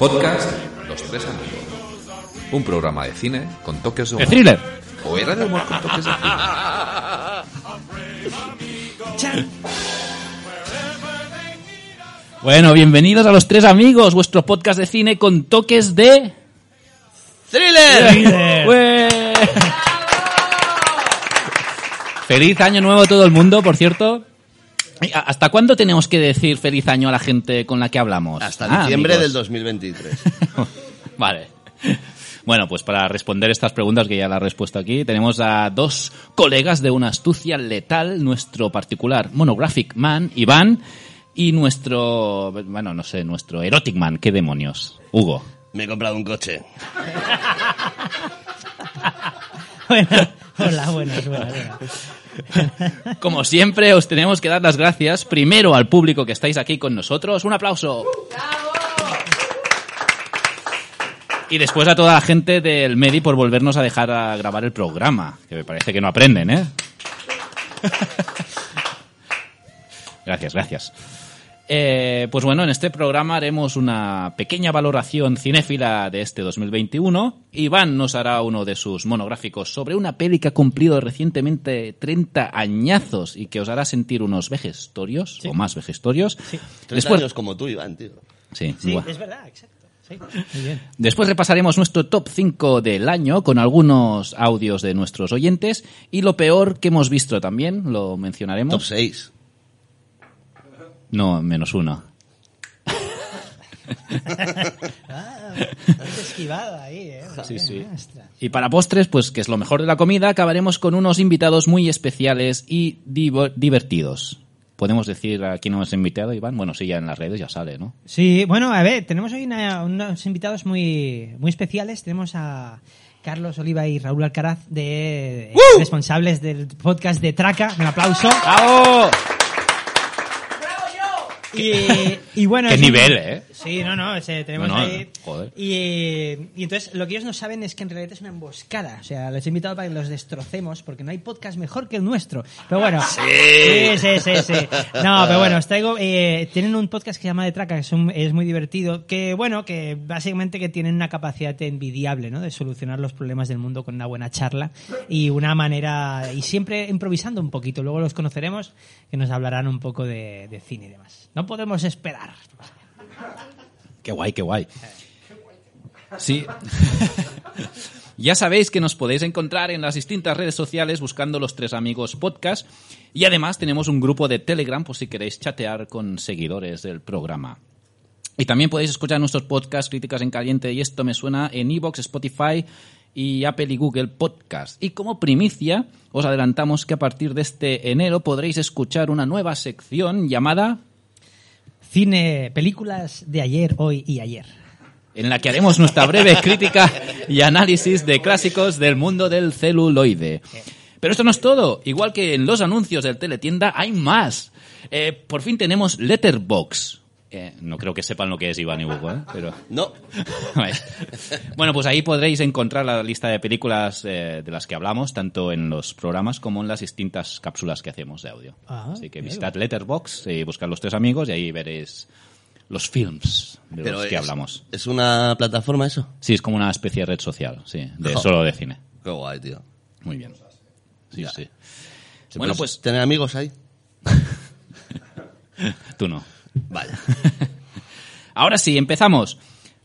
Podcast Los Tres Amigos. Un programa de cine con toques de ¡De humor. thriller! O era de humor con toques de cine. Bueno, bienvenidos a Los Tres Amigos, vuestro podcast de cine con toques de... ¡Thriller! ¡Ué! Feliz año nuevo a todo el mundo, por cierto. ¿Y a- ¿Hasta cuándo tenemos que decir feliz año a la gente con la que hablamos? Hasta Ah, diciembre amigos. del 2023. Vale. Bueno, pues para responder estas preguntas, que ya la he respuesto aquí, tenemos a dos colegas de una astucia letal, nuestro particular Monographic Man, Iván, y nuestro, bueno, no sé, nuestro Erotic Man, ¿qué demonios? Hugo. Me he comprado un coche. Bueno, hola, buenas, buenas, buenas. Como siempre, os tenemos que dar las gracias primero al público que estáis aquí con nosotros. Un aplauso. Y después a toda la gente del Medi por volvernos a dejar a grabar el programa, que me parece que no aprenden, ¿eh? Gracias, gracias. Eh, pues bueno, en este programa haremos una pequeña valoración cinéfila de este 2021. Iván nos hará uno de sus monográficos sobre una peli que ha cumplido recientemente 30 añazos y que os hará sentir unos vejestorios, o más vejestorios. 30 Después, años como tú, Iván, tío. sí, Sí, es verdad, exacto. Sí, muy bien. Después repasaremos nuestro top 5 del año con algunos audios de nuestros oyentes y lo peor que hemos visto también, lo mencionaremos. Top 6. No, menos uno. Ah, esquivado ahí, ¿eh? Sí, sí. Y para postres, pues que es lo mejor de la comida, acabaremos con unos invitados muy especiales y divertidos. ¿Podemos decir a quién hemos invitado, Iván? Bueno, sí, ya en las redes ya sale, ¿no? Sí, bueno, a ver, tenemos hoy una- unos invitados muy, muy especiales. Tenemos a Carlos Oliva y Raúl Alcaraz, de responsables del podcast de Traca. Un aplauso. ¡Bravo! Y, y bueno, ¡Qué es nivel, eh! Sí, no, no, ese, tenemos No, no, ahí. joder. Y, y entonces lo que ellos no saben es que en realidad es una emboscada. O sea, les he invitado para que los destrocemos porque no hay podcast mejor que el nuestro. Pero bueno. Sí, sí, sí, sí. No, pero bueno, os traigo. eh, tienen un podcast que se llama De Traca, que es, un- es muy divertido. Que bueno, que básicamente que tienen una capacidad envidiable, ¿no? De solucionar los problemas del mundo con una buena charla y una manera. Y siempre improvisando un poquito. Luego los conoceremos que nos hablarán un poco de, de cine y demás. No podemos esperar. ¡Qué guay, qué guay! Sí. ya sabéis que nos podéis encontrar en las distintas redes sociales buscando los tres amigos podcast y además tenemos un grupo de Telegram por si queréis chatear con seguidores del programa. Y también podéis escuchar nuestros podcasts, críticas en caliente y esto me suena en Evox, Spotify y Apple y Google Podcast. Y como primicia, os adelantamos que a partir de este enero podréis escuchar una nueva sección llamada Cine, películas de ayer, hoy y ayer. en la que haremos nuestra breve crítica y análisis de clásicos del mundo del celuloide. Pero esto no es todo. Igual que en los anuncios del teletienda, hay más. Eh, por fin tenemos Letterbox. Eh, no creo que sepan lo que es Iván y Hugo, ¿eh? Pero... No. Bueno, pues ahí podréis encontrar la lista de películas eh, de las que hablamos, tanto en los programas como en las distintas cápsulas que hacemos de audio. Ah, Así que visitad Letterbox y buscad los tres amigos y ahí veréis los films de Pero los que es, hablamos. ¿Es una plataforma eso? Sí, es como una especie de red social, sí, de solo de cine. Qué guay, tío. Muy bien. Sí, sí. ¿Se Bueno, pues ¿Tener amigos ahí? tú no. Vaya. Ahora sí, empezamos.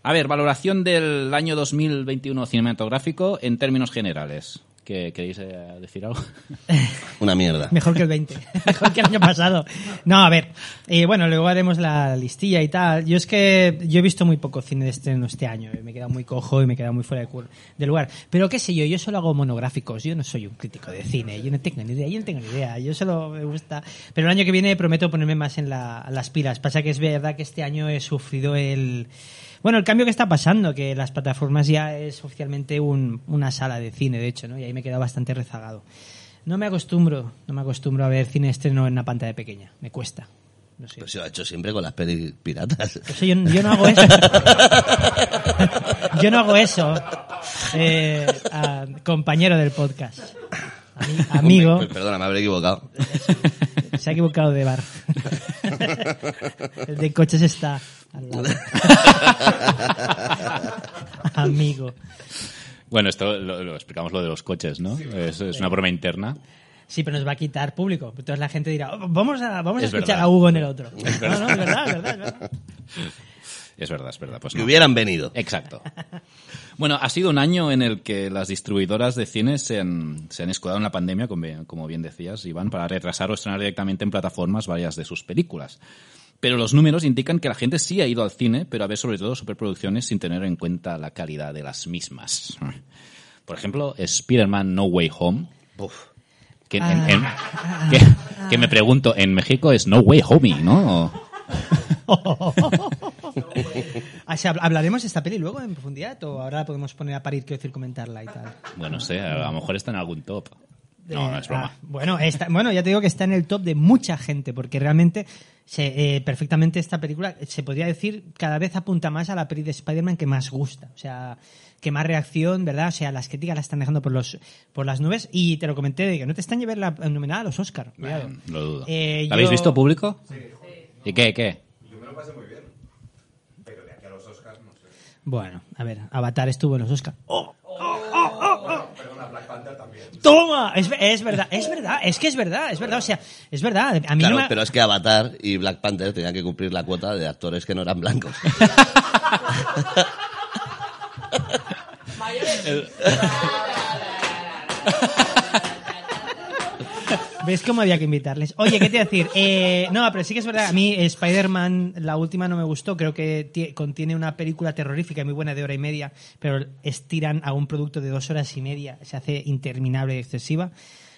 A ver, valoración del año 2021 cinematográfico en términos generales. ¿Qué, ¿Queréis eh, decir algo? Una mierda. Mejor que el 20, mejor que el año pasado. No, a ver, eh, bueno, luego haremos la listilla y tal. Yo es que yo he visto muy poco cine de estreno este año, eh, me he quedado muy cojo y me he quedado muy fuera de, de lugar. Pero qué sé yo, yo solo hago monográficos, yo no soy un crítico de cine, yo no tengo ni idea, yo no tengo ni idea, yo solo me gusta. Pero el año que viene prometo ponerme más en la- las pilas. Pasa que es verdad que este año he sufrido el... Bueno, el cambio que está pasando, que las plataformas ya es oficialmente un- una sala de cine, de hecho, ¿no? Y ahí me he quedado bastante rezagado. No me acostumbro, no me acostumbro a ver cine estreno en una pantalla pequeña, me cuesta. No sé. Pues se lo ha hecho siempre con las pelis piratas. Yo, yo no hago eso. yo no hago eso, eh, a- compañero del podcast. Ami- amigo, Perdona, me habré equivocado. se ha equivocado de bar. El de coches está al lado. Amigo. Bueno, esto lo, lo explicamos lo de los coches, ¿no? Es, es una broma interna. Sí, pero nos va a quitar público. Entonces la gente dirá, "Oh, vamos a, vamos a Es escuchar verdad. a Hugo en el otro. Es No, no, es verdad, es verdad, es verdad. Es verdad, es verdad. Pues Que no. hubieran venido. Exacto. Bueno, ha sido un año en el que las distribuidoras de cine se han, se han escudado en la pandemia, como bien, como bien decías, Iván, para retrasar o estrenar directamente en plataformas varias de sus películas. Pero los números indican que la gente sí ha ido al cine, pero a ver sobre todo superproducciones sin tener en cuenta la calidad de las mismas. Por ejemplo, Spider-Man No Way Home. Que, en- en- que, que me pregunto, en México es No Way Homie, ¿no? Ah, o sea, ¿Hablaremos de esta peli luego en profundidad o ahora la podemos poner a parir, quiero decir, comentarla y tal? Bueno, no sé, a lo mejor está en algún top. No, no es Eh, broma. ah, bueno, está, bueno, ya te digo que está en el top de mucha gente, porque realmente se, eh, perfectamente esta película se podría decir cada vez apunta más a la peli de Spider-Man que más gusta. O sea, que más reacción, ¿verdad? O sea, las críticas la están dejando por los por las nubes. Y te lo comenté de que no te están llevando la nominada a los Oscar. Cuidado. Bueno, lo dudo. Eh, ¿La habéis yo- visto público? Sí. ¿Y qué, qué? Bueno, a ver, Avatar estuvo en los Oscar. ¡Oh! ¡Oh, oh, oh, ¡Toma! Es, es verdad, es verdad, es que es verdad, es verdad, o sea, es verdad. A mí Claro, no me... pero es que Avatar y Black Panther tenían que cumplir la cuota de actores que no eran blancos. ¿Ves cómo había que invitarles? Oye, ¿qué te iba a decir? Eh, no, pero sí que es verdad, a mí Spider-Man, la última no me gustó, creo que tie- contiene una película terrorífica muy buena de hora y media, pero estiran a un producto de dos horas y media, se hace interminable y excesiva.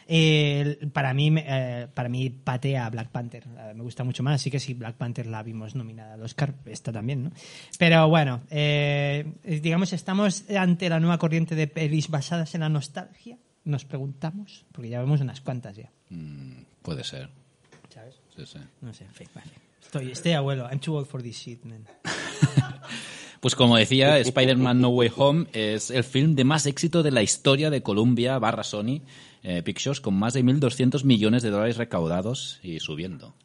Eh, para mí eh, para mí patea Black Panther Eh, me gusta mucho más así que si Black Panther la vimos nominada al Oscar esta también no pero bueno eh, digamos estamos ante la nueva corriente de pelis basadas en la nostalgia nos preguntamos porque ya vemos unas cuantas ya Mm, puede ser. ¿sabes? Sí, sí. No sé, en fin, vale. Estoy, estoy abuelo. I'm too old for this shit, man. Pues como decía, Spider-Man No Way Home es el film de más éxito de la historia de Columbia barra Sony eh, Pictures, con más de 1.200 millones de dólares recaudados y subiendo.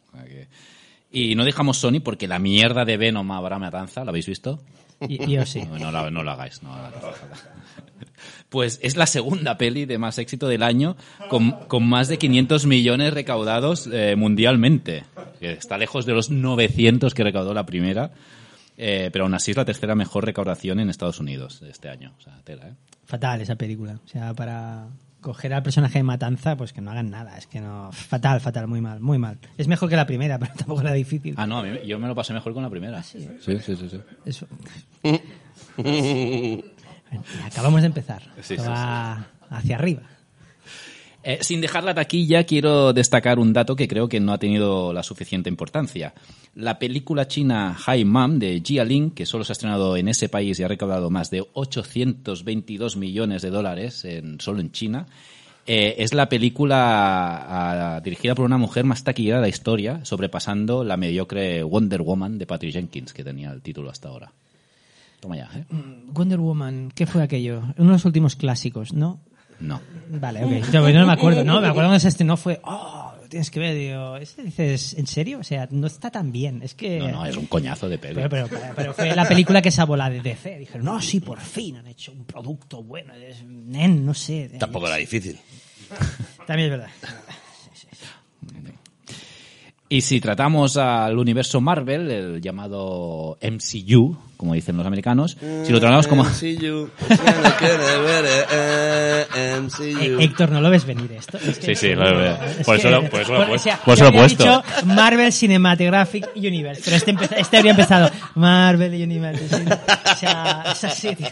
Y no dejamos Sony porque la mierda de Venom habrá matanza, ¿la habéis visto? Y, yo sí. No, no, no lo hagáis. No, hagáis. Pues es la segunda peli de más éxito del año, con, con más de 500 millones recaudados eh, mundialmente. Que está lejos de los 900 que recaudó la primera, eh, pero aún así es la tercera mejor recaudación en Estados Unidos este año. O sea, tela, ¿eh? Fatal esa película. O sea, para coger al personaje de Matanza, pues que no hagan nada. Es que no. Fatal, fatal, muy mal, muy mal. Es mejor que la primera, pero tampoco era difícil. Ah, no, a mí, yo me lo pasé mejor con la primera. sí, sí, sí. sí. Eso. Acabamos de empezar. Sí, Esto sí, va hacia arriba. Eh, sin dejar la taquilla, quiero destacar un dato que creo que no ha tenido la suficiente importancia. La película china Hai Mam de Jia Ling, que solo se ha estrenado en ese país y ha recaudado más de 822 millones de dólares en, solo en China, eh, es la película ah, dirigida por una mujer más taquillera de la historia, sobrepasando la mediocre Wonder Woman de Patty Jenkins, que tenía el título hasta ahora. Toma ya, ¿eh? Wonder Woman, ¿qué fue aquello? Uno de los últimos clásicos, ¿no? No. Vale, ok. Yo no me acuerdo, ¿no? Me acuerdo cuando se estrenó fue, oh, lo tienes que ver, digo, ¿este dices, en serio? O sea, no está tan bien. Es que... No, no, es un coñazo de peli. Pero, pero, pero- pero fue la película que salvó la de DC. Dijeron, no, sí, por fin han hecho un producto bueno. Es- Nen, no sé. Tampoco era difícil. También es verdad. Y si tratamos al universo Marvel, el llamado MCU, como dicen los americanos, si lo tratamos como... MCU. MCU. Eh, Héctor, no lo ves venir esto. Es que- Sí, sí, lo veo. es Por eso que- lo- por eso lo he puesto. o sea, Por eso lo he puesto. dicho Marvel Cinematographic Universe, pero este, empe- este habría empezado Marvel Universe. O sea, es así, tío.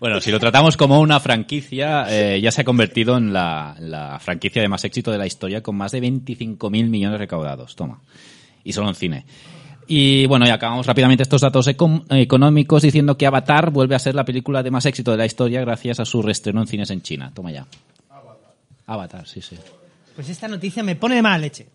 Bueno, si lo tratamos como una franquicia, eh, ya se ha convertido en la, la franquicia de más éxito de la historia, con más de 25.000 millones recaudados. Toma. Y solo en cine. Y bueno, y acabamos rápidamente estos datos econ- económicos diciendo que Avatar vuelve a ser la película de más éxito de la historia gracias a su reestreno en cines en China. Toma ya. Avatar, sí, sí. Pues esta noticia me pone de mala leche.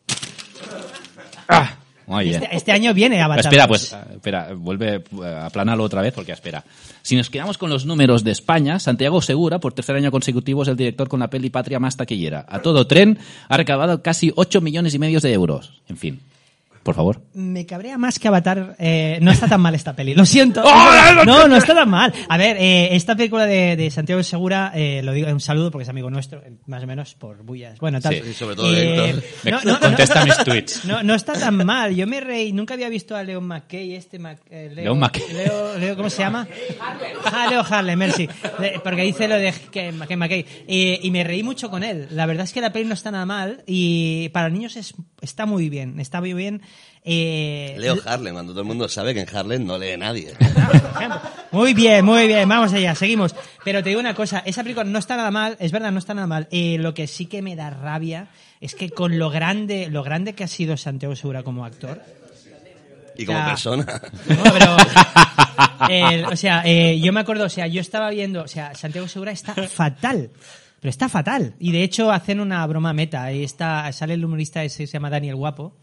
Ah, muy bien. Este, este año viene Avatar. Espera, pues, espera, vuelve eh, a planarlo otra vez porque espera. Si nos quedamos con los números de España, Santiago Segura, por tercer año consecutivo, es el director con la peli Patria más taquillera. A todo tren ha recaudado casi 8 millones y medio de euros. En fin. Por favor. Me cabrea más que Avatar. eh, no está tan mal esta peli. Lo siento. ¡Oh, No, no está tan mal. A ver, eh, esta película de, de Santiago Segura, eh, lo digo, un saludo porque es amigo nuestro, eh, más o menos por bullas. Bueno, tal. Sí, sobre todo Héctor. Me no, no, no, contesta mis tweets. No, no está tan mal. Yo me reí. Nunca había visto a Leon McKay, este Mac- eh, Leo, Leon McKay. Leo, Leo, ¿cómo se llama? Ah, Leo Harlem, merci. Porque dice lo de que, McKay. Y, y me reí mucho con él. La verdad es que la peli no está nada mal y para niños es, está muy bien. Está muy bien. Eh, Leo Harlem, cuando todo el mundo sabe que en Harlem no lee nadie. Muy bien, muy bien, vamos allá, seguimos. Pero te digo una cosa, esa película no está nada mal, es verdad, no está nada mal. Eh, lo que sí que me da rabia es que con lo grande, lo grande que ha sido Santiago Segura como actor, Y como persona. no, pero, eh, o sea, eh, yo me acuerdo, o sea, yo estaba viendo, o sea, Santiago Segura está fatal. Pero está fatal. Y de hecho hacen una broma meta. Y está, sale el humorista ese, se llama Daniel Guapo.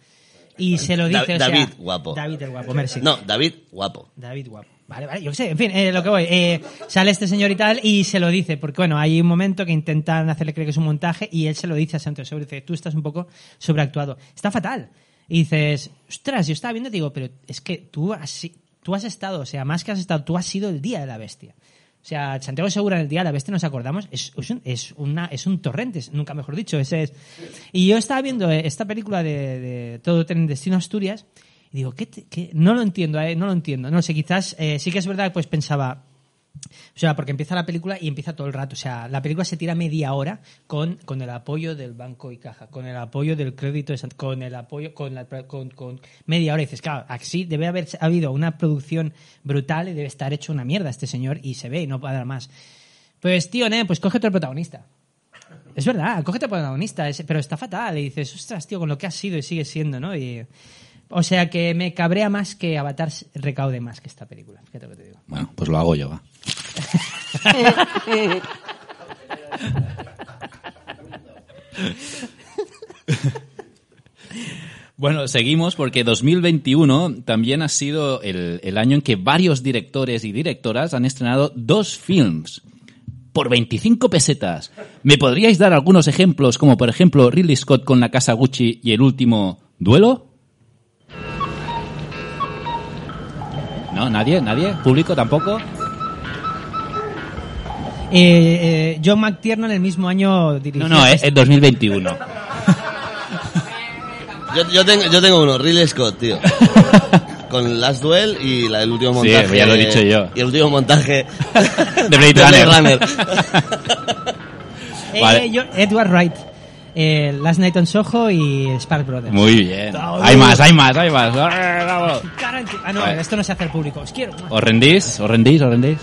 Y se lo dice. Da- o sea, David Guapo. David el Guapo, merci. No, David, guapo. David Guapo. Vale, vale, yo qué sé. En fin, eh, lo que voy. Eh, sale este señor y tal y se lo dice. Porque, bueno, hay un momento que intentan hacerle creer que es un montaje y él se lo dice a Santiago Segura. Dice, tú estás un poco sobreactuado. Está fatal. Y dices, ostras, yo estaba viendo y digo, pero es que tú has, tú has estado, o sea, más que has estado, tú has sido el día de la bestia. O sea, Santiago Segura en el día de la bestia, nos acordamos, es, es, un, una, es un torrente, nunca mejor dicho. Ese es. Y yo estaba viendo eh, esta película de, Todo en Destino Asturias y digo, ¿qué, te- qué? No lo entiendo, eh, no lo entiendo. No sé, quizás eh, sí que es verdad, pues pensaba, o sea, porque empieza la película y empieza todo el rato. O sea, la película se tira media hora con, con el apoyo del banco y caja, con el apoyo del crédito, con el apoyo, con, la, con, media hora. Dices, claro, así debe haber habido una producción brutal y debe estar hecho una mierda este señor y se ve y no puede dar más. Pues, tío, ne, pues coge otro protagonista. Es verdad, cógete protagonista, es- pero está fatal. Y dices, ostras, tío, con lo que has sido y sigue siendo, ¿no? Y, o sea que me cabrea más que Avatar recaude más que esta película. Fíjate lo que te digo. Bueno, pues lo hago yo, va. Bueno, seguimos porque 2021 también ha sido el, el año en que varios directores y directoras han estrenado dos films por 25 pesetas. ¿Me podríais dar algunos ejemplos, como por ejemplo Ridley Scott con La Casa Gucci y el último Duelo? ¿No? ¿Nadie? ¿Nadie? ¿Público tampoco? Eh, eh, John McTiernan el mismo año dirigió... No, no, es, es 2021. Yo, yo, tengo, yo tengo uno, Ridley Scott, tío. Con Last Duel y la, el último Sí, montaje. ya lo he dicho yo. Y el último montaje De Blade Runner. Eh, Vale. yo- Edward Wright. Eh, Last Night on Soho y Spark Brothers. Muy bien. Hay más, hay más, hay más. ¡Ah, bravo! Ah, no, esto no se hace al público. Os quiero. ¿Os rendís? ¿Os rendís? ¿Os rendís?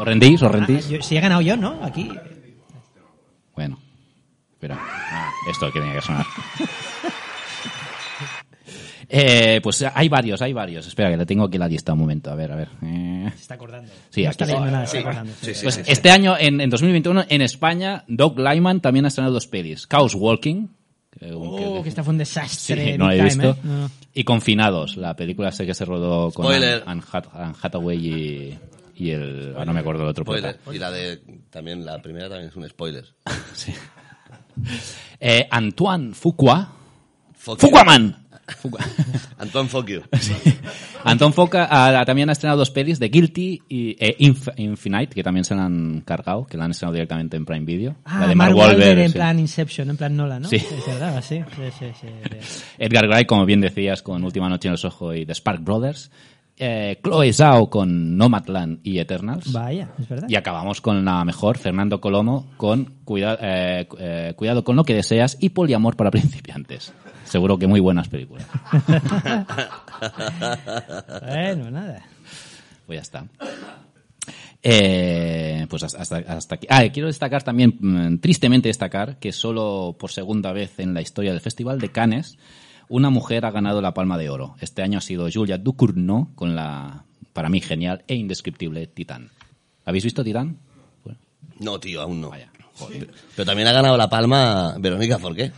¿Os rendís? ¿Os Ah, rendís? yo- si he ganado yo, ¿no? Aquí. Bueno. Espera. Ah, esto que tenía que sonar. Eh, pues hay varios, hay varios. Espera, que le tengo aquí la lista un momento. A ver, a ver. Eh, Se está acordando. Sí, no aquí está nada, se Sí, está acordando. sí, sí, pues sí, sí. este año, en, en 2021, en España, Doug Lyman también ha estrenado dos pelis. Chaos Walking. que- Oh, que- que esta fue un desastre. Sí, no la he visto. ¿eh? No. Y Confinados, la película sé que se rodó con Anne Hathaway y, y el... ah, no me acuerdo del otro Spoiler. prota. Y la de. También la primera también es un spoiler. Sí. Eh, Antoine Fuqua. Fuquaman. Fuqua. Antoine Fuck you. Anton Foca ah, también ha estrenado dos pelis de Guilty y eh, Inf- Infinite, que también se la han cargado, que la han estrenado directamente en Prime Video. Ah, la de Mark Mark Wahlberg Wahlberg, en sí. plan Inception, en plan Nola, ¿no? Sí. Es verdad, sí. sí, sí, sí, sí. Edgar Wright, como bien decías, con Última Noche en los Ojos y The Spark Brothers. Eh, Chloe Zhao con Nomadland y Eternals. Vaya, es verdad. Y acabamos con la mejor, Fernando Colomo, con cuida- eh, eh, Cuidado con lo que deseas y Poliamor para principiantes. Seguro que muy buenas películas. Bueno, nada. Pues ya está. Eh, pues hasta, hasta- aquí. Ah, quiero destacar también, mm, tristemente destacar, que solo por segunda vez en la historia del Festival de Cannes, una mujer ha ganado la Palma de Oro. Este año ha sido Julia Ducournau con la, para mí, genial e indescriptible Titán. ¿Habéis visto Titán? No, tío, aún no. vaya. Pero también ha ganado la palma Verónica Forqué.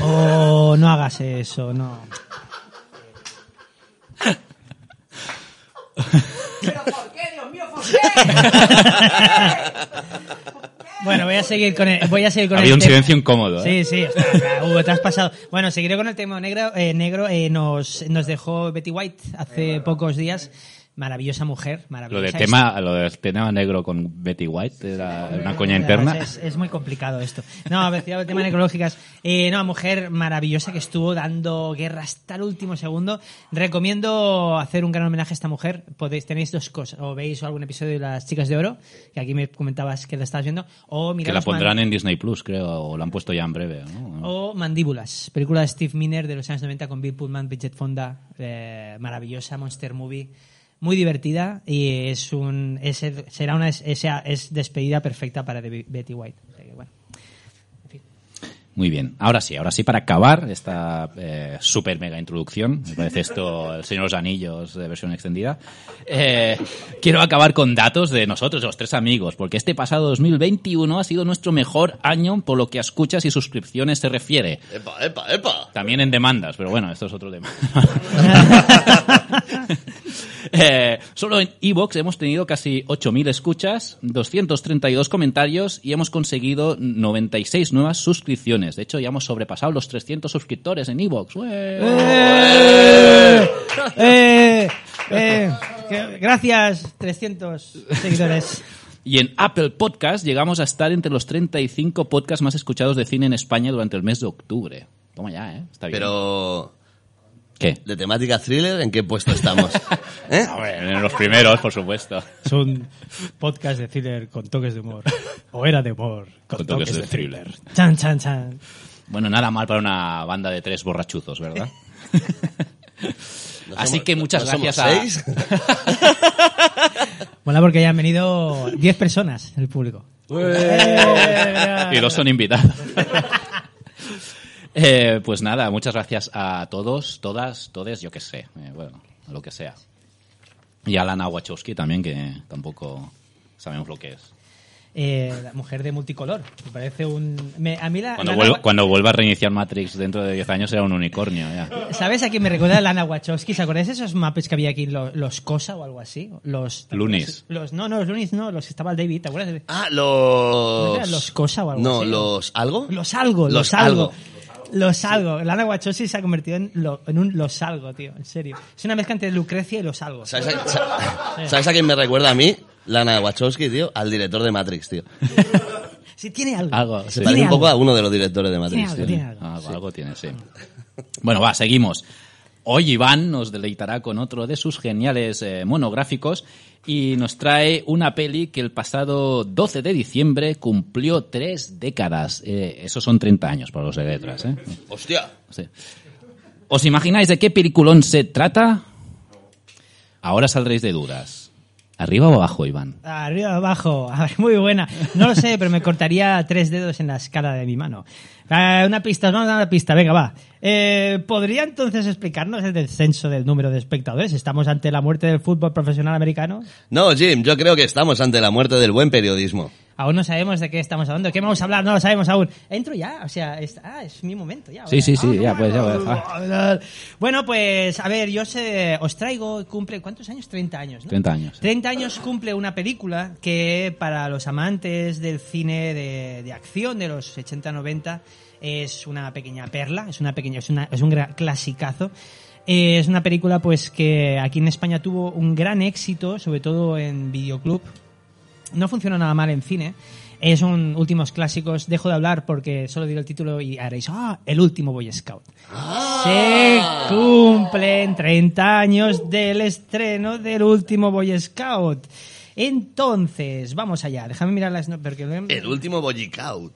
Oh, no hagas eso, no. Bueno, voy a seguir con el, voy a seguir con Había el un tema. silencio incómodo, ¿eh? Sí, sí, ostras, Hugo, te has pasado. Bueno, seguiré con el tema negro. Eh, negro eh, nos, nos dejó Betty White hace pocos días. Maravillosa mujer, Lo maravillosa. del tema, lo del tema negro con Betty White era una coña interna. Es, es muy complicado esto. No, a ver, el tema necrológicas. Eh, no, mujer maravillosa que estuvo dando guerra hasta el último segundo. Recomiendo hacer un gran homenaje a esta mujer. Podéis, tenéis dos cosas. O veis algún episodio de Las Chicas de Oro, que aquí me comentabas que la estabas viendo. O Que la pondrán en Disney Plus, creo, o la han puesto ya en breve. ¿no? O Mandíbulas, película de Steve Miner de los años 90 con Bill Pullman, Bridget Fonda, eh, maravillosa monster movie, muy divertida y es un es, será una es, es despedida perfecta para Betty White. O sea que, bueno. Muy bien. Ahora sí, ahora sí, para acabar esta eh, super mega introducción, me parece esto el Señor de los Anillos de versión extendida, eh, quiero acabar con datos de nosotros, de los tres amigos, porque este pasado 2021 ha sido nuestro mejor año por lo que a escuchas y suscripciones se refiere. Epa, epa, epa. También en demandas, pero bueno, esto es otro tema. Eh, solo en Evox hemos tenido casi 8.000 escuchas, 232 comentarios y hemos conseguido 96 nuevas suscripciones. De hecho, ya hemos sobrepasado los 300 suscriptores en Evox. ¡Eh! ¡Eh! ¡Eh! Gracias, 300 seguidores. Y en Apple Podcast llegamos a estar entre los 35 podcasts más escuchados de cine en España durante el mes de octubre. Toma ya, ¿eh? Está bien. Pero, ¿Qué? ¿de temática thriller en qué puesto estamos? ¿Eh? Hombre, en los primeros, por supuesto. Es un podcast de thriller con toques de humor. O era de humor Con toques de thriller. Chan, chan, chan. Bueno, nada mal para una banda de tres borrachuzos, ¿verdad? ¿No Así somos- que muchas no somos gracias a... seis? Mola porque ya han venido 10 personas en el público. Eh, y dos son invitados. Eh, pues nada, muchas gracias a todos, todas, todes, yo que sé, eh, bueno, a lo que sea. Y a Lana Wachowski también, que tampoco sabemos lo que es. Eh, la mujer de multicolor. Me parece un. me- a mí la. Cuando, Lana vuelva, Wa- cuando vuelva a reiniciar Matrix dentro de 10 años será un unicornio ya. ¿Sabes a quién me recuerda Lana Wachowski? ¿Os acordáis de esos mappets que había aquí, los, los Cosa o algo así? Los. Los, no, no, los Loonies no, los que estaba el David, ¿te acuerdas? de- Ah, ¿No los... eran los Cosa o algo No, así? los... ¿Algo? Los algo, los, Los algo. algo. Los algo. Lana Wachowski se ha convertido en, lo- en un los algo, tío. En serio. Es una mezcla entre Lucrecia y los algo. ¿Sabes a, sa- ¿Sabes a quién me recuerda a mí? Lana Wachowski, tío. Al director de Matrix, tío. Sí, tiene algo. Algo, Se sí. parece Tiene un poco algo. a uno de los directores de Tiene Matrix, algo, tío. tiene algo. Algo, algo tiene, sí. Bueno, va, seguimos. Hoy Iván nos deleitará con otro de sus geniales eh, monográficos y nos trae una peli que el pasado 12 de diciembre cumplió tres décadas. Eh, esos son 30 años para los de letras, ¿eh? ¡Hostia! Sí. ¿Os imagináis de qué peliculón se trata? Ahora saldréis de dudas. ¿Arriba o abajo, Iván? Arriba, abajo. A ver, muy buena. No lo sé, pero me cortaría tres dedos en la escala de mi mano. Eh, una pista, os vamos a dar una pista. Venga, va. Eh, ¿Podría entonces explicarnos el descenso del número de espectadores? ¿Estamos ante la muerte del fútbol profesional americano? No, Jim, yo creo que estamos ante la muerte del buen periodismo. Aún no sabemos de qué estamos hablando. ¿De qué vamos a hablar? No lo sabemos aún. Entro ya. O sea, es, ah, es mi momento ya. Sí, sí, sí, Ah, ya, no, pues, ya, pues, no. Bueno, pues, a ver, yo sé, os traigo, cumple, ¿cuántos años? 30 años, ¿no? 30 años. 30 años cumple una película que para los amantes del cine de, de acción de los 80-90 es una pequeña perla, es una pequeña, es, una- es un clasicazo. Eh, es una película pues que aquí en España tuvo un gran éxito, sobre todo en videoclub. No funcionó nada mal en cine. Es un últimos clásicos. Dejo de hablar porque solo diré el título y haréis, ah, el último Boy Scout. Se cumplen 30 años del estreno del último Boy Scout. Entonces, vamos allá. Déjame mirar las porque El último Boyicaut.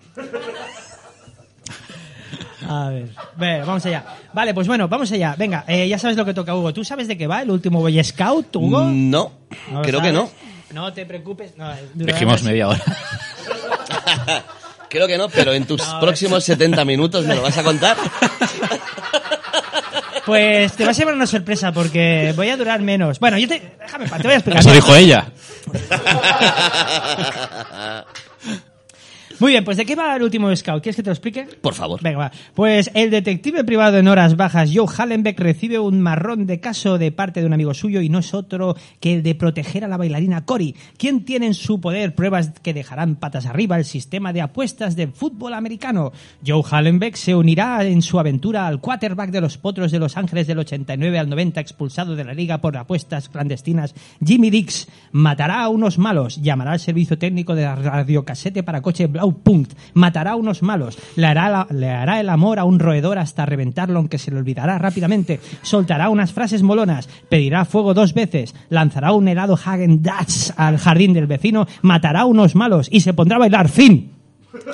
A ver, Ve, vamos allá. Vale, pues bueno, vamos allá. Venga, eh, ya sabes lo que toca, Hugo. ¿Tú sabes de qué va el último Boy Scout, Hugo? No, ¿No lo creo que sabes? no. No te preocupes. No, Dijimos más- media hora. Creo que no, pero en tus No, próximos 70 minutos me lo vas a contar. Pues te va a llevar una sorpresa porque voy a durar menos. Bueno, yo te. Déjame, pa, te voy a explicar. Eso dijo ella. Muy bien, pues ¿de qué va el último Scout? ¿Quieres que te lo explique? Por favor. Venga, va. Pues el detective privado en horas bajas, Joe Hallenbeck, recibe un marrón de caso de parte de un amigo suyo y no es otro que el de proteger a la bailarina Cory, quien tiene en su poder pruebas que dejarán patas arriba el sistema de apuestas de fútbol americano. Joe Hallenbeck se unirá en su aventura al quarterback de los Potros de Los Ángeles del 89 al 90, expulsado de la liga por apuestas clandestinas, Jimmy Dix. Matará a unos malos, llamará al servicio técnico de la radiocasete para coche Blau Punkt, matará a unos malos, le hará, la- le hará el amor a un roedor hasta reventarlo aunque se le olvidará rápidamente, soltará unas frases molonas, pedirá fuego dos veces, lanzará un helado Hagen Dazs al jardín del vecino, matará a unos malos y se pondrá a bailar. Fin.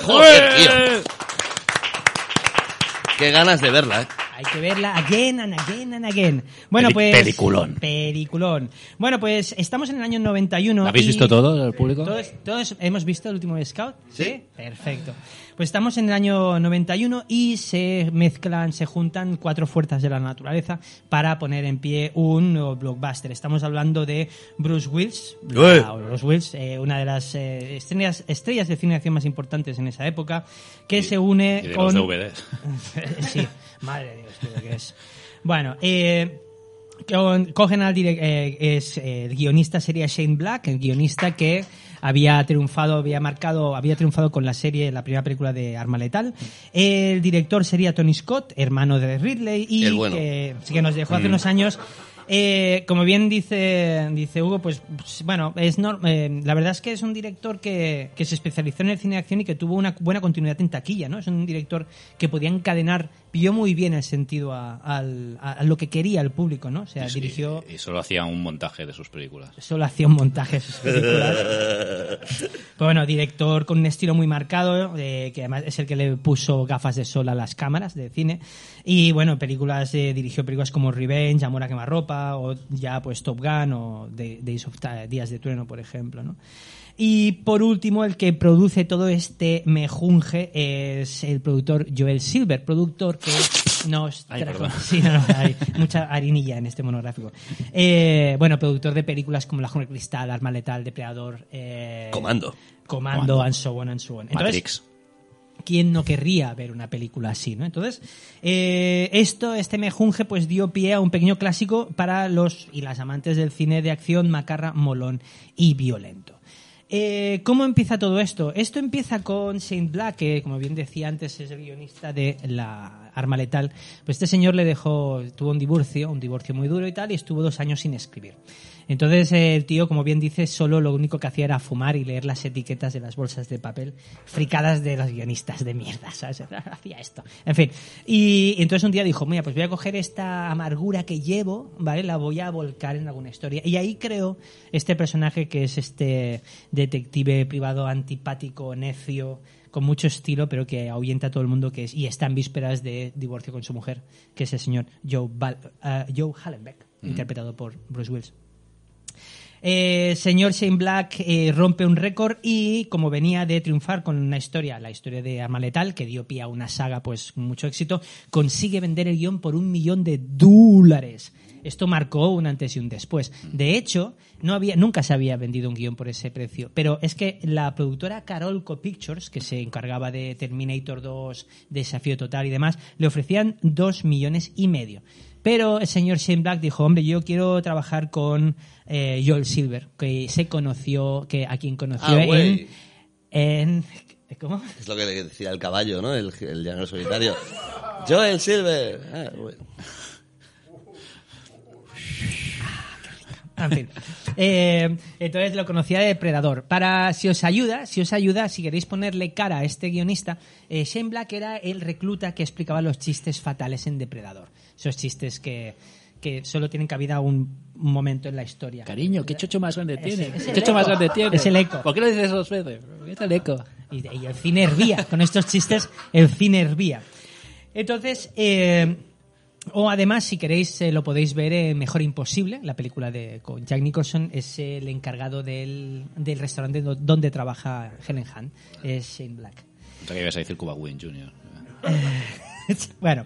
Joder, tío. Qué ganas de verla, ¿eh? Hay que verla again and again and again. Bueno, Peli- pues... peliculón. Peliculón. Bueno, pues estamos en el año 91. ¿La habéis y- visto todo, el público? ¿Todos, todos hemos visto el último Scout? Sí. Perfecto. Pues estamos en el año 91 y se mezclan, se juntan cuatro fuerzas de la naturaleza para poner en pie un nuevo blockbuster. Estamos hablando de Bruce Willis, ¡Eh! la- Bruce Willis, eh, una de las eh, estrellas, estrellas de cine de acción más importantes en esa época, que se une Y de con... los DVDs. sí, madre de Dios, tío, que es. Bueno, eh, cogen al eh, es, eh, el guionista sería Shane Black, el guionista que había triunfado, había marcado, había triunfado con la serie, la primera película de Arma Letal. El director sería Tony Scott, hermano de Ridley, y bueno. que, nos dejó hace unos años. Eh, como bien dice, dice Hugo, pues pues, bueno, es eh, la verdad es que es un director que, que se especializó en el cine de acción y que tuvo una buena continuidad en taquilla, ¿no? Es un director que podía encadenar, pilló muy bien el sentido a, al- a- a lo que quería el público, ¿no? O sea, Sí, dirigió, Y solo hacía un montaje de sus películas. solo hacía un montaje de sus películas. Pero bueno, director con un estilo muy marcado, eh, que además es el que le puso gafas de sol a las cámaras de cine. Y bueno, películas, eh, dirigió películas como Revenge, Amor a quemarropa, o ya pues Top Gun, o Day- Days of Días de Trueno, por ejemplo, ¿no? Y por último, el que produce todo este mejunje es el productor Joel Silver, productor que nos Ay, trajo- perdón. Sí, no, no, hay mucha harinilla en este monográfico. Eh, bueno, productor de películas como La Jungla de Cristal, Arma Letal, Depredador, eh, Comando. Comando, Comando. and so on and so on. Entonces, Matrix. ¿quién no querría ver una película así, no? Entonces, eh, esto, este mejunje, pues dio pie a un pequeño clásico para los y las amantes del cine de acción macarra, molón y violento. Eh, ¿Cómo empieza todo esto? Esto empieza con Shane Black, que como bien decía antes es el guionista de La Arma Letal. Pues este señor le dejó, tuvo un divorcio, un divorcio muy duro y tal, y estuvo dos años sin escribir. Entonces eh, el tío, como bien dice, solo lo único que hacía era fumar y leer las etiquetas de las bolsas de papel fricadas de los guionistas de mierda, ¿sabes? Hacía esto. En fin. Y entonces un día dijo, mira, pues voy a coger esta amargura que llevo, ¿vale? La voy a volcar en alguna historia. Y ahí creo este personaje que es este detective privado antipático, necio, con mucho estilo, pero que ahuyenta a todo el mundo que es, y está en vísperas de divorcio con su mujer, que es el señor Joe, Bal- eh, Joe Hallenbeck, interpretado por Bruce Willis. Eh, señor Shane Black eh, rompe un récord y como venía de triunfar con una historia, la historia de Arma Letal, que dio pie a una saga pues con mucho éxito, consigue vender el guion por un millón de dólares. Esto marcó un antes y un después. De hecho, no había, nunca se había vendido un guion por ese precio. Pero es que la productora Carolco Pictures, que se encargaba de Terminator 2, Desafío Total y demás, le ofrecían dos millones y medio. Pero el señor Shane Black dijo, hombre, yo quiero trabajar con eh, Joel Silver, que se conoció, que a quien conoció Ah, en, en... ¿Cómo? Es lo que le decía el caballo, ¿no? El, el llanero solitario. Joel Silver. Ah. En fin. Eh, entonces lo conocía de Depredador. Para, si os ayuda, si os ayuda, si queréis ponerle cara a este guionista, eh, Shane Black era el recluta que explicaba los chistes fatales en Depredador. Esos chistes que, que solo tienen cabida un, momento en la historia. Cariño, ¿qué chocho más grande tiene? es ¿Qué el chocho más eco. grande tiene? Es el eco. ¿Por qué lo dices dos veces? Es el eco. Y, y el cine hervía. Con estos chistes, el cine hervía. Entonces, eh, o además, si queréis, eh, lo podéis ver en Mejor Imposible, la película de con Jack Nicholson, es el encargado del, del restaurante do- donde trabaja Helen Hunt, es Shane Black. Que ibas a decir Cuba Wing Jr. bueno,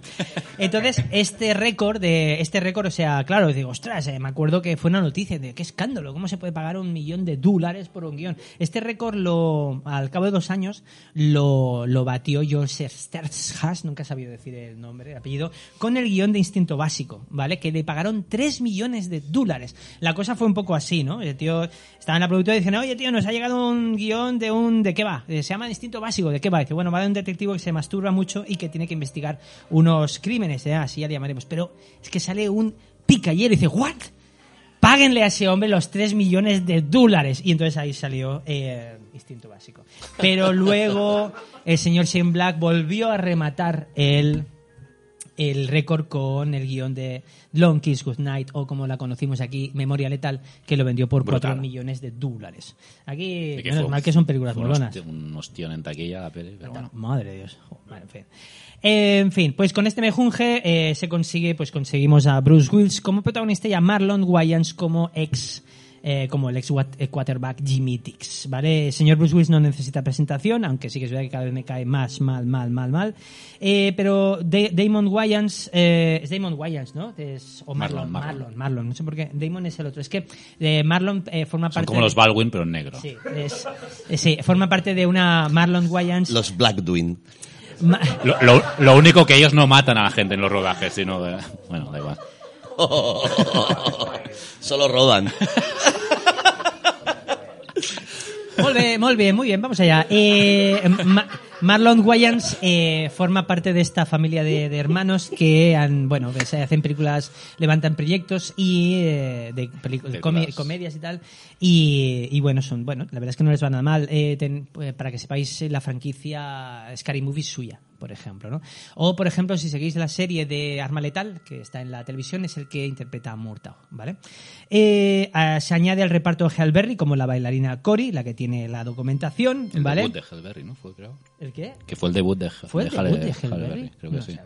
entonces este récord de este récord, o sea, claro, digo, ostras, eh, me acuerdo que fue una noticia de qué escándalo, cómo se puede pagar un millón de dólares por un guion. Este récord lo, al cabo de dos años, lo, lo batió Joseph Stertzhas, nunca he sabido decir el nombre, el apellido, con el guion de Instinto Básico, ¿vale? Que le pagaron tres millones de dólares. La cosa fue un poco así, ¿no? El tío estaba en la productora y diciendo, oye, tío, nos ha llegado un guion de un, ¿de qué va? Eh, Se llama Instinto Básico, ¿de qué va? Que bueno, va de un detective que se masturba mucho y que tiene que investigar unos crímenes, ¿eh? así ya le llamaremos. Pero es que sale un picayero y dice, ¿what? Páguenle a ese hombre los 3 millones de dólares. Y entonces ahí salió eh, Instinto Básico. Pero luego el señor Shane Black volvió a rematar el, el récord con el guion de Long Kiss Goodnight, o como la conocimos aquí, Memoria Letal, que lo vendió por Brutal. 4 millones de dólares. Aquí, menos fue- mal que son películas molonas. Un ostión en taquilla la peli, pero bueno. Madre de Dios. Jo, vale, en fin. Eh, en fin, pues con este mejunje eh, se consigue, pues conseguimos a Bruce Willis como protagonista y a Marlon Wayans como ex eh, como el ex eh, quarterback Jimmy Dix, ¿vale? El señor Bruce Willis no necesita presentación, aunque sí que es verdad que cada vez me cae más mal, mal, mal, mal. Eh, pero Da- Damon Wayans, eh, es Damon Wayans, ¿no? Es, o Marlon, Marlon, Marlon, Marlon. Marlon, no sé por qué. Damon es el otro. Es que eh, Marlon eh, forma Son parte... como los Baldwin, pero en negro. Sí, es- eh, sí, forma parte de una Marlon Wayans... Los Blackdwin. Ma- Lo, lo- lo único que ellos no matan a la gente en los rodajes, sino de... Bueno, da igual. Solo bé, molt bien, muy bien, vamos allá. Eh, Marlon Wayans eh, forma parte de esta familia de, de hermanos que han, bueno, que se hacen películas, levantan proyectos y eh, de Películas. comi- comedias y tal. Y, y bueno, son, bueno, la verdad es que no les va nada mal. Eh, ten- eh, para que sepáis, eh, la franquicia Scary Movie es suya, por ejemplo, ¿no? O, por ejemplo, si seguís la serie de Arma Letal, que está en la televisión, es el que interpreta a Murtaugh, ¿vale? Eh, ah, se añade al reparto Hal Berry como la bailarina Cory, la que tiene la documentación, El ¿vale? debut de Hellberry, ¿no? Fue, creo. ¿El qué? Que fue el debut de, ¿Fue el de debut Halle- de Halle Hellberry? Berry, Creo que No sí.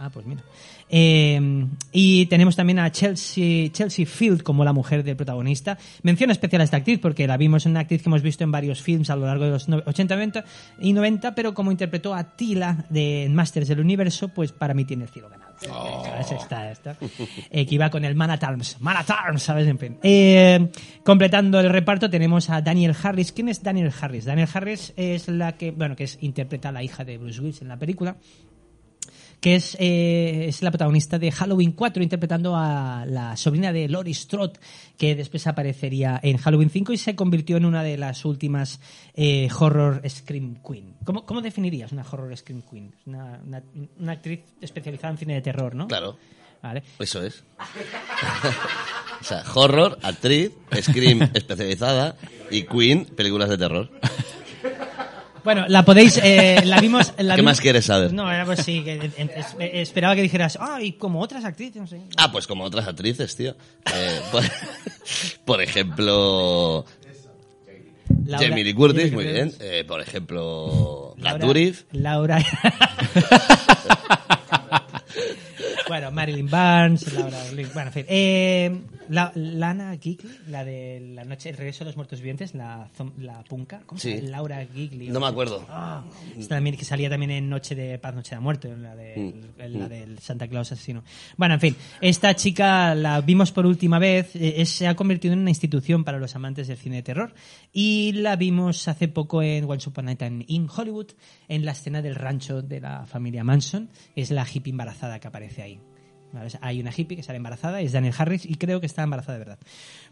Ah, pues mira. Eh, y tenemos también a Chelsea, Chelsea Field como la mujer del protagonista. Mención especial a esta actriz porque la vimos en una actriz que hemos visto en varios films a lo largo de los no- 80 90 y 90, pero como interpretó a Tila de Masters del Universo, pues para mí tiene el cielo ganado. ¿Sabes? Esta, esta. Eh, que iba con el Man at Arms. Man at Arms, ¿sabes? En fin. Eh, completando el reparto tenemos a Daniel Harris. ¿Quién es Daniel Harris? Daniel Harris es la que, bueno, que es, interpreta a la hija de Bruce Willis en la película que es, eh, es la protagonista de Halloween 4, interpretando a la sobrina de Laurie Strode, que después aparecería en Halloween 5 y se convirtió en una de las últimas eh, horror scream queen. ¿Cómo, cómo definirías una horror scream queen? Una, una- una actriz especializada en cine de terror, ¿no? Claro, Vale. eso es. o sea, horror, actriz, scream especializada y queen, películas de terror. Bueno, la podéis, eh, la vimos... La ¿Qué vimos- más quieres saber? No, era pues sí, que eh, es- esperaba que dijeras, ah, y como otras actrices, no sé. Ah, pues como otras actrices, tío. Eh, por, por ejemplo, Laura- Jamie Lee Curtis, Jamie muy bien. Eh, por ejemplo, Laura- Dourif. Laura. bueno, Marilyn Barnes, Laura. Bueno, en fin. La- Lana Gigli, la de La Noche, El Regreso de los Muertos Vivientes, la, la punca. ¿Cómo se Sí. llama? Laura Gigli. No me acuerdo. Ah, esta también, que salía también en Noche de Paz, Noche de Muerte, en la, de, Mm. la del Santa Claus asesino. Bueno, en fin, esta chica la vimos por última vez, eh, se ha convertido en una institución para los amantes del cine de terror y la vimos hace poco en Once Upon a Time in Hollywood, en la escena del rancho de la familia Manson, es la hippie embarazada que aparece ahí. Hay una hippie que sale embarazada, es Daniel Harris y creo que está embarazada de verdad.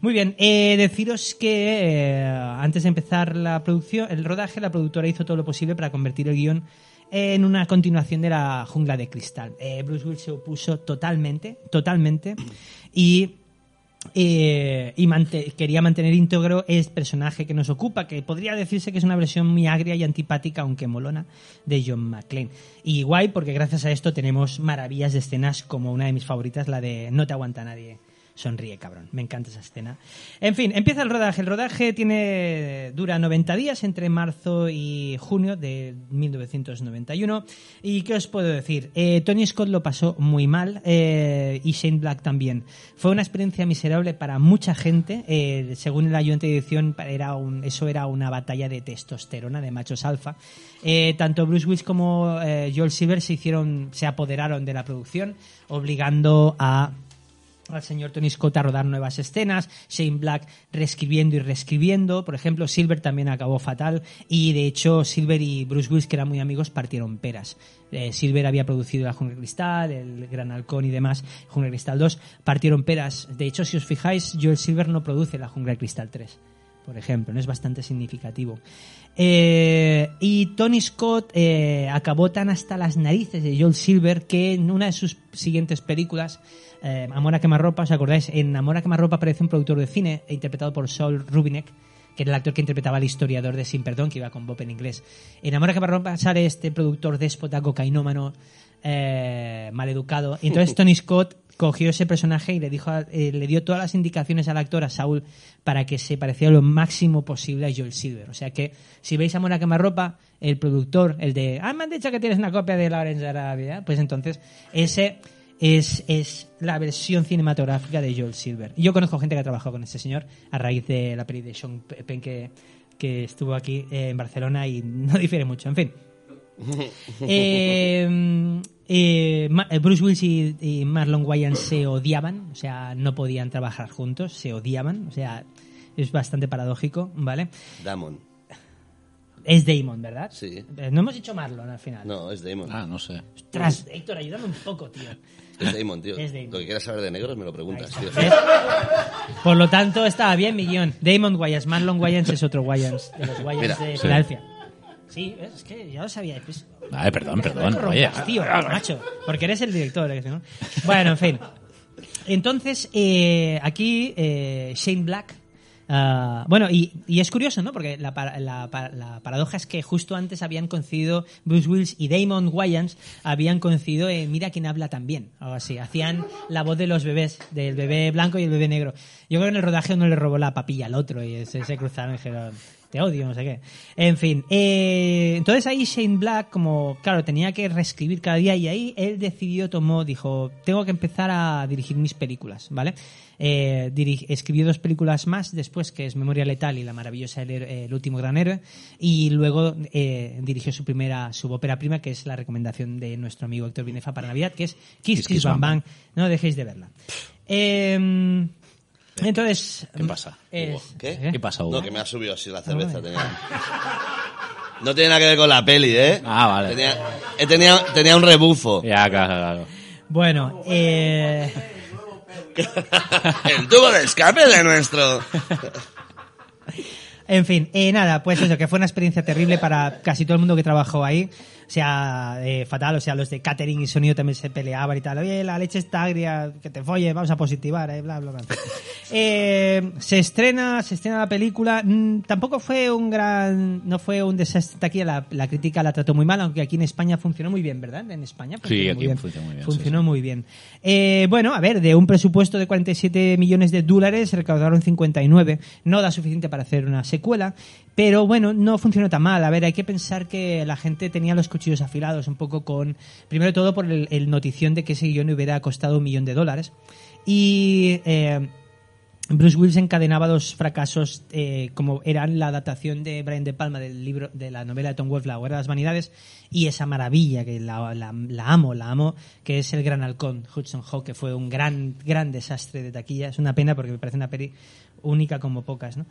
Muy bien, eh, deciros que eh, antes de empezar la producción, el rodaje, la productora hizo todo lo posible para convertir el guion en una continuación de la jungla de cristal. Eh, Bruce Willis se opuso totalmente, totalmente y eh, y quería mantener íntegro el personaje que nos ocupa, que podría decirse que es una versión muy agria y antipática, aunque molona, de John McClane. Y guay, porque gracias a esto tenemos maravillas de escenas como una de mis favoritas, la de No te aguanta nadie sonríe, cabrón. Me encanta esa escena. En fin, empieza el rodaje. El rodaje tiene dura 90 días entre marzo y junio de 1991. ¿Y qué os puedo decir? Eh, Tony Scott lo pasó muy mal eh, y Shane Black también. Fue una experiencia miserable para mucha gente. Eh, según el ayudante de edición, era eso era una batalla de testosterona, de machos alfa. Tanto Bruce Willis como Joel Silver se hicieron, se apoderaron de la producción, obligando a al señor Tony Scott a rodar nuevas escenas, Shane Black reescribiendo y reescribiendo, por ejemplo, Silver también acabó fatal y de hecho Silver y Bruce Willis, que eran muy amigos, partieron peras. Eh, Silver había producido La Jungla Cristal, El Gran Halcón y demás, Jungla Cristal 2, partieron peras. De hecho, si os fijáis, Joel Silver no produce La Jungla Cristal 3 por ejemplo, no es bastante significativo. Eh, y Tony Scott eh, acabó tan hasta las narices de Joel Silver que en una de sus siguientes películas, eh, Amor a quemarropa, ¿os acordáis? En Amor a quemarropa aparece un productor de cine interpretado por Saul Rubinek, que era el actor que interpretaba al historiador de Sin Perdón, que iba con Bob en inglés. En Amor a quemarropa sale este productor déspota, cocainómano, eh, maleducado. Y entonces Tony Scott cogió ese personaje y le dijo a- eh, le dio todas las indicaciones al actor a Saul para que se pareciera lo máximo posible a Joel Silver. O sea que si veis Amor a quemarropa, el productor, el de ah, me han dicho que tienes una copia de Lawrence de Arabia, pues entonces ese es, es la versión cinematográfica de Joel Silver. Y yo conozco gente que ha trabajado con este señor a raíz de la peli de Sean Penn que, que estuvo aquí eh, en Barcelona y no difiere mucho. En fin. Eh, eh, eh, Bruce Willis y, y Marlon Wayans se odiaban, o sea, no podían trabajar juntos, se odiaban, o sea, es bastante paradójico, ¿vale? Damon. Es Damon, ¿verdad? Sí. Eh, No hemos dicho Marlon al final. No, es Damon. Ah, no sé. Ostras, Héctor, ayúdame un poco, tío. Es Damon, tío. Es Damon. Lo que quieras saber de negros me lo preguntas, tío. ¿Ves? Por lo tanto, estaba bien mi guion. Damon Wayans, Marlon Wayans es otro Wayans, de los Wayans Mira, de sí. Filadelfia. Sí, ¿ves? es que ya lo sabía. Pues, Ay, perdón, perdón. Oye, tío, macho, porque eres el director. ¿eh? ¿no? Bueno, en fin. Entonces, eh, aquí eh, Shane Black. Ah, bueno, y, y es curioso, ¿no? Porque la, la, la paradoja es que justo antes habían coincidido Bruce Willis y Damon Wayans habían coincidido Mira quién habla también, algo así. Hacían la voz de los bebés, del bebé blanco y el bebé negro. Yo creo que en el rodaje uno le robó la papilla al otro y se, se cruzaron y dijeron, te odio, no sé qué. En fin, eh, entonces ahí Shane Black, como, claro, tenía que reescribir cada día y ahí él decidió, tomó, dijo, tengo que empezar a dirigir mis películas, ¿vale? Eh, escribió dos películas más después, que es Memoria Letal y La maravillosa El, Héroe- El último gran héroe, y luego eh, dirigió su primera, su ópera prima, que es la recomendación de nuestro amigo Héctor Binefa para Navidad, que es Kiss Kiss, Kiss, Bang Bang Bang. No dejéis de verla. Eh, entonces... ¿Qué pasa, es-? ¿Qué? ¿eh? ¿Qué pasa, Hugo? No, que me ha subido así la cerveza. Ah, tenía- No tiene nada que ver con la peli, ¿eh? Ah, vale. Tenía, eh, tenía, tenía un rebufo. Ya, claro, claro. Bueno, eh... El tubo de escape de nuestro... En fin, eh, nada, pues eso, que fue una experiencia terrible para casi todo el mundo que trabajó ahí. Sea, eh, fatal, o sea, los de catering y sonido también se peleaban y tal. Oye, la leche está agria, que te folle, vamos a positivar, eh, bla, bla, bla. Eh, se estrena, se estrena la película. Mm, tampoco fue un gran, no fue un desastre aquí, la, la crítica la trató muy mal, aunque aquí en España funcionó muy bien, ¿verdad? En España funcionó Sí, muy aquí bien. funcionó muy bien, Funcionó muy bien. Eh, bueno, a ver, de un presupuesto de 47 millones de dólares se recaudaron 59. No da suficiente para hacer una secuela, pero bueno, no funcionó tan mal. A ver, hay que pensar que la gente tenía los cuchillos afilados un poco con, primero todo por el, el notición de que ese guion hubiera costado un millón de dólares. Y eh, Bruce Willis encadenaba dos fracasos eh, como eran la adaptación de Brian De Palma del libro de la novela de Tom Wolfe La Guerra de las Vanidades y esa maravilla que la, la- la amo, la amo, que es El Gran Halcón, Hudson Hawk, que fue un gran gran desastre de taquilla. Es una pena porque me parece una peli única como pocas, ¿no?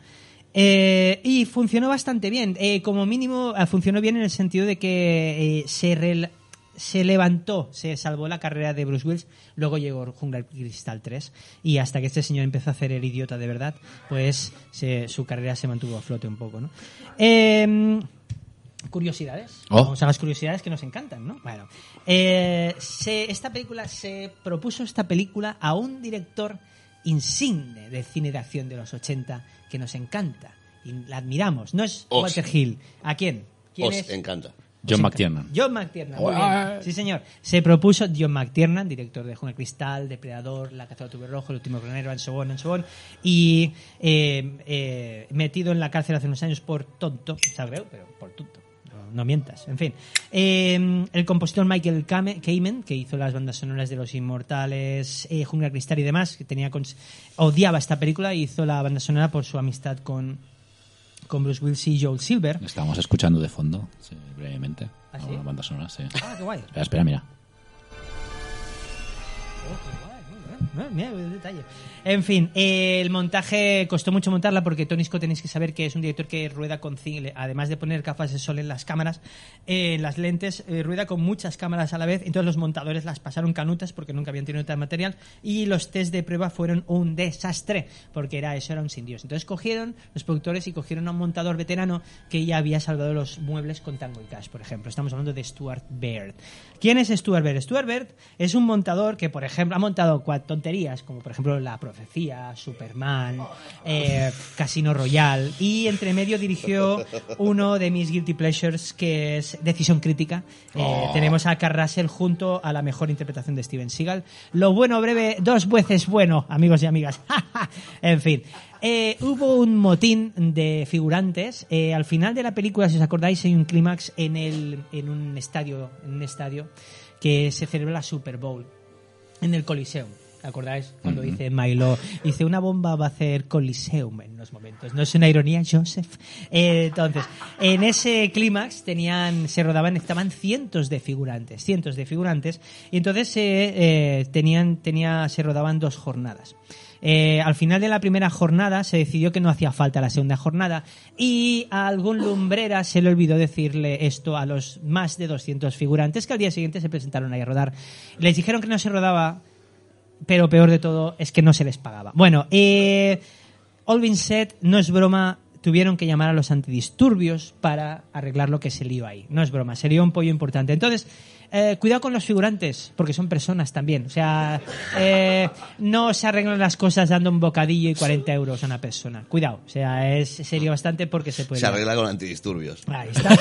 Eh, y funcionó bastante bien. Eh, como mínimo, eh, funcionó bien en el sentido de que eh, se, se levantó, se salvó la carrera de Bruce Willis. Luego llegó Jungla Cristal 3. Y hasta que este señor empezó a hacer el idiota de verdad, pues se- su carrera se mantuvo a flote un poco, ¿no? Eh, curiosidades. Oh. Vamos a las curiosidades que nos encantan, ¿no? Bueno, se- esta película se propuso esta película a un director insigne del cine de acción de los 80 que nos encanta y la admiramos. No es Os. Walter Hill. ¿A quién? ¿Quién Os es? encanta. John McTiernan. John McTiernan, muy Uah. bien. Sí, señor. Se propuso John McTiernan, director de Jungle Cristal, Depredador, La caza del tubo rojo, El último granero, and so on, and so on, y eh, eh, metido en la cárcel hace unos años por tonto, ¿sabes? Pero por tonto. No, mientas, en fin. Eh, el compositor Michael Kame- Kamen, que hizo las bandas sonoras de Los Inmortales, eh, Jungla Cristal y demás, que tenía odiaba esta película y hizo la banda sonora por su amistad con, con Bruce Willis y Joel Silver. Estábamos escuchando de fondo, sí, brevemente. ¿Ah, sí? Alguna banda sonora, sí. Ah, qué guay. Espera, espera, mira. Ah, mira, detalle. En fin, eh, el montaje costó mucho montarla porque Tony Scott tenéis que saber que es un director que rueda con cine, además de poner gafas de sol en las cámaras, eh, en las lentes, eh, rueda con muchas cámaras a la vez. Entonces los montadores las pasaron canutas porque nunca habían tenido tal material y los test de prueba fueron un desastre porque era eso, era un sin Dios. Entonces cogieron los productores y cogieron a un montador veterano que ya había salvado los muebles con Tango y Cash, por ejemplo. Estamos hablando de Stuart Baird. ¿Quién es Stuart Baird? Stuart Baird es un montador que, por ejemplo, ha montado cua- tonterías como, por ejemplo, La Profecía, Superman, eh, Casino Royale y entre medio dirigió uno de mis guilty pleasures que es Decisión Crítica. Eh, Tenemos a Carl Russell junto a la mejor interpretación de Steven Seagal. Lo bueno breve, dos veces bueno, amigos y amigas. en fin. Eh, hubo un motín de figurantes. Eh, al final de la película, si os acordáis, hay un clímax en, el, en un estadio, en un estadio que se celebra la Super Bowl en el Coliseum. ¿Te acordáis? Cuando dice Milo, dice una bomba va a hacer Coliseum en unos momentos. ¿No es una ironía, Joseph? Eh, entonces, en ese clímax tenían, se rodaban, estaban cientos de figurantes, cientos de figurantes, y entonces eh, eh, tenían, tenía, se rodaban dos jornadas. Eh, al final de la primera jornada se decidió que no hacía falta la segunda jornada y a algún lumbrera se le olvidó decirle esto a los más de 200 figurantes que al día siguiente se presentaron ahí a rodar. Les dijeron que no se rodaba, pero peor de todo es que no se les pagaba. Bueno, eh, Said, no es broma, tuvieron que llamar a los antidisturbios para arreglar lo que se lió ahí. No es broma, sería un pollo importante. Entonces, eh, cuidado con los figurantes, porque son personas también. O sea, eh, no se arreglan las cosas dando un bocadillo y 40 euros a una persona. Cuidado, o sea, es serio bastante porque se puede... Se arregla con antidisturbios. Ahí está.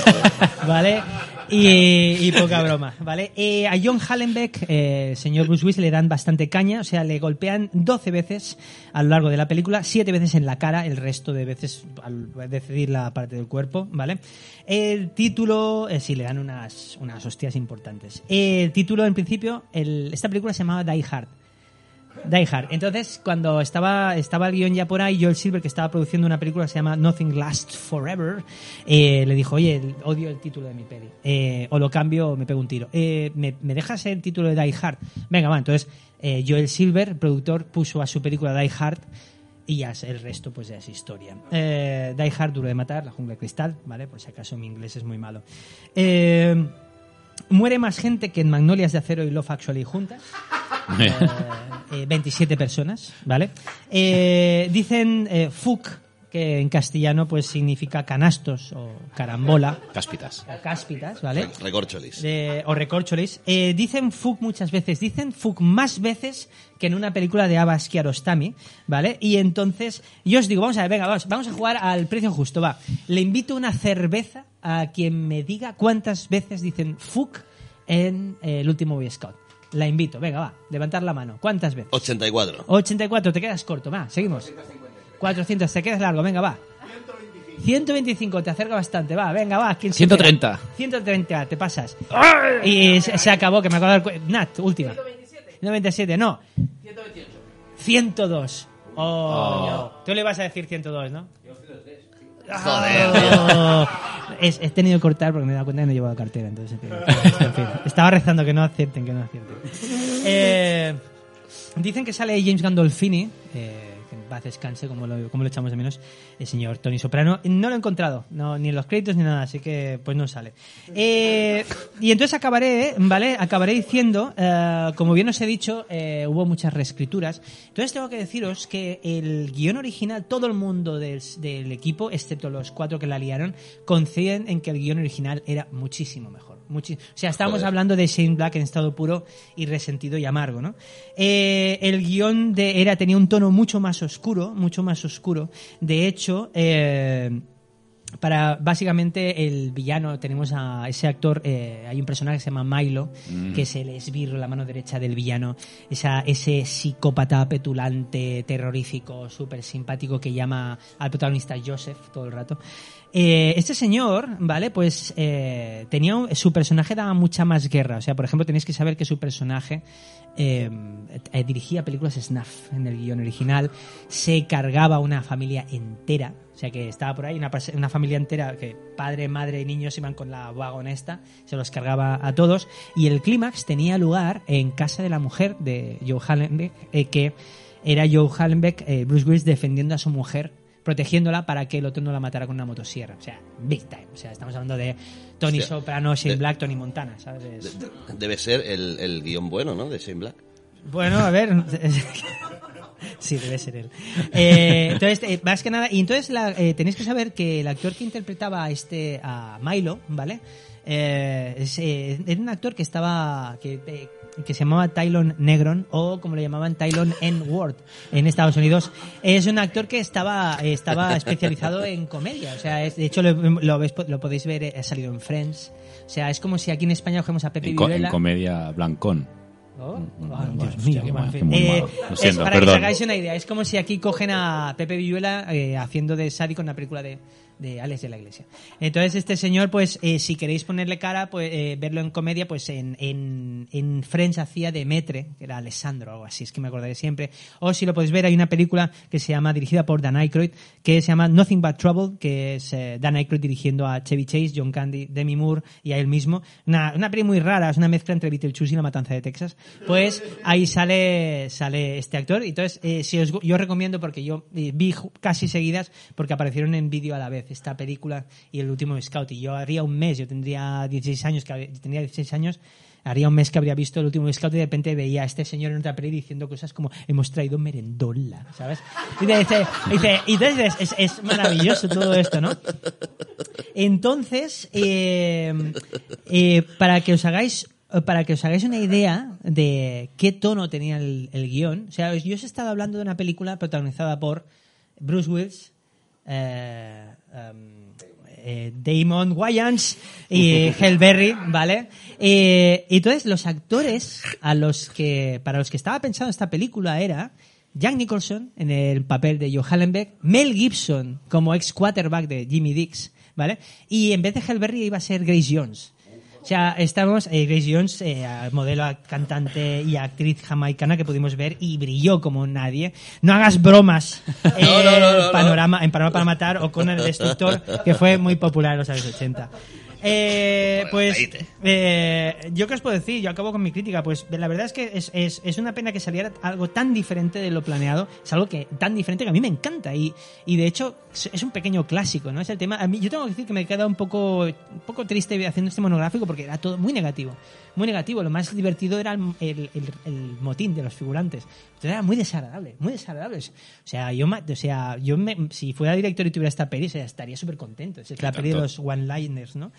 ¿Vale? Y, y poca broma, ¿vale? Eh, a John Hallenbeck, eh, señor Bruce Willis, le dan bastante caña, o sea, le golpean 12 veces a lo largo de la película, 7 veces en la cara, el resto de veces al decidir la parte del cuerpo, ¿vale? El título, eh, sí, le dan unas, unas hostias importantes. El título, en principio, esta película se llamaba Die Hard. Die Hard. Entonces, cuando estaba, estaba el guion ya por ahí, Joel Silver, que estaba produciendo una película que se llama Nothing Lasts Forever, eh, le dijo, oye, odio el título de mi peli. Eh, o lo cambio o me pego un tiro. Eh, ¿me, dejas el título de Die Hard? Venga, va. Entonces, eh, Joel Silver, productor, puso a su película Die Hard y ya el resto pues ya es historia. Eh, Die Hard, Duro de Matar, La Jungla de Cristal, ¿vale? Por si acaso mi inglés es muy malo. Eh, muere más gente que en Magnolias de Acero y Love Actually juntas. Eh, eh, 27 personas, ¿vale? Eh, dicen eh, fuck, que en castellano pues significa canastos o carambola, Cáspitas. o cáspitas, ¿vale? Recorcholis. de- o recorcholis, eh, dicen fuck muchas veces, dicen fuck más veces que en una película de Abbas Kiarostami, ¿vale? Y entonces, yo os digo, vamos a ver, venga, vamos, vamos a jugar al precio justo, va. Le invito una cerveza a quien me diga cuántas veces dicen fuck en eh, el último Boy Scout. La invito, venga, va, levantar la mano. ¿Cuántas veces? 84. 84, te quedas corto, va, seguimos. 400, te quedas largo, venga, va. 125, te acerca bastante, va, venga, va. ¿quién se 130. queda? 130, te pasas. Y se, se acabó, que me acabo de Nat, última. 197, no. 102. Oh, Tú le vas a decir 102, ¿no? Joder. Es- he tenido que cortar porque me he dado cuenta que no llevaba cartera, entonces en fin, en fin. estaba rezando que no acierten, que no acierten. Eh, dicen que sale James Gandolfini, eh, paz descanse, como lo, como lo echamos de menos, el señor Tony Soprano. No lo he encontrado, no, ni en los créditos ni nada, así que pues no sale. Eh, y entonces acabaré, ¿vale? Acabaré diciendo, eh, como bien os he dicho, eh, hubo muchas reescrituras. Entonces tengo que deciros que el guion original, todo el mundo del, equipo, excepto los cuatro que la liaron, coinciden en que el guion original era muchísimo mejor. Muchi- o sea, estábamos Joder. hablando de Shane Black en estado puro y resentido y amargo, ¿no? Eh, el guion de era tenía un tono mucho más oscuro, mucho más oscuro. De hecho, eh, para básicamente el villano tenemos a ese actor eh, hay un personaje que se llama Milo que es el esbirro la mano derecha del villano esa, ese psicópata petulante terrorífico súper simpático que llama al protagonista Joseph todo el rato Eh, este señor vale pues eh, tenía un- su personaje daba mucha más guerra. O sea por ejemplo tenéis que saber que su personaje eh, dirigía películas snuff en el guion original, se cargaba una familia entera, o sea que estaba por ahí una, familia entera que padre, madre y niños iban con la vagonesta, se los cargaba a todos. Y el clímax tenía lugar en casa de la mujer de Joe Hallenbeck, que era Joe Hallenbeck, Bruce Willis defendiendo a su mujer protegiéndola para que el otro no la matara con una motosierra. O sea, big time. O sea, estamos hablando de Tony Hostia. Soprano, Shane De- Black, Tony Montana, ¿sabes? Es- Debe ser el, el guion bueno, ¿no? De Shane Black. Bueno, a ver. Sí, debe ser él. Eh, entonces, eh, más que nada, y entonces la- eh, tenéis que saber que el actor que interpretaba a este a Milo, ¿vale? Eh, es, era un actor que estaba que, que se llamaba Tylon Negron o como le llamaban Tylon N. Ward en Estados Unidos. Es un actor que estaba estaba especializado en comedia, o sea, es- de hecho lo, lo, ves- lo podéis ver, eh, ha salido en Friends. O sea, es como si aquí en España cogemos a Pepe En, co- en comedia blancón. Oh, Dios mío, Eh, para que os hagáis una idea, es como si aquí cogen a Pepe Villuela eh, haciendo de sádico en la película de, de Alex de la Iglesia. Entonces este señor, pues eh, si queréis ponerle cara, pues eh, verlo en comedia, pues en, en, en Friends hacía de Metre, que era Alessandro o algo así, es que me acordaré siempre. O si lo podéis ver, hay una película que se llama, dirigida por Dan Aykroyd, que se llama Nothing But Trouble, que es eh, Dan Aykroyd dirigiendo a Chevy Chase, John Candy, Demi Moore y a él mismo. Una, una peli muy rara, es una mezcla entre Beetlejuice y La Matanza de Texas. Pues ahí sale, sale este actor. Entonces, si os, yo recomiendo, porque yo vi casi seguidas, porque aparecieron en vídeo a la vez, esta película y el último Scout. Y yo haría un mes, yo tendría 16 años, que tendría 16 años, haría un mes que habría visto el último Scout y de repente veía a este señor en otra peli diciendo cosas como hemos traído merendola, ¿sabes? Y dice, y entonces es, maravilloso todo esto, ¿no? Entonces, eh, eh, para que os hagáis para que os hagáis una idea de qué tono tenía el, el guion, o sea, yo os he estado hablando de una película protagonizada por Bruce Willis, eh, em, eh, Damon Wayans y Hell Berry, ¿vale? Eh, y entonces los actores a los que para los que estaba pensando esta película era Jack Nicholson en el papel de Joe Hallenbeck, Mel Gibson como ex quarterback de Jimmy Dix, ¿vale? Y en vez de Hell Berry iba a ser Grace Jones. O sea, estamos, eh, Grace Jones, eh, modelo, cantante y actriz jamaicana que pudimos ver y brilló como nadie. No hagas bromas eh, No, no, no, no, no. panorama, en Panorama para Matar o con el Destructor, que fue muy popular en los años 80. Eh, pues. Eh, yo qué os puedo decir, yo acabo con mi crítica, pues la verdad es que es, es, es una pena que saliera algo tan diferente de lo planeado, es algo que tan diferente que a mí me encanta y, y de hecho es un pequeño clásico, ¿no? Es el tema, a mí yo tengo que decir que me queda un poco, un poco triste haciendo este monográfico porque era todo muy negativo, muy negativo, lo más divertido era el, el, el- el motín de los figurantes, Entonces era muy desagradable, muy desagradable, o sea, yo, o sea, yo me- si fuera director y tuviera esta peli, o sea, estaría súper contento, es la peli de los one-liners, ¿no?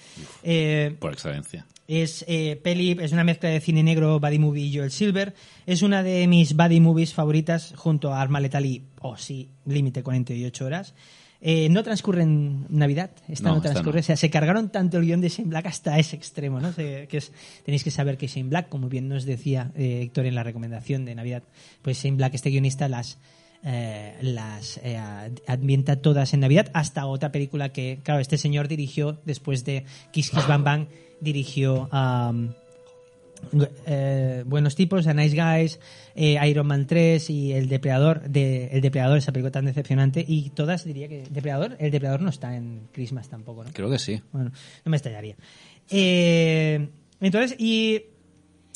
Eh, Por excelencia. Es eh, peli, es una mezcla de cine negro, buddy movie y Joel Silver. Es una de mis buddy movies favoritas junto a Arma Letal y, oh sí, Límite 48 horas. Eh, no transcurre en Navidad, esta no, No, esta transcurre. no. O sea, se cargaron tanto el guion de Shane Black hasta ese extremo, ¿no? Se- que es, tenéis que saber que Shane Black, como bien nos decía eh, Héctor en la recomendación de Navidad, pues Shane Black, este guionista, las eh, las eh, ambienta todas en Navidad hasta otra película que, claro, este señor dirigió después de Kiss Kiss Bang Bang, dirigió um, eh, Buenos Tipos, A Nice Guys, eh, Iron Man 3 y El Depredador, de, El Depredador, esa película tan decepcionante, y todas diría que Depredador, El Depredador no está en Christmas tampoco, ¿no? Creo que sí. Bueno, no me estallaría. Eh, entonces, y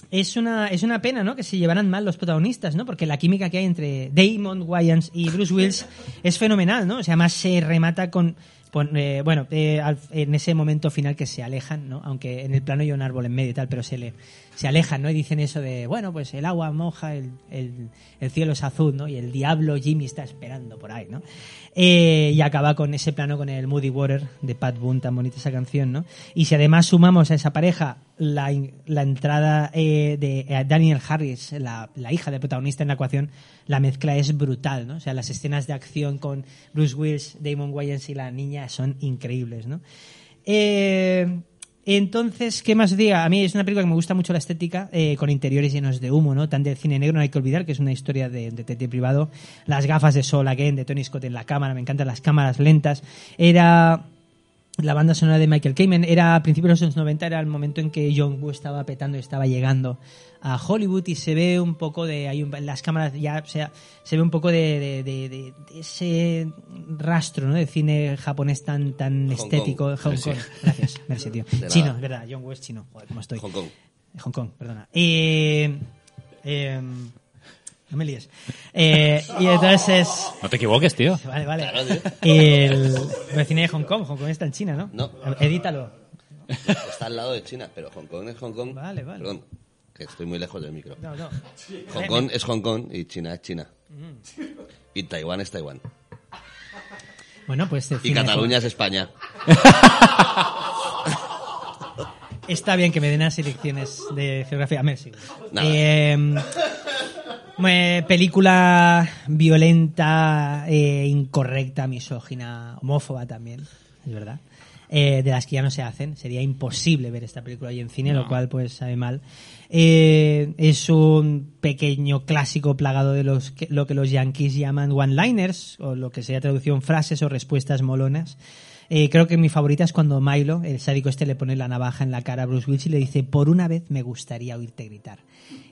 es una, es una pena, ¿no? Que se llevaran mal los protagonistas, ¿no? Porque la química que hay entre Damon Wayans y Bruce Willis es fenomenal, ¿no? O sea, además se remata con, eh, bueno, eh, al- en ese momento final que se alejan, ¿no? Aunque en el plano hay un árbol en medio y tal, pero se le, se alejan, ¿no? Y dicen eso de, bueno, pues el agua moja, el, el, el cielo es azul, ¿no? Y el diablo Jimmy está esperando por ahí, ¿no? Eh, y acaba con ese plano con el Moody Water de Pat Boone, tan bonita esa canción, ¿no? Y si además sumamos a esa pareja la, la entrada eh, de eh, Daniel Harris, la, la hija del protagonista en la ecuación, la mezcla es brutal, ¿no? O sea, las escenas de acción con Bruce Willis, Damon Wayans y la niña son increíbles, ¿no? Eh, entonces, ¿qué más diga? A mí es una película que me gusta mucho la estética, eh, con interiores llenos de humo, ¿no? Tan del cine negro, no hay que olvidar que es una historia de un privado. Las gafas de Sol Again, de Tony Scott en la cámara, me encantan las cámaras lentas. Era la banda sonora de Michael Kamen era a principios de los años 90 era el momento en que John Woo estaba petando y estaba llegando a Hollywood y se ve un poco de hay un- las cámaras ya o sea se ve un poco de, de- de- de- de ese rastro ¿no? de cine japonés tan tan Hong estético Kong. Hong. Kong gracias merci tío chino es verdad John es chino joder cómo estoy Hong Kong. Hong Kong, perdona. Eh, eh, no me líes. Eh, y entonces es... No te equivoques, tío. Vale, vale. Claro, tío. El, el cine de Hong Kong. Hong Kong está en China, ¿no? No. Edítalo. Está al lado de China, pero Hong Kong es Hong Kong. Vale, vale. Perdón, que estoy muy lejos del micro. No, no. Hong Kong es Hong Kong y China es China. Mm. Y Taiwán es Taiwán. Bueno, pues... Y Cataluña es España. Está bien que me den las elecciones de geografía. Nada. Eh, eh, película violenta, eh, incorrecta, misógina, homófoba también, es verdad. Eh, de las que ya no se hacen. Sería imposible ver esta película hoy en cine, lo cual pues sabe mal. Eh, es un pequeño clásico plagado de los lo que los yankees llaman one-liners, o lo que sería traducción frases o respuestas molonas. Eh, creo que mi favorita es cuando Milo, el sádico este, le pone la navaja en la cara a Bruce Willis y le dice, por una vez me gustaría oírte gritar.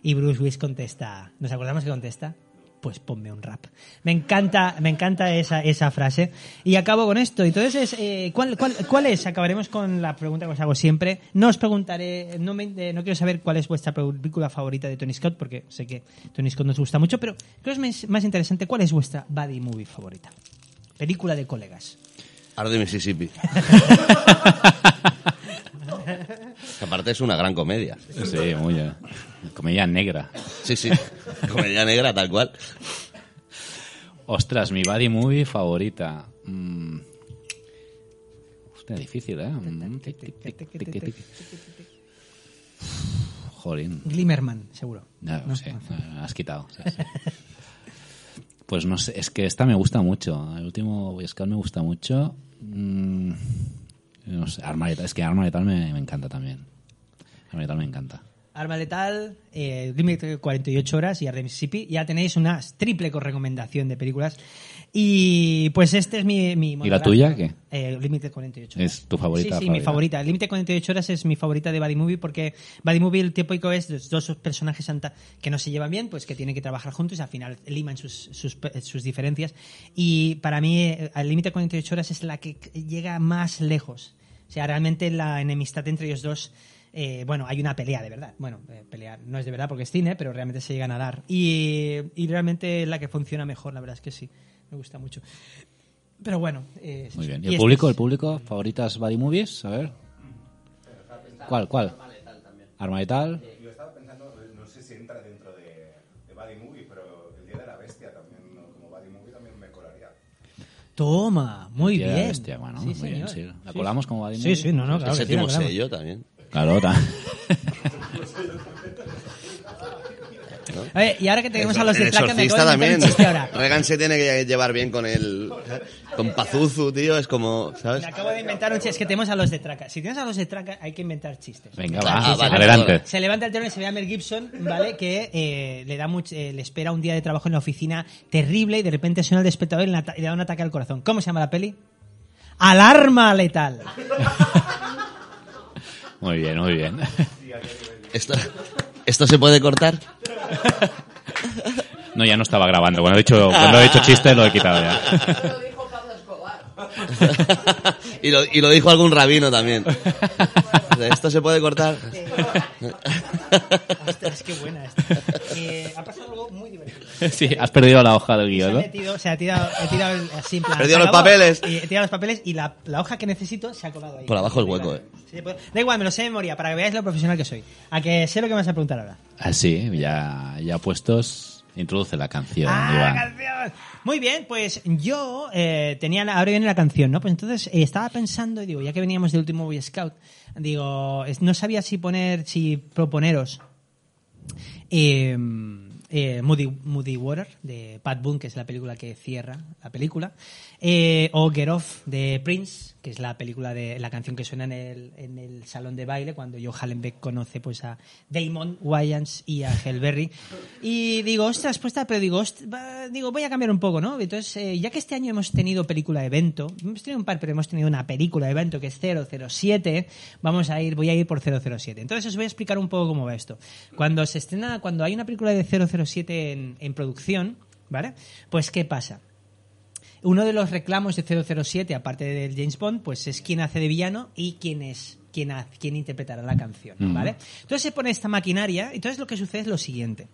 Y Bruce Willis contesta, ¿nos acordamos que contesta? Pues ponme un rap. Me encanta, me encanta esa, esa frase. Y acabo con esto. Entonces, eh, ¿cuál, cuál, cuál es? Acabaremos con la pregunta que os hago siempre. No os preguntaré, no, me, eh, no quiero saber cuál es vuestra película favorita de Tony Scott, porque sé que Tony Scott nos gusta mucho, pero creo que es más- más interesante cuál es vuestra buddy movie favorita. Película de colegas. Arde Mississippi. Aparte es una gran comedia. Sí, muy bien. Comedia negra. Sí, sí. Comedia negra, tal cual. Ostras, mi buddy movie favorita. Mm. Hostia, difícil, ¿eh? Mm, tic, tic, tic, tic, tic, tic. Jolín. Glimmerman, seguro. Ya, no sé, has quitado. sí, sí. Pues no sé, es que esta me gusta mucho. El último Boy Scout me gusta mucho. Mm, no sé, Arma Letal. Es que Arma Letal me, me encanta también. Arma Letal me encanta. Arma Letal, eh, Límite 48 horas y Arde Mississippi. Ya tenéis una triple recomendación de películas. Y pues este es mi... mi ¿Y la tuya qué? Eh, Límite 48 horas. ¿Es tu favorita, Sí, sí, mi favorita? favorita. Límite 48 horas es mi favorita de Buddy Movie porque Buddy Movie el típico es los dos personajes que no se llevan bien, pues que tienen que trabajar juntos y al final liman sus, sus, sus diferencias. Y para mí, eh, al Límite 48 horas es la que llega más lejos. O sea, realmente la enemistad entre ellos dos eh, bueno, hay una pelea de verdad. Bueno, eh, pelear no es de verdad porque es cine, pero realmente se llegan a dar. Y, y realmente es la que funciona mejor, la verdad es que sí. Me gusta mucho. Pero bueno. eh, Muy bien. ¿Y Y el este público? es- ¿El público? ¿Favoritas buddy movies? A ver. ¿Cuál? ¿Cuál? Arma Letal. Yo estaba pensando, no sé si entra dentro de, de Buddy Movie, pero el Día de la Bestia también, ¿no? como Buddy Movie también me colaría. Toma, muy Tía bien. Bestia, bueno, Sí, muy bien, sí. ¿La colamos sí. como buddy Sí, sí, no, no, claro. el séptimo sello también. Claro, ta- A ver, y ahora que tenemos El- a los de me exorcista acabo de inventar también. ahora. Regan se tiene que llevar bien con el... Con Pazuzu, tío, es como... ¿Sabes? Me acabo de inventar un chiste. Es que tenemos a los de Traca. Si tienes a los de Traca, hay que inventar chistes. Venga, Ah, va. vale, Adelante. Se levanta el telón y se ve a Mel Gibson, ¿vale? Que eh, le da mucho, eh, le espera un día de trabajo en la oficina terrible y de repente suena el despertador y le, ata- y le da un ataque al corazón. ¿Cómo se llama la peli? Alarma letal. Muy bien, muy bien. Esto, ¿Esto se puede cortar? No, ya no estaba grabando. Cuando he dicho, cuando he dicho chiste lo he quitado ya. Lo dijo Pablo Escobar. y, lo, y lo dijo algún rabino también. ¿Esto se puede cortar? Ostras, qué buena esta. Eh, ha pasado. Sí, has perdido la hoja del Se guion, ha ¿no? metido, se ha tirado, he tirado el- así en plan. Perdido se los acabó, papeles. y he tirado los papeles y la, la hoja que necesito se ha colado ahí. Por abajo el hueco, eh. Sí, pues, da igual, me lo sé de memoria para que veáis lo profesional que soy. A que sé lo que me vas a preguntar ahora. Ah, sí, ya, ya puestos. Introduce la canción, ¡Ah, Iván. canción! Muy bien, pues yo eh, tenía la, ahora viene la canción, ¿no? Pues entonces eh, estaba pensando y digo, ya que veníamos del último Boy Scout, digo, es- no sabía si poner, si proponeros eh, eh, Moody, Moody Water de Pat Boone, que es la película que cierra la película, eh, o Get Off de Prince, que es la película de la canción que suena en el, en el salón de baile cuando Joe Hallenbeck conoce pues a Damon Wayans y a Hellberry y digo ostras pues está pero digo "Ost- va- digo voy a cambiar un poco no entonces eh, ya que este año hemos tenido película evento hemos tenido un par pero hemos tenido una película evento que es 007 vamos a ir voy a ir por 007 entonces os voy a explicar un poco cómo va esto. Cuando se estrena cuando hay una película de 007 en, en producción vale pues qué pasa uno de los reclamos de 007, aparte del James Bond, pues es quién hace de villano y quién es quién, ha- quién interpretará la canción, ¿vale? Entonces se pone esta maquinaria y entonces lo que sucede es lo siguiente.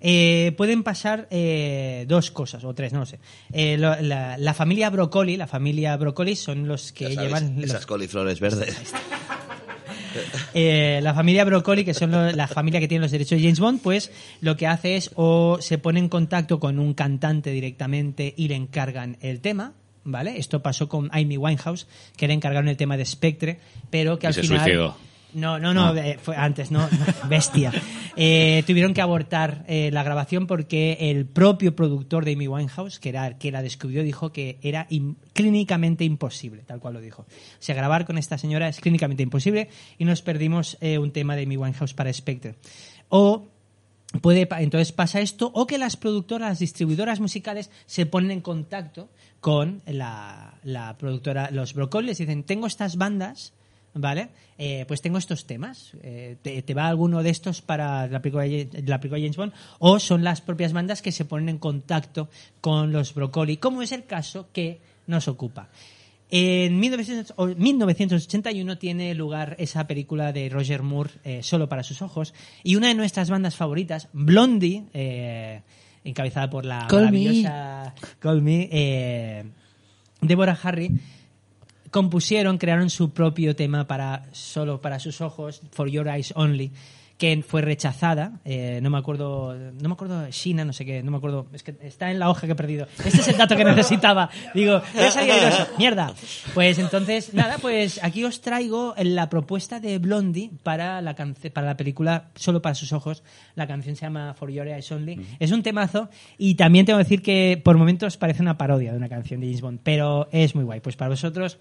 Eh, pueden pasar eh, dos cosas, o tres, no lo sé. Eh, lo- la, la familia Broccoli, la familia Broccoli son los que llevan... los- esas coliflores verdes. Eh, la familia Broccoli, que son lo- la familia que tiene los derechos de James Bond, pues lo que hace es o se pone en contacto con un cantante directamente y le encargan el tema, ¿vale? Esto pasó con Amy Winehouse, que le encargaron el tema de Spectre, pero que Y al se final... suicidó. No, no, no, eh, fue antes, no, no, bestia. Eh, tuvieron que abortar eh, la grabación porque el propio productor de Amy Winehouse, que era que la descubrió, dijo que era clínicamente imposible, tal cual lo dijo. O sea, grabar con esta señora es clínicamente imposible y nos perdimos eh, un tema de Amy Winehouse para Spectre. O puede entonces pasa esto o que las productoras, las distribuidoras musicales se ponen en contacto con la, la productora, los Broccoli, les dicen, tengo estas bandas, ¿vale? Eh, pues tengo estos temas, eh, te, te va alguno de estos para la película, de- la película James Bond? O son las propias bandas que se ponen en contacto con los Broccoli, como es el caso que nos ocupa. En 1900 o 1981 tiene lugar esa película de Roger Moore, eh, Solo para sus ojos, y una de nuestras bandas favoritas, Blondie, encabezada por la Call me. maravillosa Call Me, Deborah Harry, compusieron, crearon su propio tema para Solo para sus ojos, For Your Eyes Only, que fue rechazada, eh, no me acuerdo, no me acuerdo, China, no sé qué, no me acuerdo, es que está en la hoja que he perdido. Este es el dato que necesitaba. Digo, ya salía airoso, mierda. Pues entonces, nada, pues aquí os traigo la propuesta de Blondie para la para la película Solo para sus ojos. La canción se llama For Your Eyes Only. Es un temazo y también tengo que decir que por momentos parece una parodia de una canción de James Bond, pero es muy guay. Pues para vosotros,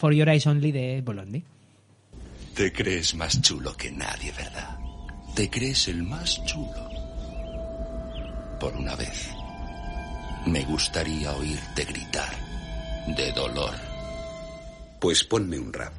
For Your Eyes Only de Blondie. Te crees más chulo que nadie, ¿verdad? Te crees el más chulo. Por una vez, me gustaría oírte gritar de dolor. Pues ponme un rap.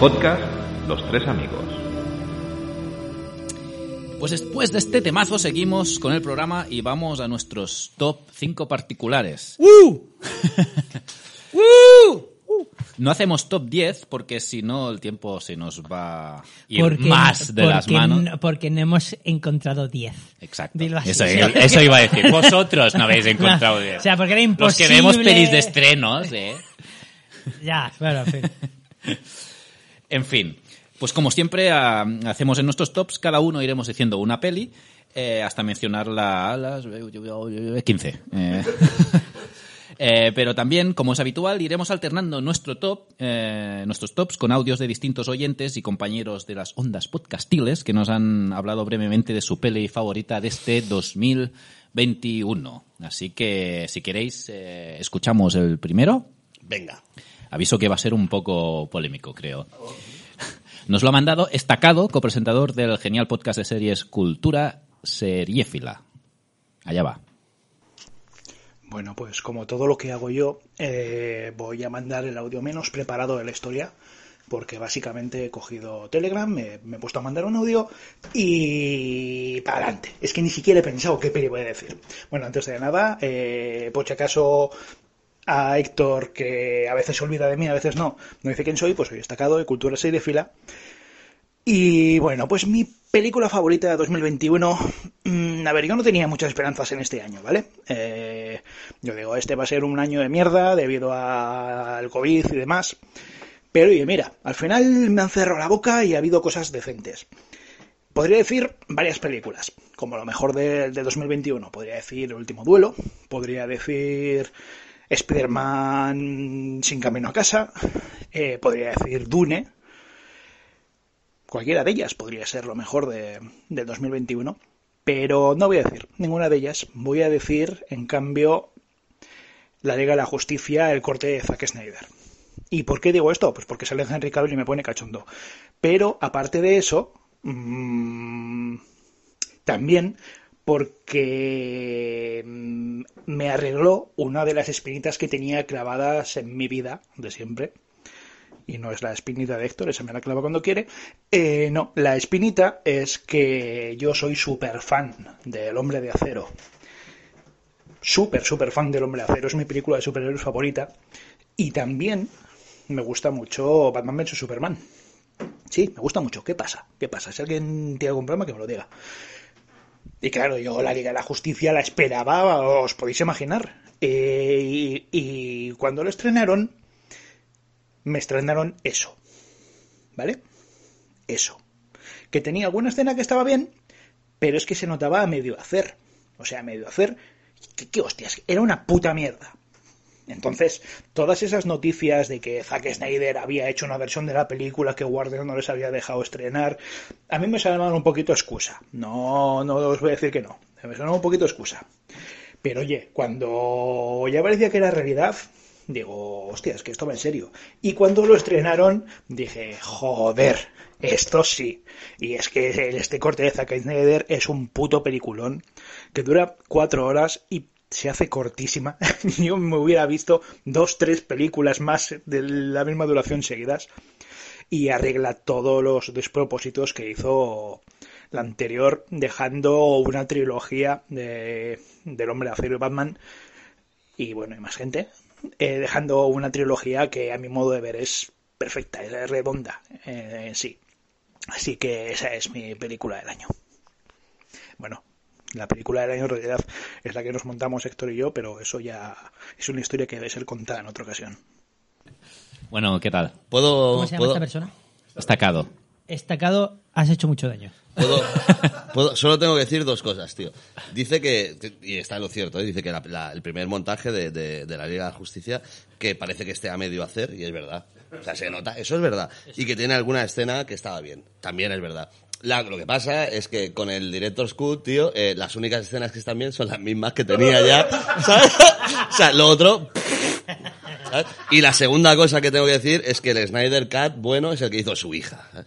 Podcast Los Tres Amigos. Pues después de este temazo seguimos con el programa y vamos a nuestros top 5 particulares. No hacemos top 10 porque si no el tiempo se nos va a ir más de las porque manos. no- porque no hemos encontrado 10. Exacto. Dilo así. Eso, eso iba a decir. Vosotros no habéis encontrado No, 10. o sea, porque era Los imposible. que vemos pelis de estrenos, ¿eh? Ya, bueno, en fin. En fin, pues como siempre ah, hacemos en nuestros tops, cada uno iremos diciendo una peli eh, hasta mencionarla a las eh, 15. Eh, pero también, como es habitual, iremos alternando nuestro top, eh, nuestros tops con audios de distintos oyentes y compañeros de las ondas podcastiles que nos han hablado brevemente de su peli favorita de este 2021. Así que, si queréis, escuchamos el primero. Venga. Aviso que va a ser un poco polémico, creo. Nos lo ha mandado Estacado, copresentador del genial podcast de series Cultura Seriéfila. Allá va. Bueno, pues como todo lo que hago yo, eh, voy a mandar el audio menos preparado de la historia, porque básicamente he cogido Telegram, me, he puesto a mandar un audio y para adelante. Es que ni siquiera he pensado qué voy a decir. Bueno, antes de nada, eh, por si acaso a Héctor, que a veces se olvida de mí, a veces no, no dice quién soy, pues soy destacado de Cultura Serie Fila. Y bueno, pues mi película favorita de 2021. mm, a ver, yo no tenía muchas esperanzas en este año, ¿vale? Eh, yo digo, este va a ser un año de mierda debido al COVID y demás. Pero oye, mira, al final me han cerrado la boca y ha habido cosas decentes. Podría decir varias películas, como lo mejor de, de 2021. Podría decir El último duelo, podría decir Spider-Man sin camino a casa, eh, podría decir Dune, Cualquiera de ellas podría ser lo mejor de, del 2021, pero no voy a decir ninguna de ellas. Voy a decir, en cambio, la Liga de la Justicia, el corte de Zack Snyder. ¿Y por qué digo esto? Pues porque sale Henry Cavill y me pone cachondo. Pero, aparte de eso, mm, también porque mm, me arregló una de las espinitas que tenía clavadas en mi vida de siempre y no es la espinita de Héctor, esa me la clava cuando quiere. Eh, no, la espinita es que yo soy súper fan del Hombre de Acero. Súper, súper fan del Hombre de Acero. Es mi película de superhéroes favorita. Y también me gusta mucho Batman vs Superman. Sí, me gusta mucho. ¿Qué pasa? ¿Qué pasa? Si alguien tiene algún problema, que me lo diga. Y claro, yo la Liga de la Justicia la esperaba, os podéis imaginar. Eh, y, y cuando lo estrenaron, me estrenaron eso. ¿Vale? Eso. Que tenía alguna escena que estaba bien, pero es que se notaba a medio hacer. O sea, a medio hacer. ¿Qué, qué hostias? Era una puta mierda. Entonces, todas esas noticias de que Zack Snyder había hecho una versión de la película que Warner no les había dejado estrenar, a mí me sonaban un poquito excusa. No, no os voy a decir que no. Me sonaba un poquito excusa. Pero oye, cuando ya parecía que era realidad, digo, hostia, es que esto va en serio. Y cuando lo estrenaron, dije, joder, esto sí. Y es que este corte de Zack Snyder es un puto peliculón que dura cuatro horas y se hace cortísima. Yo me hubiera visto dos, tres películas más de la misma duración seguidas y arregla todos los despropósitos que hizo la anterior, dejando una trilogía de, del Hombre de Acero y Batman y bueno, hay más gente, eh, dejando una trilogía que a mi modo de ver es perfecta, es redonda eh, en sí. Así que esa es mi película del año. Bueno, la película del año en realidad es la que nos montamos Héctor y yo, pero eso ya es una historia que debe ser contada en otra ocasión. Bueno, ¿qué tal? ¿Puedo, ¿Cómo se llama puedo, esta persona? Estacado. Estacado, has hecho mucho daño. puedo- puedo- solo tengo que decir dos cosas, tío. Dice que, y está en lo cierto, ¿eh? dice que la- la- el primer montaje de, de- de la Liga de la Justicia, que parece que esté a medio hacer, y es verdad. O sea, se nota, eso es verdad. Y que tiene alguna escena que estaba bien, también es verdad. La- lo que pasa es que con el Director's Cut, tío, eh, las únicas escenas que están bien son las mismas que tenía ya, ¿sabes? O sea, lo otro... ¿sabes? Y la segunda cosa que tengo que decir es que el Snyder Cut bueno es el que hizo su hija. ¿sabes?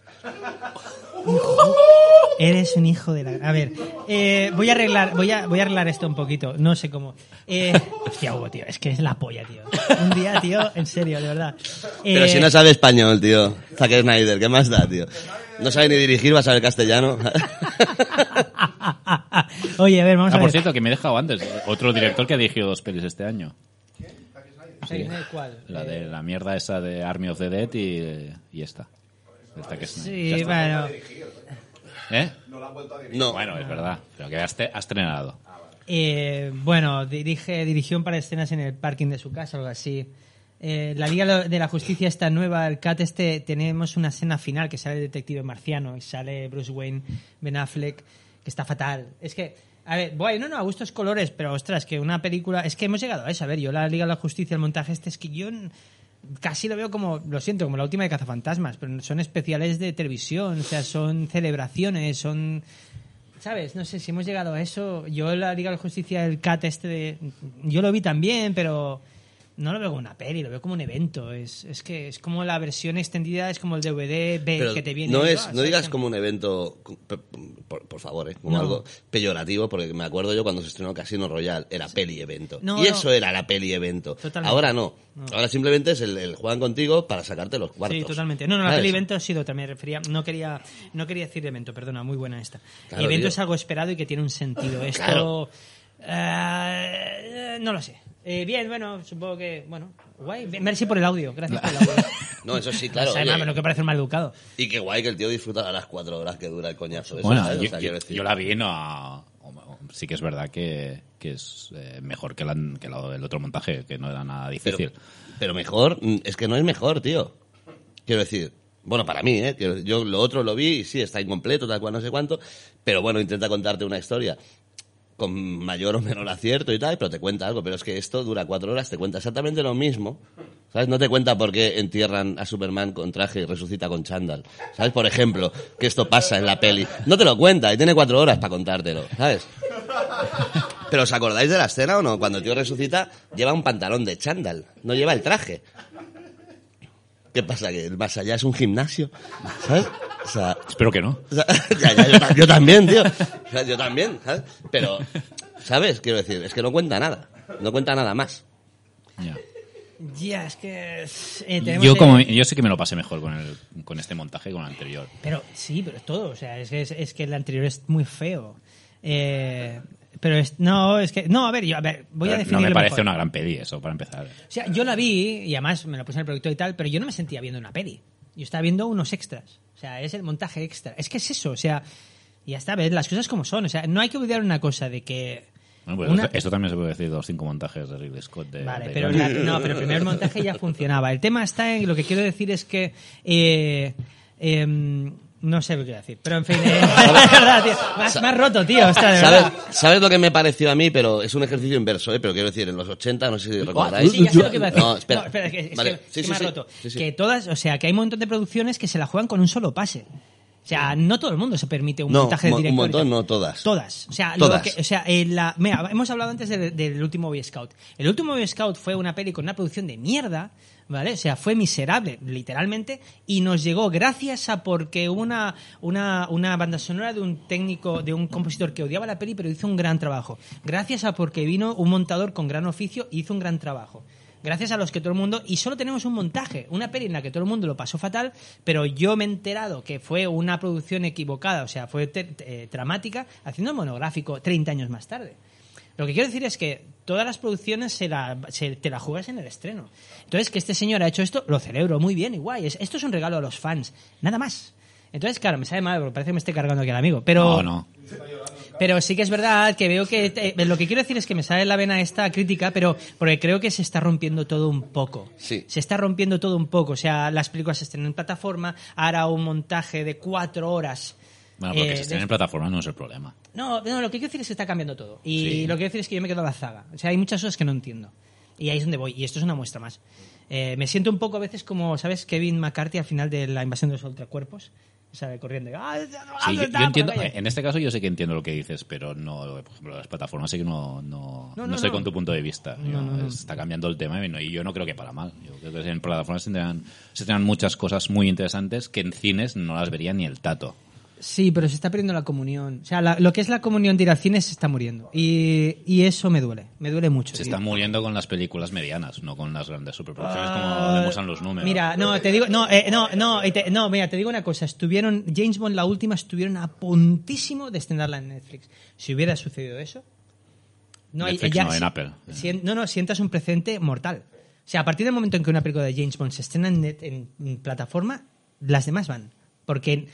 Eres un hijo de la... A ver, eh, voy a arreglar, voy a, voy a arreglar esto un poquito. No sé cómo. Eh, hostia, Hugo, tío, es que es la polla, tío. Un día, tío, en serio, de verdad. Pero Eh, si no sabe español, tío. Zack Snyder, ¿qué más da, tío? No sabe ni dirigir, va a saber castellano. Oye, a ver, vamos Ah, a por ver. cierto, que me he dejado antes. Otro director que ha dirigido dos pelis este año. Sí. ¿Cuál? La de la mierda esa de Army of the Dead y, y esta. Esta que es- Sí, bueno. ¿Eh? No. Bueno, es verdad. Pero que has, te- has estrenado. Eh, bueno, dirige, dirigió un par de escenas en el parking de su casa, algo así. Eh, la Liga de la Justicia está nueva, el CAT este, tenemos una escena final que sale el detective marciano y sale Bruce Wayne, Ben Affleck, que está fatal. Es que, a ver, bueno, no, a gustos colores, pero ostras, que una película, es que hemos llegado a eso, a ver, yo la Liga de la Justicia, el montaje este, es que yo casi lo veo como, lo siento, como la última de Cazafantasmas, pero son especiales de televisión, o sea, son celebraciones, son... ¿Sabes? No sé si hemos llegado a eso. Yo la Liga de la Justicia, el CAT este de... Yo lo vi también, pero no lo veo como una peli, lo veo como un evento. Es, es que es como la versión extendida, es como el DVD B que te viene... no, es, no digas como un evento, por, favor, ¿eh? como No. algo peyorativo, porque me acuerdo yo cuando se estrenó Casino Royale, era peli-evento. No, y no. eso era la peli-evento. Totalmente. Ahora no. Ahora simplemente es el, el juegan contigo para sacarte los cuartos. Sí, totalmente. No, no, la ¿Sabes? peli evento ha sido también refería, no quería, no quería decir evento, perdona, muy buena esta. Claro, evento tío. es algo esperado y que tiene un sentido. Esto, Claro. eh, no lo sé. Eh, bien, bueno, supongo que, bueno, guay. Merci por el audio, gracias por el audio. No, eso sí, claro. O sea, oye, no, lo que parece mal educado. y qué guay que el tío disfruta las cuatro horas que dura el coñazo. Eso, Bueno, ¿sabes? O yo, sea, yo- yo la vi no... Sí que es verdad que, que es eh, mejor que, la- que la- el otro montaje, que no era nada pero, difícil. pero mejor, mm, es que no es mejor, tío. Quiero decir, bueno, para mí, ¿eh? Yo lo otro lo vi y sí, está incompleto, tal cual, no sé cuánto, pero bueno, intenta contarte una historia con mayor o menor acierto y tal, pero te cuenta algo. Pero es que esto dura cuatro horas, te cuenta exactamente lo mismo. ¿Sabes? No te cuenta por qué entierran a Superman con traje y resucita con chándal. ¿Sabes? Por ejemplo, que esto pasa en la peli. No te lo cuenta y tiene cuatro horas para contártelo. ¿Sabes? Pero ¿os acordáis de la escena o no? Cuando el tío resucita, lleva un pantalón de chándal, no lleva el traje. ¿Qué pasa? ¿Que el más allá es un gimnasio? ¿Sabes? O sea, Espero que no. o sea, ya, ya, yo, ta- yo también, tío. O sea, yo también, ¿sabes? Pero, ¿sabes? Quiero decir, es que no cuenta nada. No cuenta nada más. Ya. Ya, es que... eh, tenemos, Yo, como, yo sí que me lo pasé mejor con, el, con este montaje que con el anterior. Pero sí, pero es todo. O sea, es que, es, es que el anterior es muy feo. Eh, pero es, no, es que... No, a ver, yo, a ver, voy a definir no me parece una gran peli eso, para empezar. O sea, yo la vi y además me la puse en el proyecto y tal, pero yo no me sentía viendo una peli. Yo estaba viendo unos extras. O sea, es el montaje extra. Es que es eso, o sea, y ya está, ves las cosas como son. O sea, no hay que olvidar una cosa de que... Bueno, pues una- esto, también se puede decir de los cinco montajes de Ridley Scott. De, Vale, de pero la- no, pero el primer montaje ya funcionaba. El tema está en lo que quiero decir es que eh, em, no sé lo que quiero decir, pero en fin, eh, verdad, tío. Más, más roto, tío. De ¿Sabes, verdad. ¿Sabes lo que me pareció a mí? Pero es un ejercicio inverso, ¿eh? Pero quiero decir, en los 80, no sé si recordáis. Sí, ya sé lo que iba a decir. No, espera. No, espera, es que, es Vale, que- sí, que sí, me ha sí. roto. Sí, sí. Que todas, o sea, que hay un montón de producciones que se la juegan con un solo pase. O sea, no todo el mundo se permite un No, montaje de un director. y montón, no todas. Todas. O sea, Todas. Lo que, o sea en la, mira, hemos hablado antes de- del último Boy Scout. El último Boy Scout fue una peli con una producción de mierda, ¿vale? O sea, fue miserable, literalmente, y nos llegó gracias a porque una, una, una banda sonora de un técnico, de un compositor que odiaba la peli, pero hizo un gran trabajo. Gracias a porque vino un montador con gran oficio y hizo un gran trabajo. Gracias a los que todo el mundo. Y solo tenemos un montaje, una peli en la que todo el mundo lo pasó fatal, pero yo me he enterado que fue una producción equivocada, o sea, fue eh, dramática, haciendo el monográfico 30 años más tarde. Lo que quiero decir es que todas las producciones se la, se- te la juegas en el estreno. Entonces, que este señor ha hecho esto, lo celebro muy bien y guay. Es- esto es un regalo a los fans, nada más. Entonces, claro, me sabe mal porque parece que me esté cargando aquí al amigo. Pero, No, no. pero sí que es verdad que veo que... eh, lo que quiero decir es que me sale en la vena esta crítica, pero porque creo que se está rompiendo todo un poco. Sí. Se está rompiendo todo un poco. O sea, las películas se estrenan en plataforma, ahora un montaje de cuatro horas... Bueno, porque eh, se estén en plataforma no es el problema. no, no, lo que quiero decir es que está cambiando todo. Y Sí. lo que quiero decir es que yo me quedo a la zaga. O sea, hay muchas cosas que no entiendo. Y ahí es donde voy. Y esto es una muestra más. Eh, me siento un poco a veces como, ¿sabes? Kevin McCarthy al final de la invasión de los ultracuerpos. ¿Sabe? Corriendo. ¡Ah, Sí, yo, yo entiendo, en este caso yo sé que entiendo lo que dices, pero no, por ejemplo, las plataformas sí que no, no, No, no no, estoy no. con tu punto de vista. No, Yo- no, no. Está cambiando el tema y, no- y yo no creo que para mal. Yo creo que en plataformas se tendrán, se tendrán muchas cosas muy interesantes que en cines no las vería ni el tato. Sí, pero se está perdiendo la comunión. O sea, la- lo que es la comunión de ir al cine se está muriendo. Y, y eso me duele. Me duele mucho. Se tío. están muriendo con las películas medianas, no con las grandes superproducciones como Ah, demuestran los números. Mira, no, te digo, no, eh, no, no, te- no, mira, te digo una cosa. Estuvieron, James Bond, la última, estuvieron a puntísimo de estrenarla en Netflix. Si hubiera sucedido eso, no hay, Netflix ya- no, en Apple. no, no, sientas un precedente mortal. O sea, a partir del momento en que una película de James Bond se estrena en, net- en- plataforma, las demás van. Porque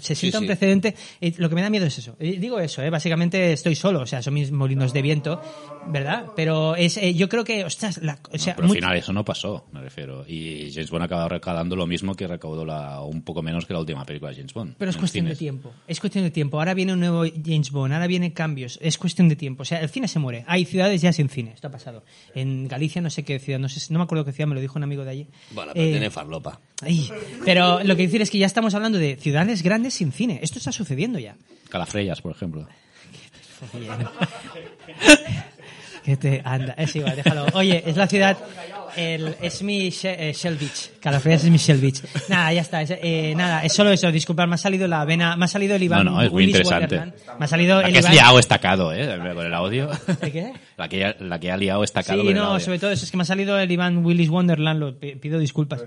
se sienta un sí. precedente. Eh, lo que me da miedo es eso. Eh, digo eso, eh, básicamente estoy solo. O sea, son mis molinos de viento, ¿verdad? Pero es, eh, yo creo que, ostras, la- o sea, Pero al final eso no pasó, me refiero. Y James Bond ha acabado recaudando lo mismo que recaudó la, un poco menos que la última película de James Bond. Pero es cuestión de tiempo. Es cuestión de tiempo. Ahora viene un nuevo James Bond, ahora vienen cambios. Es cuestión de tiempo. O sea, el cine se muere. Hay ciudades ya sin cine. Esto ha pasado. En Galicia, no sé qué ciudad, no sé, no me acuerdo qué ciudad, me lo dijo un amigo de allí. Bueno, pero Eh, tiene farlopa. ay, pero lo que decir es que ya estamos hablando de ciudades grandes sin cine. Esto está sucediendo ya. Calafrellas, por ejemplo. Que te anda, es igual, déjalo. Oye, es la ciudad, el, es mi She- eh, Shell Beach, Calafrias es mi Shell Beach. Nada, ya está, es, eh, nada, es solo eso, disculpad, me ha salido la vena, me ha salido el Iván No, no, es muy Willis interesante. Wonderland. Me ha salido La el que has Iván... liado estacado, ¿eh? Con el audio. ¿El qué? La que, la que ha liado estacado Sí, no, sobre todo eso, es que me ha salido el Iván Willis Wonderland, lo pi- pido disculpas.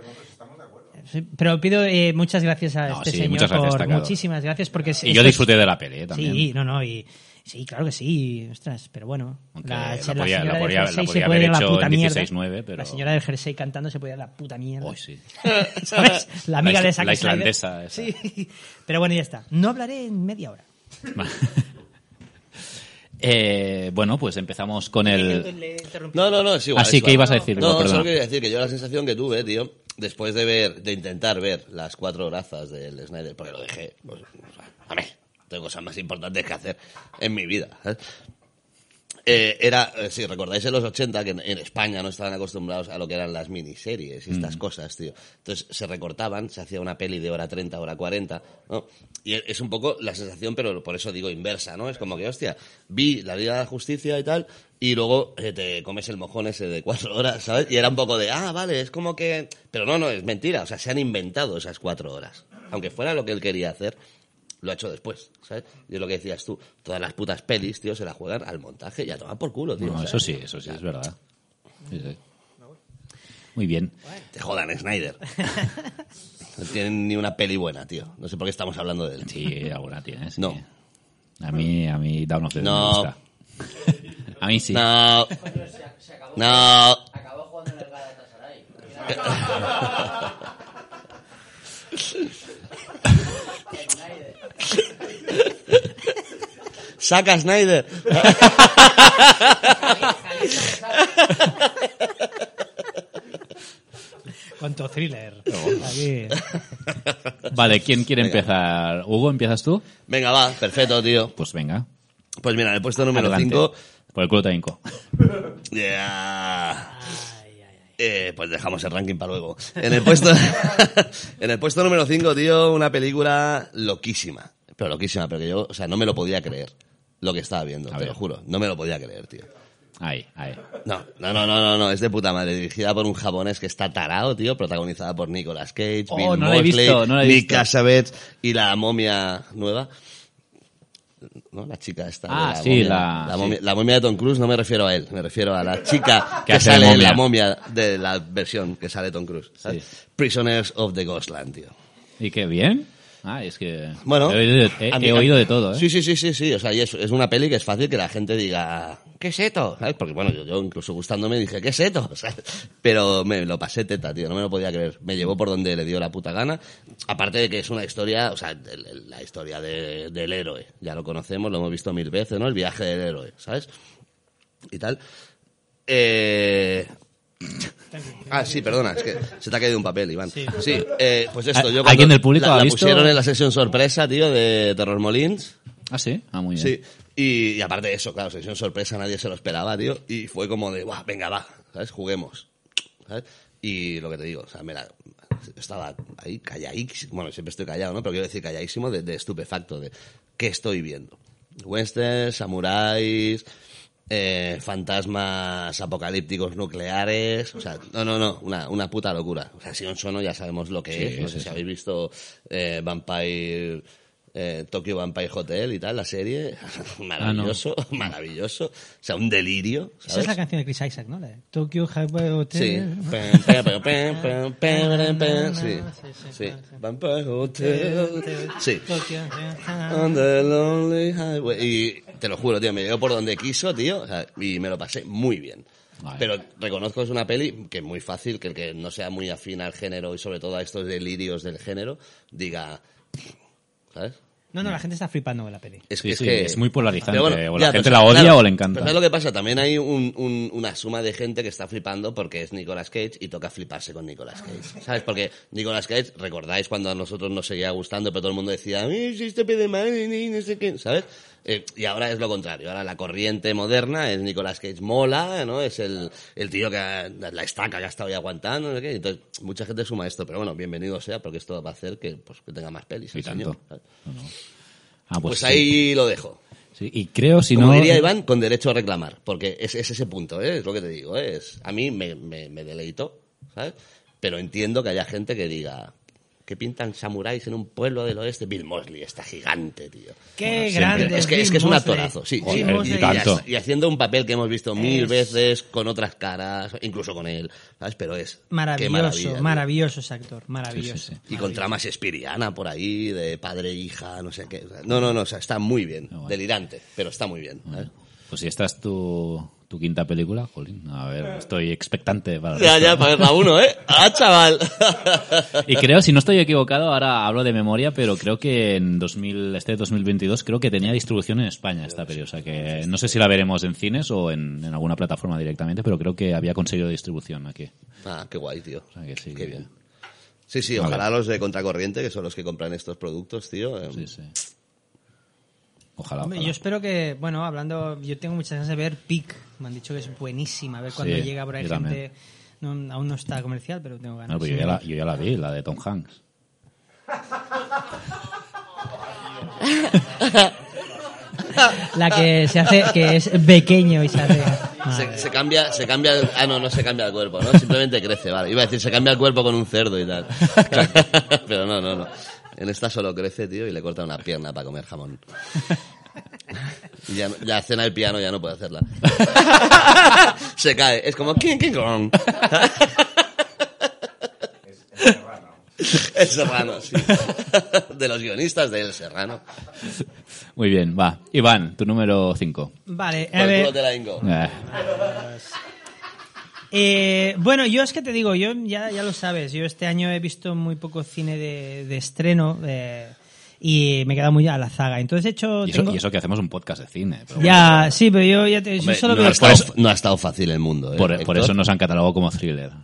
Pero pido eh, muchas gracias a No, este sí, señor muchas gracias, por muchísimas gracias porque Y yo disfruté de la peli, ¿eh? También. Sí, no, no, y sí, claro que sí, ostras, pero bueno, la, la la podía- señora la del podía- la jersey podía se puede haber hecho puta en mierda. 16-9, pero- La señora del jersey cantando se puede ir a la puta mierda. Uy, sí. ¿Sabes? La amiga La de Zack la islandesa esa. Sí, pero bueno, ya está. No hablaré en media hora. Eh, bueno, pues empezamos con el... No, no, no, es igual. Ah, sí, es igual. ¿qué ibas a decir? No, Perdona. solo quería decir que yo la sensación que tuve, tío, después de ver, de intentar ver las cuatro horazas del Snyder, porque lo dejé, pues, a ver, tengo cosas más importantes que hacer en mi vida. Eh, era, eh, si recordáis en los 80, que en, en España no estaban acostumbrados a lo que eran las miniseries y estas cosas, tío. Entonces se recortaban, se hacía una peli de hora 30, hora 40, ¿no? Y es un poco la sensación, pero por eso digo inversa, ¿no? Es como que, hostia, vi la Liga de la Justicia y tal, y luego eh, te comes el mojón ese de cuatro horas, ¿sabes? Y era un poco de, ah, vale, es como que... Pero no, no, es mentira, o sea, se han inventado esas cuatro horas. Aunque fuera lo que él quería hacer, lo ha hecho después, ¿sabes? Y es lo que decías tú, todas las putas pelis, tío, se la juegan al montaje y a tomar por culo, tío. No, eso sí, eso sí, es verdad. Sí, sí. Muy bien. Te jodan, Snyder. No tienen ni una peli buena, tío. No sé por qué estamos hablando de él. Sí, alguna tiene, sí. No. A mí, a mí Dawn of the No. me gusta. A mí sí. No. Se acabó, No. acabó jugando en el Galatasaray. Saca Snyder. Cuánto thriller. Aquí. Vale, ¿quién quiere Venga. empezar? Hugo, ¿empiezas tú? Venga, va, perfecto, tío. Pues venga. Pues mira, en el puesto número Adelante. 5. Por el culo te hinco. Ya. Eh, pues dejamos el ranking para luego. En el puesto, en el puesto número 5, tío, una película loquísima. Pero loquísima, pero que yo, o sea, no me lo podía creer. Lo que estaba viendo, A te ver. lo juro. No me lo podía creer, tío. Ahí, ahí. No, no, no, no, no, no, es de puta madre. Dirigida por un japonés que está tarado, tío. Protagonizada por Nicolas Cage, Oh, Bill no la he Moseley, visto, no la he Nick visto. Cassavetes y la momia nueva. ¿No? La chica esta. de Ah, sí, momia, la- sí. momia, la momia de Tom Cruise, no me refiero a él, me refiero a la chica Que que hace de sale en la momia. de la versión que sale Tom Cruise. ¿sabes? Sí. Prisoners of the Ghostland, tío. ¿Y qué bien? Ah, es que Bueno, he oído, he- a mí- he oído de todo, ¿eh? Sí, sí, sí, sí, sí. O sea, y es, es una peli que es fácil que la gente diga, ¿qué es esto? ¿Sabes? Porque bueno, yo, yo incluso gustándome dije, ¿qué es esto? Pero me lo pasé teta, tío, no me lo podía creer. Me llevó por donde le dio la puta gana. Aparte de que es una historia, o sea, la historia de- del héroe. Ya lo conocemos, lo hemos visto mil veces, ¿no? El viaje del héroe, ¿sabes? Y tal. Eh... Ah, sí, perdona, es que se te ha caído un papel, Iván. Sí, eh, pues esto, yo ¿Alguien cuando del público la, ha la visto? pusieron en la sesión sorpresa, tío, de Terror Molins. Ah, sí. Ah, muy bien. Sí, y, y aparte de eso, claro, sesión sorpresa, nadie se lo esperaba, tío, y fue como de, Buah, venga, va, ¿sabes? Juguemos, ¿sabes? Y lo que te digo, o sea, me la- estaba ahí calladísimo, bueno, siempre estoy callado, ¿no? Pero quiero decir calladísimo de, de estupefacto, de qué estoy viendo. Westerns, samuráis, eh, fantasmas apocalípticos nucleares, o sea, no, no, no, una, una puta locura. O sea, Sion Sono ya sabemos lo que Sí, es, no sé sí. si habéis visto eh, Vampire eh, Tokyo Vampire Hotel y tal, la serie. maravilloso, maravilloso. O sea, un delirio. Esa es ¿sabes? la canción de Chris Isaac, ¿no? La de Tokyo Highway Sí. Hotel. Sí. Sí. Vampire Hotel. Sí. Tokyo, On the lonely highway. Y te lo juro, tío, me llegó por donde quiso, tío, o sea, y me lo pasé muy bien. Vale. Pero reconozco que es una peli que es muy fácil que el que no sea muy afín al género y sobre todo a estos delirios del género diga, ¿sabes? No, no, la gente está flipando con la peli. Es Sí, que, es, sí, que- es muy polarizante, Pero o la gente pero la odia claro, o le encanta. Pero ¿sabes lo que pasa? También hay un- un- una suma de gente que está flipando porque es Nicolas Cage y toca fliparse con Nicolas Cage. ¿Sabes? Porque Nicolas Cage, recordáis cuando a nosotros nos seguía gustando, pero todo el mundo decía, "Eh, si este pide mal, y no sé qué", ¿sabes? Eh, y ahora es lo contrario. Ahora la corriente moderna es Nicolas Cage mola, ¿no? Es el, el tío que ha- la estaca que ha estado ahí aguantando, no. Entonces, mucha gente suma esto, pero bueno, bienvenido sea porque esto va a hacer que, pues, que tenga más pelis. Y el señor, tanto. Ah, Pues, sí. ahí lo dejo. Sí, y creo, si Como no... diría Iván, con derecho a reclamar, porque es, es ese punto, ¿eh? es lo que te digo. ¿eh? Es, a mí me, me, me deleito, ¿sabes? Pero entiendo que haya gente que diga, ¿qué pintan samuráis en un pueblo del oeste? Bill Mosley, está gigante, tío. Qué grande. Es que, es que es un actorazo, sí. Y, tanto. y haciendo un papel que hemos visto mil Es- veces con otras caras, incluso con él, ¿sabes? Pero es... Maravilloso, maravilloso ese actor, maravilloso. Sí, sí, Y con trama Shakespeareana por ahí, de padre e hija, no sé qué. No, no, no, o sea, está muy bien. bueno. Delirante, pero está muy bien. Pues si esta es tu, tu quinta película, Jolín, a ver, estoy expectante para Ya, ya, para verla uno, ¿eh? ¡Ah, chaval! Y creo, si no estoy equivocado, ahora hablo de memoria, pero creo que en 2000, este 2022 creo que tenía distribución en España esta peli. O sea que no sé si la veremos en cines o en, en alguna plataforma directamente, pero creo que había conseguido distribución aquí. Ah, qué guay, tío. O sea que sí. Qué que- bien. Sí, sí, Vale. ojalá los de Contracorriente, que son los que compran estos productos, tío. eh, Sí, sí. Ojalá, ojalá. yo espero que, bueno, hablando, yo tengo muchas ganas de ver Peak. Me han dicho que es buenísima. A ver cuando Sí, llega por ahí gente. No, aún no está comercial, pero tengo ganas. No, pero yo, ya la, yo ya la vi, la de Tom Hanks. La que se hace, que es pequeño y se hace. Se, se cambia, se cambia, el- ah no, no se cambia el cuerpo, ¿no? Simplemente crece, vale. Iba a decir, se cambia el cuerpo con un cerdo y tal. Pero no, no, no. En esta solo crece, tío, y le corta una pierna para comer jamón. Ya, ya cena el piano, ya no puede hacerla. Se cae, es como King King Kong. El Serrano, sí. De los guionistas de El Serrano. Muy bien, va. Iván, tu número 5. Vale, Por a el ver. culo te la hinco. Eh, bueno, yo es que te digo, yo ya, ya lo sabes, yo este año he visto muy poco cine de, de estreno eh, y me he quedado muy a la zaga. Entonces he hecho... Y eso, tengo- y eso que hacemos un podcast de cine. pero Ya, sí, pero yo ya te, yo Hombre, solo no, veo... ha estado, no ha estado fácil el mundo, ¿eh? Por, eso nos han catalogado como thriller.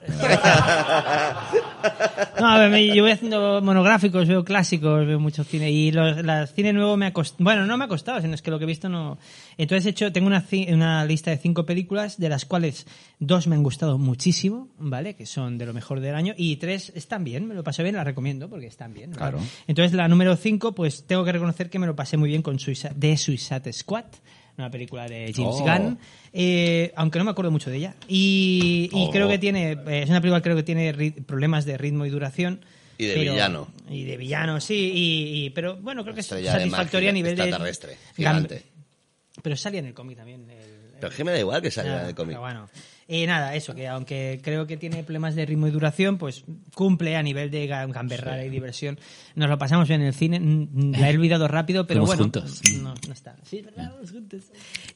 No, a ver, me- yo voy haciendo monográficos, veo clásicos, veo mucho cine. Y los, cine nuevo me ha costado. Bueno, no me ha costado, sino es que lo que he visto no. Entonces he hecho, tengo una, lista de cinco películas, de las cuales dos me han gustado muchísimo, ¿vale? Que son de lo mejor del año. Y tres están bien, me lo pasé bien, las recomiendo porque están bien. ¿vale? Claro. Entonces la número cinco, pues tengo que reconocer que me lo pasé muy bien con Suiza, The Suicide Squad. Una película de James Oh. Gunn, eh, aunque no me acuerdo mucho de ella. Y, y Oh. creo que tiene, eh, es una película creo que tiene problemas de ritmo y duración. Y de pero- villano. Y de villano, sí. Y, y- pero bueno, creo que es de satisfactoria a nivel de... extraterrestre, gigante. Pero salía en el cómic también. el- Pero es que me da igual que salga Nada, en el cómic. pero bueno. Y nada, eso, que aunque creo que tiene problemas de ritmo y duración, pues cumple a nivel de ga- gamberrada y diversión. Nos lo pasamos bien en el cine, mm, la he olvidado rápido, pero Fuimos bueno. juntos. No, no está. Sí, vamos juntos.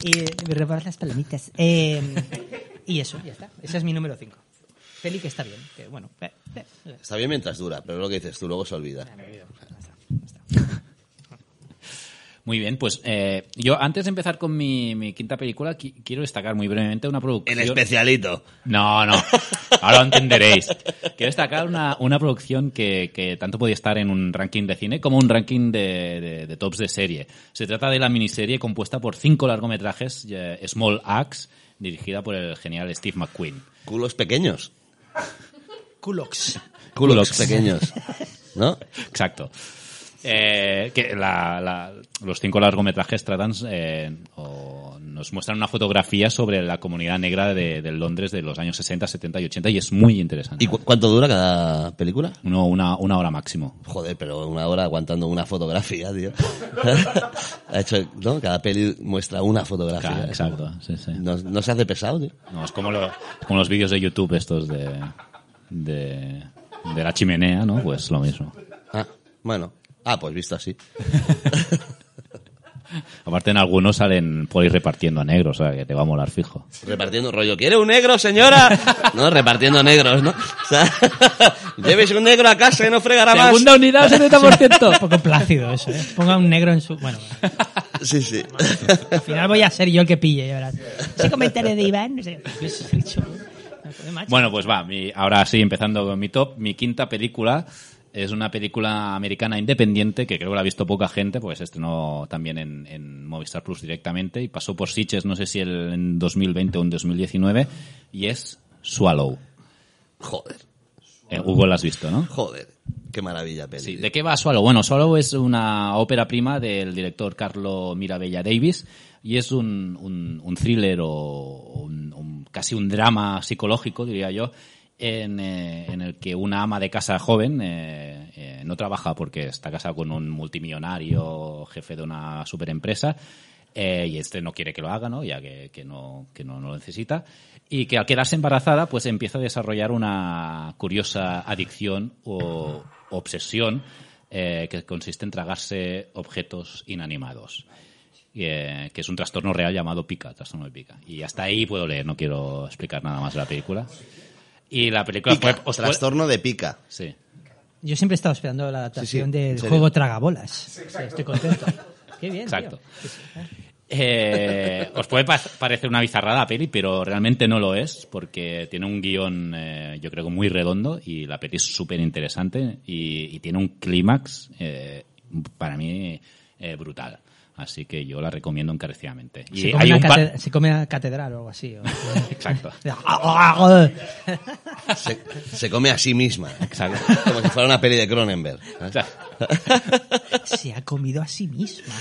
Y eh, me reparas las palomitas. Eh, y eso, ya está. Ese es mi número 5. Feli que está bien, que bueno. eh, eh, eh. Está bien mientras dura, pero es lo que dices tú, luego se olvida. Muy bien, pues eh, yo antes de empezar con mi, mi quinta película, qui- quiero destacar muy brevemente una producción. El especialito. No, no. Ahora lo entenderéis. Quiero destacar una, una producción que, que tanto podía estar en un ranking de cine como un ranking de, de- de tops de serie. Se trata de la miniserie compuesta por cinco largometrajes, eh, Small Axe, dirigida por el genial Steve McQueen. Culos pequeños. Culox. Culos Culox. pequeños. ¿No? Exacto. Eh, que la- la- los cinco largometrajes tratan, eh, o nos muestran una fotografía sobre la comunidad negra de, de Londres de los años 60, 70 y 80 y es muy interesante. ¿Y cu- cuánto dura cada película? No, una, una hora máximo. Joder, pero una hora aguantando una fotografía, tío. ha hecho, ¿no? Cada peli muestra una fotografía. Claro, exacto, sí, sí. No, no se hace pesado, tío. No, es como, lo- como los vídeos de YouTube estos de, de, de la chimenea, ¿no? Pues lo mismo. Ah, bueno. Ah, pues visto así. Aparte en algunos salen por ir repartiendo a negros, o sea, que te va a molar fijo. Repartiendo rollo. ¿Quiere un negro, señora? No, repartiendo negros, ¿no? O sea, llévese un negro a casa y no fregará más. Segunda unidad, 70%. Un poco plácido eso, ¿eh? Ponga un negro en su... Bueno, Sí, sí. al final voy a ser yo el que pille, ya verás. Ese comentario de Iván, no sé. Bueno, pues va, mi- ahora sí, empezando con mi top, mi quinta película es una película americana independiente que creo que la ha visto poca gente, porque se estrenó también en, en Movistar Plus directamente y pasó por Sitges, no sé si el, en 2020 o en 2019, y es Swallow. Joder, Eh, Hugo la has visto, ¿no? joder. Qué maravilla peli. Sí. ¿de qué va Swallow? Bueno, Swallow es una ópera prima del director Carlo Mirabella Davis y es un, un, un thriller o un- un- casi un drama psicológico, diría yo, en, eh, en el que una ama de casa joven eh, eh, no trabaja porque está casada con un multimillonario, jefe de una superempresa, eh, y este no quiere que lo haga, ¿no? Ya que, que no, que no, lo necesita. Y que al quedarse embarazada, pues empieza a desarrollar una curiosa adicción o obsesión eh, que consiste en tragarse objetos inanimados. Eh, que es un trastorno real llamado pica, trastorno de pica. Y hasta ahí puedo leer, no quiero explicar nada más de la película. Y la película Pica, fue... os fue- trastorno de pica. Sí. Yo siempre he estado esperando la adaptación del juego Tragabolas. Sí, estoy contento. Qué bien, tío. Exacto. Eh, os puede pa- parecer una bizarrada la peli, pero realmente no lo es, porque tiene un guion, eh, yo creo que muy redondo, y la peli es súper interesante, y, y tiene un clímax, eh, para mí, eh, brutal. Así que yo la recomiendo encarecidamente. Y Se come, hay un par- se come una catedral o algo así. o- Exacto. Se, se come a sí misma. Exacto. Como si fuera una peli de Cronenberg. ¿eh? Se ha comido a sí misma.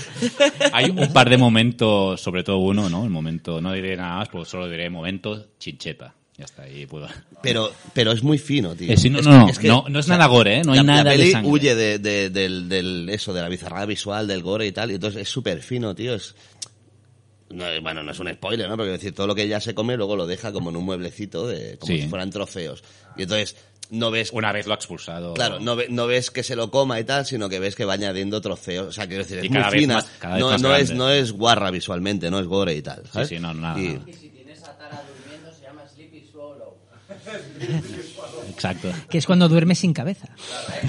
Hay un par de momentos, sobre todo uno, ¿no? El momento, no diré nada más, pues solo diré momento chincheta. Ya está, ahí puedo. Pero, pero es muy fino, tío. Eh, sí, no, Es no, que- no, no es nada gore, ¿eh? No hay la, nada la de peli sangre. huye de, de- del, del- eso, de la bizarrada visual, del gore y tal, y entonces es súper fino, tío. Es, no, es- bueno, no es un spoiler, ¿no? Porque decir, todo lo que ella se come luego lo deja como en un mueblecito, de, como Sí. si fueran trofeos. Y entonces no ves... Una vez lo ha expulsado. Claro, no, ve- no ves que se lo coma y tal, sino que ves que va añadiendo trofeos. O sea, quiero decir, es Y muy cada vez fina. más- cada vez no, más no, es, no es guarra visualmente, no es gore y tal. ¿sabes? sí, no, nada, Y- nada. Y si tienes a Tara durmiendo, se llama Sleepy Swallow. Exacto. Que es cuando duerme sin cabeza.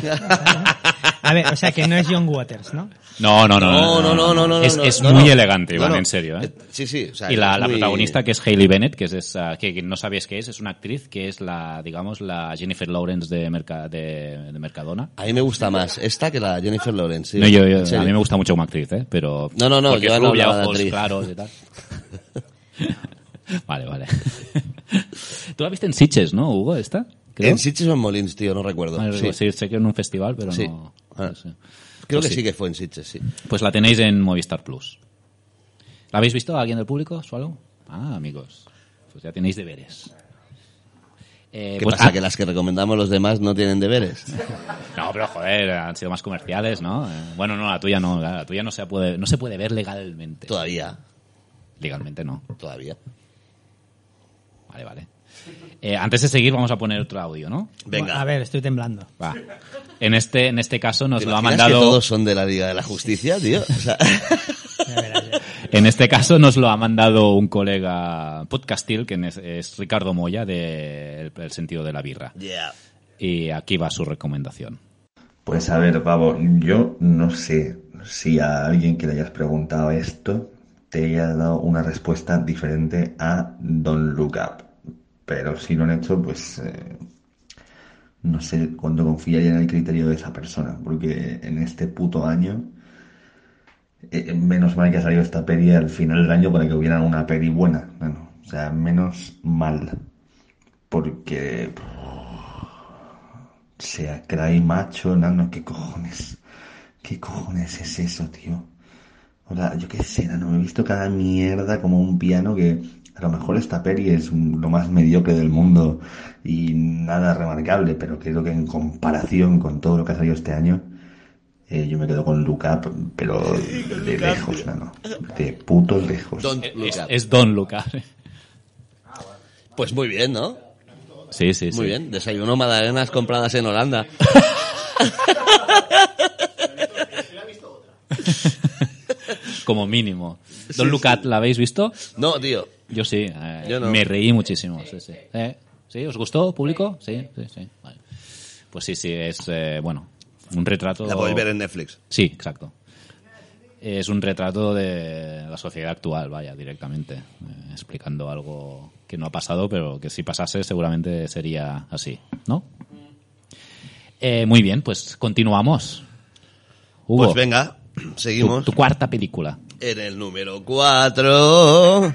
A ver, o sea que no es John Waters, ¿no? No, no, no. No, no, no, no, no, Es, no, es no, muy no. elegante, Iván, no. en serio, ¿eh? Sí, sí. o sea, y la, la muy- protagonista, que es Hailey Bennett, que es esa, que no sabéis qué es, es una actriz que es la, digamos, la Jennifer Lawrence de, Merca- de, de Mercadona. A mí me gusta más esta que la Jennifer Lawrence. sí. No, yo- yo- a mí me gusta mucho como actriz, ¿eh? Pero... No, no, no, Porque yo es no rubia, ojos claros y tal. vale, vale. Tú la viste en Sitges, ¿no, Hugo, esta? Creo. En Sitges o en Molins, tío, no recuerdo. Ah, sí. sí, sé que en un festival, pero Sí. no... Ah. no sé. Creo Pues que sí. que fue en Sitges, sí. Pues la tenéis en Movistar Plus. ¿La habéis visto alguien del público, Swallow? Ah, amigos. Pues ya tenéis deberes. Eh, ¿Qué pues- pasa? ah, Que las que recomendamos los demás no tienen deberes. No, pero joder, han sido más comerciales, ¿no? Eh, bueno, no, la tuya no, la tuya no se puede, no se puede ver legalmente. Todavía, Legalmente no. todavía. Vale, vale. Eh, antes de seguir vamos a poner otro audio, ¿no? Venga. A ver, estoy temblando. Va. En este, en este caso nos ¿Te lo ha mandado. que todos son de la Liga de la Justicia, tío? O sea, Ya verás, ya. En este caso nos lo ha mandado un colega podcastil, que es, es Ricardo Moya, de El, El sentido de la birra. yeah. Y aquí va su recomendación. Pues a ver, Pavo, yo no sé si a alguien que le hayas preguntado esto te haya dado una respuesta diferente a Don't Look Up. Pero si lo han hecho, pues eh, no sé cuánto confiaría en el criterio de esa persona, porque en este puto año, eh, menos mal que ha salido esta peli al final del año para que hubiera una peli buena. Bueno, o sea, menos mal. Porque sea cray macho, nano, ¿qué cojones? ¿Qué cojones es eso, tío? Sea, yo qué sé, no me he visto cada mierda como un piano que a lo mejor esta peli es lo más mediocre del mundo y nada remarcable, pero creo que en comparación con todo lo que ha salido este año, eh, yo me quedo con Up, pero de lejos, no, no. De puto lejos. Look Es, es Don Luca. Pues muy bien, ¿no? Sí, sí, sí. Muy bien. Desayuno magdalenas compradas en Holanda. Como mínimo. Don Lucat, ¿la habéis visto? No, tío. Yo sí. eh, Yo no. Me reí muchísimo. Sí, sí. Eh, ¿Sí? ¿Os gustó, público? Sí, sí, sí. Vale. Pues sí, sí, es, eh, bueno, un retrato... La podéis ver en Netflix. Sí, exacto. Es un retrato de la sociedad actual, vaya, directamente. eh, explicando algo que no ha pasado, pero que si pasase seguramente sería así, ¿no? Eh, muy bien, pues continuamos. Hugo, Pues venga, seguimos. tu cuarta película. En el número 4.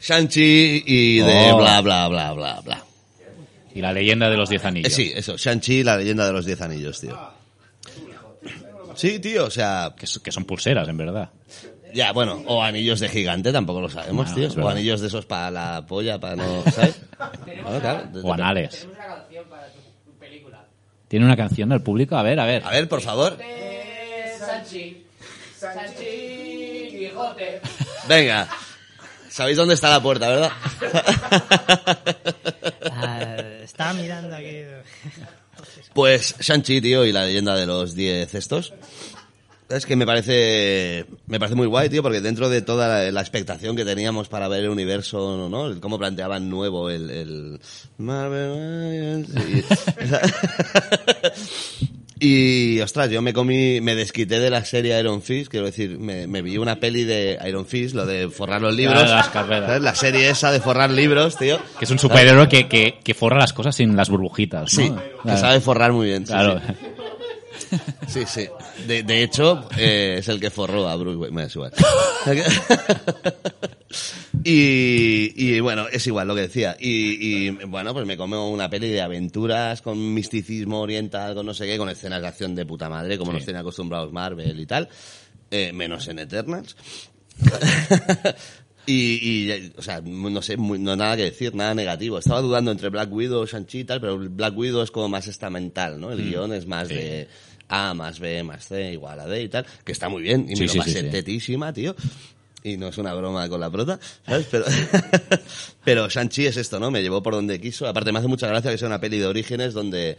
Shang-Chi y de Oh. bla, bla, bla, bla, bla. Y la leyenda de los diez Eh, anillos. sí, eso. Shang-Chi, la leyenda de los diez anillos, tío. Sí, tío, o sea, Que, s- que son pulseras, en verdad. ya, bueno, o anillos de gigante, tampoco lo sabemos, No, tío. es O verdad. anillos de esos para la polla, para no, ¿sabes? Bueno, claro, de- O anales. Tenemos una canción para tu película. ¿Tiene una canción del público? A ver, a ver. A ver, por favor. Sanchi. Sanchi Quijote. Venga. Sabéis dónde está la puerta, ¿verdad? Ah, estaba mirando aquí. Pues Shang-Chi, tío, y la leyenda de los 10 estos. Es que me parece me parece muy guay, tío, porque dentro de toda la, la expectación que teníamos para ver el universo, ¿no? El Cómo planteaban nuevo el... el Marvel... Y, ostras, yo me comí, me desquité de la serie Iron Fist, quiero decir, me, me vi una peli de Iron Fist, lo de forrar los libros. Las carreras. ¿sabes? La serie esa de forrar libros, tío. Que es un superhéroe que, que, que forra las cosas sin las burbujitas, ¿no? Sí, que sabe forrar muy bien. sí, Claro. sí. Sí, sí. De, de hecho, eh, es el que forró a Bruce Wayne. Es igual. y, y bueno, es igual lo que decía. Y, y, bueno, pues me como una peli de aventuras con misticismo oriental, con no sé qué, con escenas de acción de puta madre, como Sí. nos tiene acostumbrados Marvel y tal. Eh, menos en Eternals. Y, y, o sea, no sé, muy- no nada que decir, nada negativo. Estaba dudando entre Black Widow, Shang-Chi y tal, pero Black Widow es como más estamental, ¿no? El Mm. guion es más Sí. de A más B más C igual a D y tal, que está muy bien, y Sí, me sí, lo pasé tetísima, tío. Y no es una broma con la prota, ¿sabes? Pero, pero Shang-Chi es esto, ¿no? Me llevó por donde quiso. Aparte, me hace mucha gracia que sea una peli de orígenes donde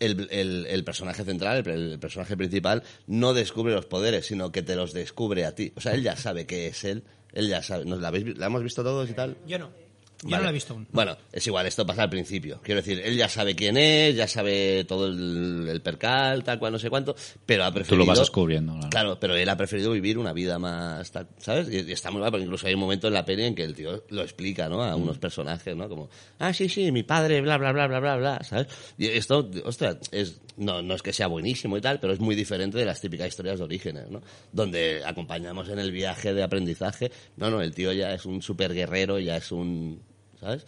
el, el- el personaje central, el, el personaje principal, no descubre los poderes, sino que te los descubre a ti. O sea, él ya sabe qué es él. Él ya sabe. ¿Nos la, habéis la hemos visto todos y tal? Yo no. Yo Vale. no lo he visto aún. Bueno, es igual, esto pasa al principio. Quiero decir, él ya sabe quién es, ya sabe todo el, el percal, tal cual, no sé cuánto, pero ha Tú preferido... lo vas descubriendo. Claro. Claro, pero él ha preferido vivir una vida más, tal, ¿sabes? Y, y está muy mal, porque incluso hay un momento en la peli en que el tío lo explica, ¿no? A unos personajes, ¿no? Como, ah, sí, sí, mi padre, bla, bla, bla, bla, bla, bla, ¿sabes? Y esto, ostras, es, no, no es que sea buenísimo y tal, pero es muy diferente de las típicas historias de orígenes, ¿no? Donde acompañamos en el viaje de aprendizaje. No, no, el tío ya es un super guerrero, ya es un, ¿sabes?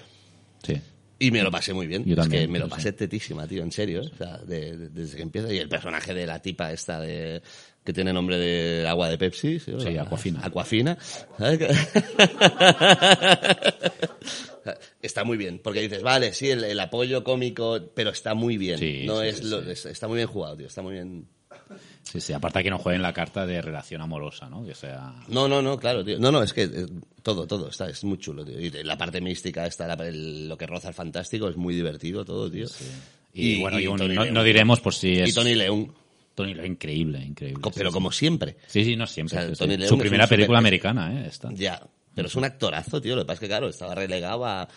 Sí. Y me lo pasé muy bien. Yo es que me lo sí, pasé tetísima, tío, en serio. ¿eh? O sea, de- de- desde que empieza. Y el personaje de la tipa esta de que tiene nombre de agua de Pepsi. Sí, Sí, Aquafina. Aquafina. ¿sabes? está muy bien, porque dices, vale, sí, el, el apoyo cómico, pero está muy bien. Sí, no sí, es lo- es- está muy bien jugado, tío. Está muy bien. Sí, sí. Aparte que no jueguen la carta de relación amorosa, ¿no? Que sea... No, no, no, claro, tío. No, no, es que eh, todo, todo, está, es muy chulo, tío. Y la parte mística, está, la- el- lo que roza el fantástico, es muy divertido todo, tío. Y, bueno, y un- no, no diremos por si es... Y Tony Leung. Tony Leung, increíble, increíble. Sí, pero sí. como siempre. Sí, sí, no siempre. O sea, sí, sí. Tony Leung Su primera película americana, ¿eh? Esta. Ya, pero es un actorazo, tío. Lo que pasa es que, claro, estaba relegado a,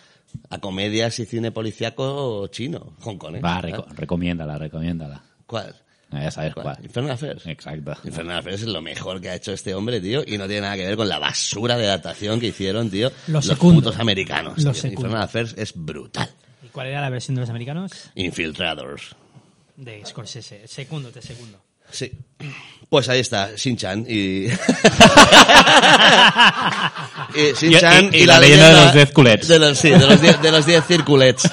a comedias y cine policíaco chino, hongkonés. Va, ¿sabes? reco- recomiéndala, recomiéndala. ¿Cuál? Ah, Ya sabes ¿Cuál? Infernal Affairs. Exacto. Infernal Affairs es lo mejor que ha hecho este hombre, tío, y no tiene nada que ver con la basura de adaptación que hicieron, tío, Lo los secundo. putos americanos. Lo tío. secundo. Infernal Affairs es brutal. ¿Y cuál era la versión de los americanos? Infiltrados. De Scorsese. Segundo, te segundo. Sí. Pues ahí está, Shin-Chan y... y Shin-Chan Y- y- y la leyenda de los diez culets. De los, sí, de los diez, de los diez circulets.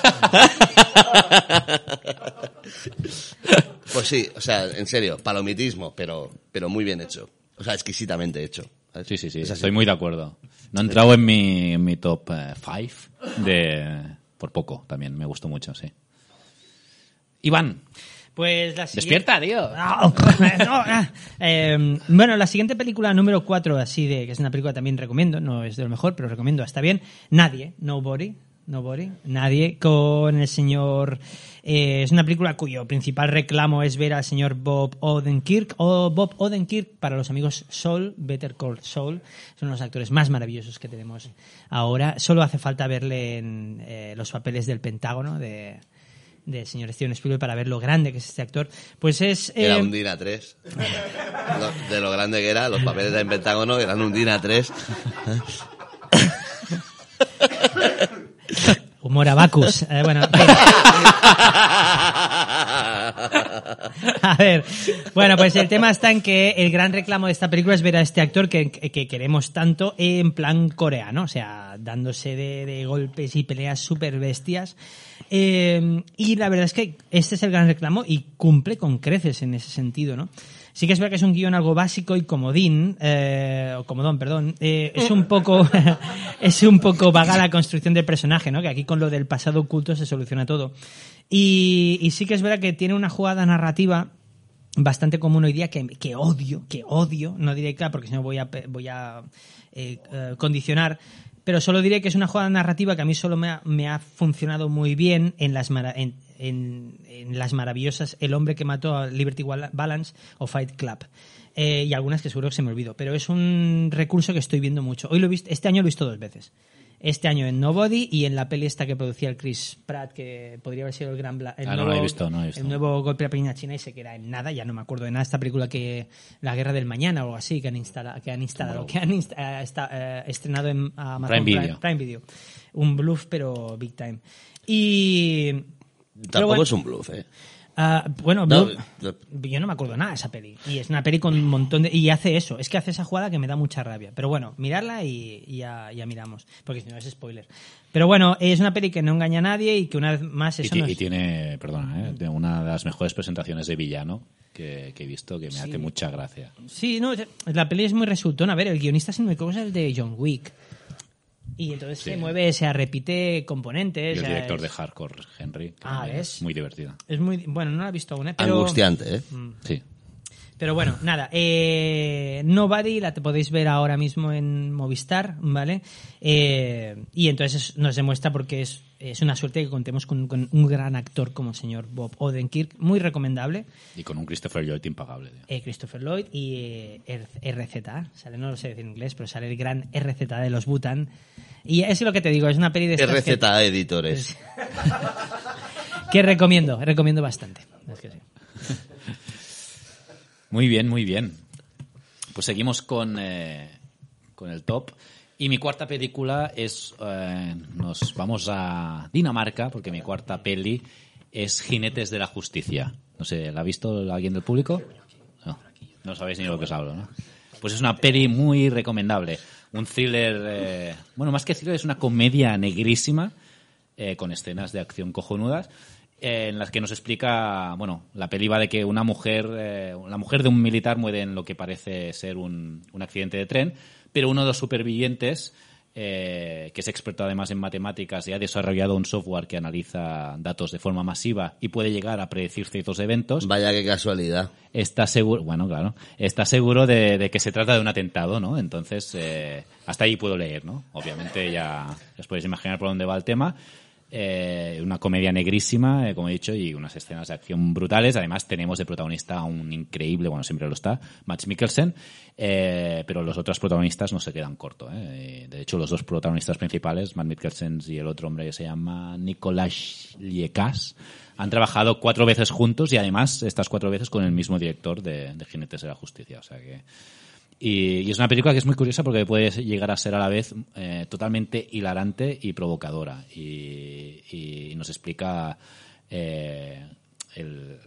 pues sí, o sea, en serio, palomitismo, pero, pero muy bien hecho. O sea, exquisitamente hecho. Sí, sí, sí, estoy muy de acuerdo. No ha entrado en mi, en mi top 5 de... Por poco, también me gustó mucho, sí. Iván, Pues la siguiente... despierta, tío. No, ah. Eh, bueno, la siguiente película número 4, así de que es una película que también recomiendo, no es de lo mejor, pero recomiendo, está bien. Nadie, Nobody, Nobody, Nadie, con el señor. eh, es una película cuyo principal reclamo es ver al señor Bob Odenkirk, o Bob Odenkirk para los amigos Soul, Better Call Soul, son los actores más maravillosos que tenemos ahora. Solo hace falta verle en eh, los papeles del Pentágono de del señor Steven Spielberg para ver lo grande que es este actor. Pues es... Era eh, un DIN A3. Lo- de lo grande que era, los papeles del Pentágono eran un DIN A3. Humor abacus. Eh, bueno. A ver, bueno, pues el tema está en que el gran reclamo de esta película es ver a este actor que, que queremos tanto en plan coreano, o sea, dándose de, de golpes y peleas súper bestias. Eh, y la verdad es que este es el gran reclamo y cumple con creces en ese sentido, ¿no? Sí que es verdad que es un guion algo básico y comodín, eh, o comodón, perdón. eh, es un poco, es un poco vaga la construcción del personaje, ¿no? Que aquí con lo del pasado oculto se soluciona todo. Y, sí que es verdad que tiene una jugada narrativa bastante común hoy día que, que odio, que odio, no diré que porque si no voy a, voy a condicionar, pero solo diré que es una jugada narrativa que a mí solo me ha, funcionado muy bien en las, en, en- las maravillosas El hombre que mató a Liberty Balance o Fight Club. Eh, y algunas que seguro que se me olvidó, pero es un recurso que estoy viendo mucho. Hoy lo he visto, este año lo he visto dos veces. Este año en Nobody y en la peli esta que producía el Chris Pratt, que podría haber sido el gran... bla- el Ah, no nuevo- visto, no visto. El nuevo golpe a la pequeña China y se queda en nada, ya no me acuerdo de nada. Esta película que La Guerra del Mañana o algo así, que han instalado, que han instalado, que han eh, está, eh, estrenado en Amazon Prime Video. Prime Video. Un bluff, pero big time. Y... Tampoco bueno, es un bluff, ¿eh? Ah, bueno, No, yo no me acuerdo nada de esa peli. Y es una peli con un montón de... Y hace eso. Es que hace esa jugada que me da mucha rabia. Pero bueno, mirarla y, y ya, ya miramos. Porque si no es spoiler. Pero bueno, es una peli que no engaña a nadie y que una vez más eso y tiene, perdona, ¿eh? una de las mejores presentaciones de villano que, que he visto, que me hace mucha gracia. Sí, no, la peli es muy resultona. A ver, el guionista, si no me equivoco, es el de John Wick. Y entonces se mueve, se repite Y componentes. el ya director es, de Hardcore, Henry, que Ah, es muy divertida. es muy... Bueno, no la he visto aún, ¿eh? Pero, Angustiante, ¿eh? Sí. Pero bueno, nada. Eh, Nobody la te podéis ver ahora mismo en Movistar, ¿vale? Eh, y entonces es- nos demuestra porque es, es una suerte que contemos con, con un gran actor como el señor Bob Odenkirk. Muy recomendable. Y con un Christopher Lloyd impagable. tío. eh, Christopher Lloyd y eh, R- RZA. Sale, no lo sé decir en inglés, pero sale el gran RZA de los Butan. Y es lo que te digo, es una peli de estas que- Editores. que recomiendo, recomiendo bastante. Es que sí. Muy bien, muy bien. Pues seguimos con, eh, con el top. Y mi cuarta película es. eh, nos vamos a Dinamarca, porque mi cuarta peli es Jinetes de la Justicia. No sé, ¿la ha visto alguien del público? No, no sabéis ni de lo que os hablo, ¿no? Pues es una peli muy recomendable. Un thriller. eh, bueno, más que thriller, es una comedia negrísima eh, con escenas de acción cojonudas en las que nos explica, bueno, la peli va de que una mujer, eh, la mujer de un militar muere en lo que parece ser un, un accidente de tren, pero uno de los supervivientes, eh, que es experto además en matemáticas y ha desarrollado un software que analiza datos de forma masiva y puede llegar a predecir ciertos eventos, Vaya qué casualidad. está seguro, bueno, claro, está seguro de, de que se trata de un atentado, ¿no? Entonces, eh, hasta ahí puedo leer, ¿no? Obviamente ya os podéis imaginar por dónde va el tema. Eh, una comedia negrísima, eh, como he dicho, y unas escenas de acción brutales. Además, tenemos de protagonista a un increíble, bueno, siempre lo está, Max Mikkelsen, eh, pero los otros protagonistas no se quedan cortos. Eh. De hecho, los dos protagonistas principales, Matt Mikkelsen y el otro hombre que se llama Nicolás Liekas, han trabajado cuatro veces juntos y además estas cuatro veces con el mismo director de, de Jinetes de la Justicia. O sea que y, y es una película que es muy curiosa porque puede llegar a ser a la vez eh, totalmente hilarante y provocadora. Y, y nos explica eh, el-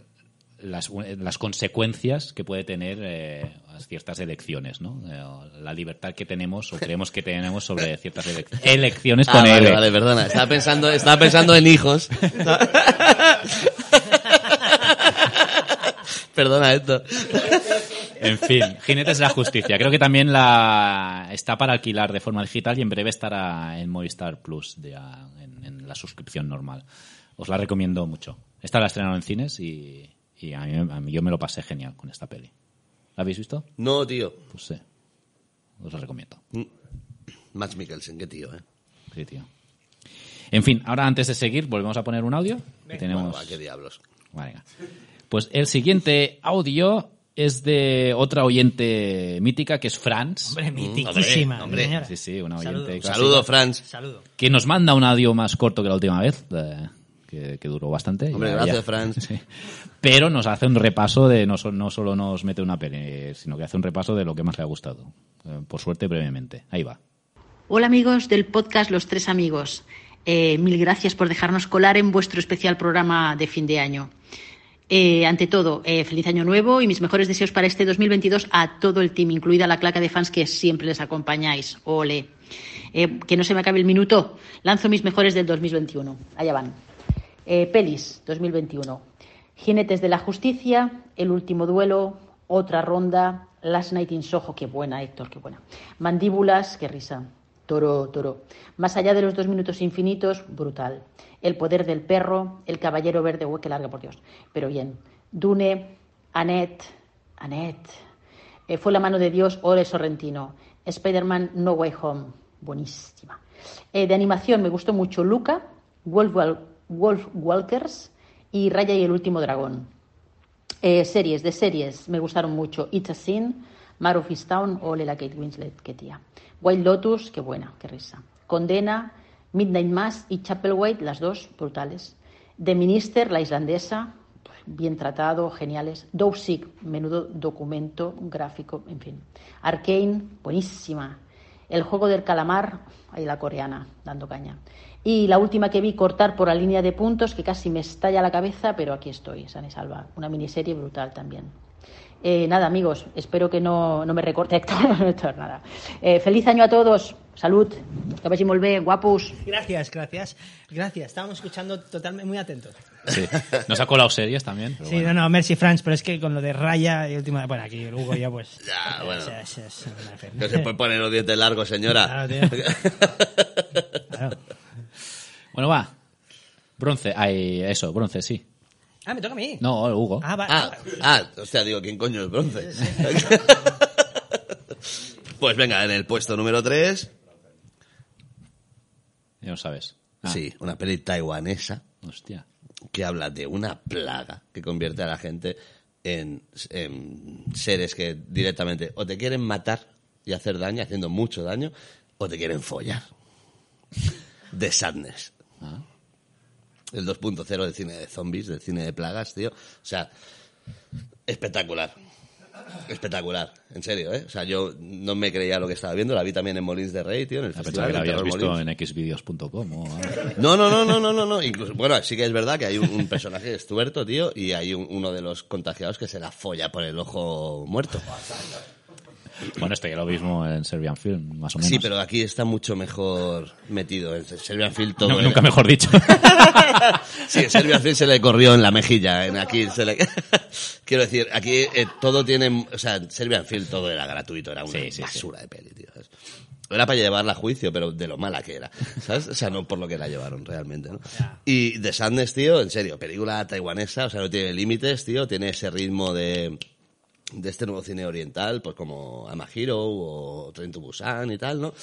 las, las consecuencias que puede tener eh, ciertas elecciones, ¿no? Eh, la libertad que tenemos o creemos que tenemos sobre ciertas elec- elecciones con Ah, vale, L. vale, perdona. Estaba pensando, estaba pensando en hijos. perdona esto. En fin, Jinetes de la Justicia. Creo que también la está para alquilar de forma digital y en breve estará en Movistar Plus, ya en, en la suscripción normal. Os la recomiendo mucho. Esta la estrenaron en cines y, y a, mí, a mí yo me lo pasé genial con esta peli. ¿La habéis visto? No, tío. Pues sí. Os la recomiendo. Max Mikkelsen, qué tío, ¿eh? Sí, tío. En fin, ahora antes de seguir, volvemos a poner un audio. que tenemos... Bueno, va, qué diablos. Venga. Pues el siguiente audio es de otra oyente mítica que es Franz. Hombre, mitiquísima, hombre, señora. Sí, sí, una Saludo. oyente clásica. Saludo, Franz. Saludo. Que nos manda un audio más corto que la última vez, eh, que, que duró bastante. Hombre, Ya- gracias, ya- Franz. Sí. Pero nos hace un repaso de, no, no solo nos mete una peli, sino que hace un repaso de lo que más le ha gustado. Eh, por suerte, brevemente. Ahí va. Hola amigos del podcast Los Tres Amigos. Eh, mil gracias por dejarnos colar en vuestro especial programa de fin de año. Eh, ante todo, eh, feliz año nuevo y mis mejores deseos para este 2022 a todo el team, incluida la claca de fans que siempre les acompañáis. Ole. Eh, que no se me acabe el minuto. Lanzo mis mejores del 2021. Allá van. Pelis 2021. Jinetes de la Justicia, El último duelo, Otra ronda, Last Night in Soho, qué buena Héctor, qué buena. Mandíbulas, qué risa. Toro, toro. Más allá de los dos minutos infinitos, brutal. El poder del perro, El caballero verde, uy, qué larga, por Dios. Pero bien. Dune, Annette, Annette. Eh, fue la mano de Dios, Ore Sorrentino. Spider-Man No Way Home, buenísima. Eh, de animación me gustó mucho Luca, Wolf, Wolf Walkers y Raya y el último dragón. Eh, series, de series, me gustaron mucho It's a Sin, Mar of Easttown o Lela Kate Winslet, qué tía. Wild Lotus, qué buena, qué risa. Condena, Midnight Mass y Chapelwaite, las dos, brutales. The Minister, la islandesa, bien tratado, geniales. Dove Sick, menudo documento gráfico, en fin. Arcane, buenísima. El juego del calamar, ahí la coreana, dando caña. Y la última que vi cortar por la línea de puntos, que casi me estalla la cabeza, pero aquí estoy, San y Salva. Una miniserie brutal también. Eh, nada, amigos, espero que no, no me recorte Héctor. Héctor, nada. Eh, feliz año a todos. Salud. Que molt bé, guapos. Gracias, gracias. Gracias. Estábamos escuchando totalmente muy atentos. Sí. Nos ha colado series también. pero Sí, bueno. no, no, Mercy Franz, pero es que con lo de Raya y última. Bueno, aquí el Hugo ya pues. Ya, bueno. No se puede poner los dientes largos, señora. Claro, tío. Claro. Bueno, va. Bronce. Ay, eso, bronce, sí. Ah, me toca a mí. No, Hugo. Ah, va. Ah, ah, hostia, digo, ¿quién coño es bronce? pues venga, en el puesto número 3, Ya lo sabes. Ah, sí, una peli taiwanesa Hostia. que habla de una plaga que convierte a la gente en, en seres que directamente o te quieren matar y hacer daño, haciendo mucho daño, o te quieren follar. The Sadness. Ah. El 2.0 del cine de zombies, del cine de plagas, tío. O sea, espectacular. Espectacular, en serio, ¿eh? O sea, yo no me creía lo que estaba viendo, la vi también en Molins de Rey, tío, en el Ah, festival que la habías visto Molins. en xvideos.com o. No, no, no, no, no, no, no. Incluso, bueno, sí que es verdad que hay un, un personaje estuerto, tío, y hay un- uno de los contagiados que se la folla por el ojo muerto. Bueno, esto ya lo mismo en Serbian Film, más o menos. Sí, pero aquí está mucho mejor metido. En Serbian Film todo. No, era- nunca mejor dicho. Sí, en Serbian Film se le corrió en la mejilla. En aquí se le... Quiero decir, aquí eh, todo tiene. O sea, en Serbian Film todo era gratuito, era una Sí, sí, sí. basura de peli, tío. ¿sabes? Era para llevarla a juicio, pero de lo mala que era. ¿Sabes? O sea, no por lo que la llevaron realmente, ¿no? Y The Sadness, tío, en serio, película taiwanesa, o sea, no tiene límites, tío, tiene ese ritmo de, de este nuevo cine oriental, pues como Amahiro o Train to Busan y tal, ¿no?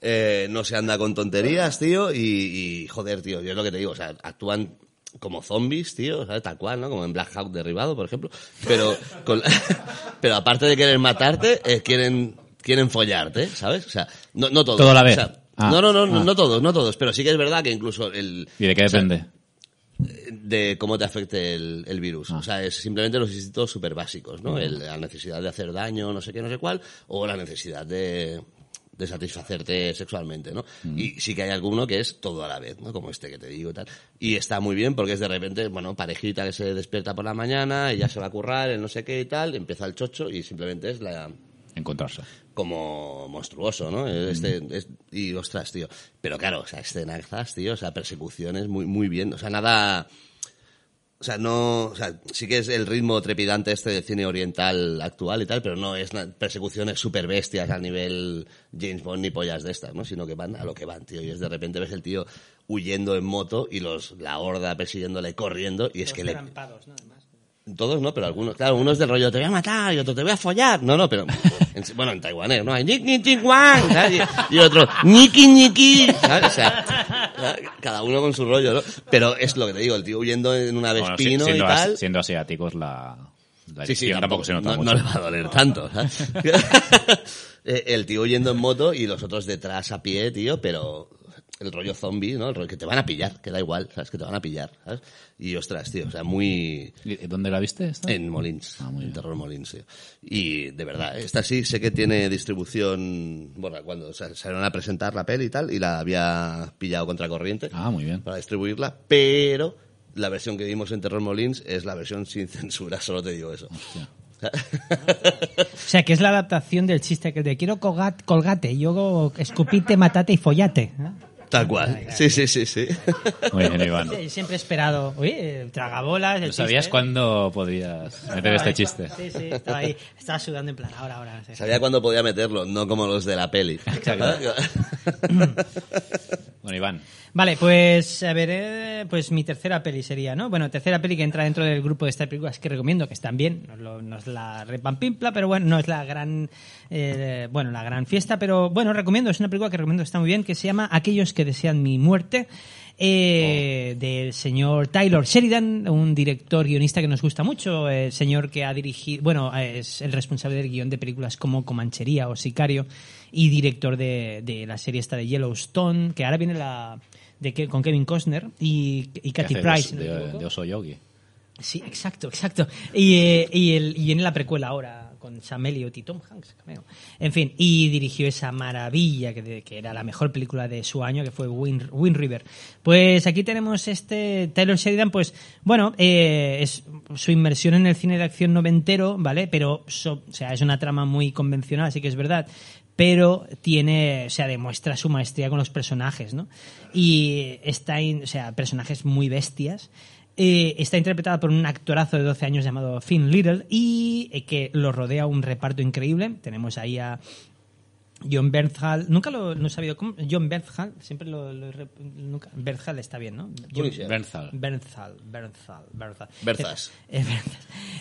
Eh, no se anda con tonterías, tío, y, y, joder, tío, yo es lo que te digo, o sea, actúan como zombies, tío, ¿sabes? Tal cual, ¿no? Como en Black Hawk derribado, por ejemplo. Pero, con- pero aparte de querer matarte, eh, quieren, quieren follarte, ¿sabes? O sea, no, no todos. Todo a la vez. O sea, Ah, no, no, no, no, ah. no todos, no todos, pero sí que es verdad que incluso el... ¿Y de qué sea, depende? De cómo te afecte el, el virus. O sea, es simplemente los instintos súper básicos, ¿no? El- la necesidad de hacer daño, no sé qué, no sé cuál, o la necesidad de, de satisfacerte sexualmente, ¿no? Y sí que hay alguno que es todo a la vez, ¿no? Como este que te digo y tal. Y está muy bien porque es de repente, bueno, parejita que se despierta por la mañana, ella se va a currar, el no sé qué y tal, empieza el chocho y simplemente es la Encontrarse. como monstruoso, ¿no? Este, es- y ostras, tío. Pero claro, o sea, escenazas, tío, o sea, persecuciones muy, muy bien. O sea, nada. O sea, no, o sea, sí que es el ritmo trepidante este de cine oriental actual y tal, pero no es persecuciones super bestias a nivel James Bond ni pollas de estas, ¿no? Sino que van a lo que van, tío. Y es de repente ves el tío huyendo en moto y los, la horda persiguiéndole, corriendo, y es que le, Trampados, ¿no? Además. Todos no, pero algunos, claro, unos del rollo, te voy a matar, y otro, te voy a follar. No, no, pero, en- bueno, en taiwanés, ¿no? Hay Niki Chihuahua, ¿sabes? Y, y otro, Niki Niki, ¿sabes? O sea, cada uno con su rollo, ¿no? Pero es lo que te digo, el tío huyendo en una Bueno, Vespino siendo, y as- tal. siendo asiáticos, la, la Sí, sí, tampoco se nota no, mucho. no le va a doler tanto, ¿sabes? Eh, el tío yendo en moto y los otros detrás a pie, tío, pero el rollo zombie, ¿no? El rollo que te van a pillar, que da igual, ¿sabes? Que te van a pillar, ¿sabes? Y ostras, tío, o sea, muy... ¿Y ¿Dónde la viste esta? En Molins, Ah, muy en bien. Terror Molins, tío. Y de verdad, esta sí sé que tiene distribución, bueno, cuando o sea, salieron a presentar la peli y tal, y la había pillado contracorriente Ah, muy bien. para distribuirla, pero la versión que vimos en Terror Molins es la versión sin censura, solo te digo eso. O sea, que es la adaptación del chiste que te quiero colgat- colgate, yo escupite, matate y follate. ¿eh? Tal cual. Sí, sí, sí, sí. Muy bien, Iván. Siempre he esperado. Oye, tragabolas. el ¿No sabías chiste. cuándo podías meter este chiste? Sí, sí, estaba ahí. Estaba sudando en plan, ahora, ahora. Sabía cuándo podía meterlo, no como los de la peli. Bueno, Iván. Vale, pues a ver, eh, pues mi tercera peli sería, ¿no? Bueno, tercera peli que entra dentro del grupo de estas películas que recomiendo, que están bien, no es, lo- no es la repampimpla, pero bueno, no es la gran, eh, bueno, la gran fiesta, pero bueno, recomiendo, es una película que recomiendo, está muy bien, que se llama Aquellos que desean mi muerte, eh, del señor Taylor Sheridan, un director guionista que nos gusta mucho, el señor que ha dirigido, bueno, es el responsable del guion de películas como Comanchería o Sicario y director de, de la serie esta de Yellowstone, que ahora viene la de que, con Kevin Costner y, y Katy Price. de, Oso Yogi. Sí, exacto, exacto. Y, eh, y, el, y viene la precuela ahora con Sam Elliott y Tom Hanks. cameo. En fin, y dirigió esa maravilla que, de- que era la mejor película de su año, que fue Wind, Wind River. Pues aquí tenemos este Taylor Sheridan, pues bueno, eh, es su inmersión en el cine de acción noventero, ¿vale? Pero, so- o sea, es una trama muy convencional, así que es verdad pero tiene, o sea, demuestra su maestría con los personajes, ¿no? Y está, o sea, personajes muy bestias. Eh, está interpretada por un actorazo de 12 años llamado Finn Little y eh, que lo rodea un reparto increíble. Tenemos ahí a John Bernthal, nunca lo no he sabido cómo, John Bernthal, siempre lo, lo nunca, Bernthal está bien, ¿no? John-. Bernthal. Bernthal, Bernthal, Bernthal. Berzas. Eh, Berzas.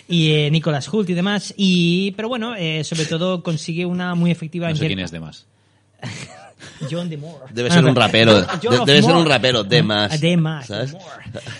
Y eh, Nicolas Hult y demás. Y, pero bueno, eh, sobre todo consigue una muy efectiva... No sé quién es de más. John DeMore. Debe ser un rapero. John debe ser un rapero, de más. De más. ¿sabes?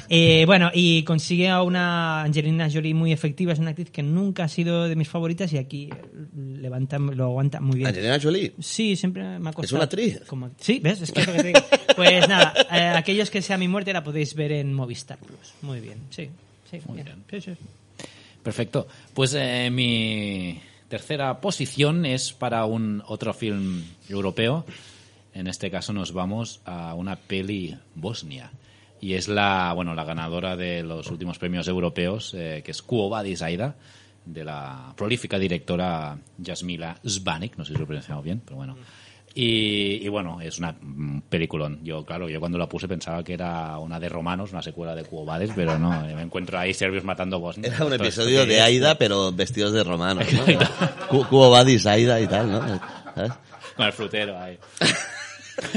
Eh, bueno, y consigue a una Angelina Jolie muy efectiva. Es una actriz que nunca ha sido de mis favoritas y aquí levanta, lo aguanta muy bien. Angelina Jolie. Sí, siempre me ha costado. ¿Es una actriz? Como- sí, ¿ves? Es que es lo que te digo. Pues nada, eh, aquellos que sea mi muerte la podéis ver en Movistar Plus. Muy bien, sí. sí Muy bien. bien. Sí, sí. Perfecto. Pues eh, mi tercera posición es para un otro film europeo. En este caso nos vamos a una peli bosnia. Y es la, bueno, la ganadora de los últimos premios europeos, eh, que es Quo Vadis Aida, de la prolífica directora Jasmila Zbanik, no sé si lo he pronunciado bien, pero bueno. Y, y bueno, es una mm, peliculón. Yo, claro, yo cuando la puse pensaba que era una de romanos, una secuela de Quo Vadis, pero no, me encuentro ahí serbios matando bosnios. Era un episodio de? Aida, pero vestidos de romanos, ¿no? Cu- Cubo Badis Aida y tal, ¿no? ¿Sabes? Con el frutero ahí.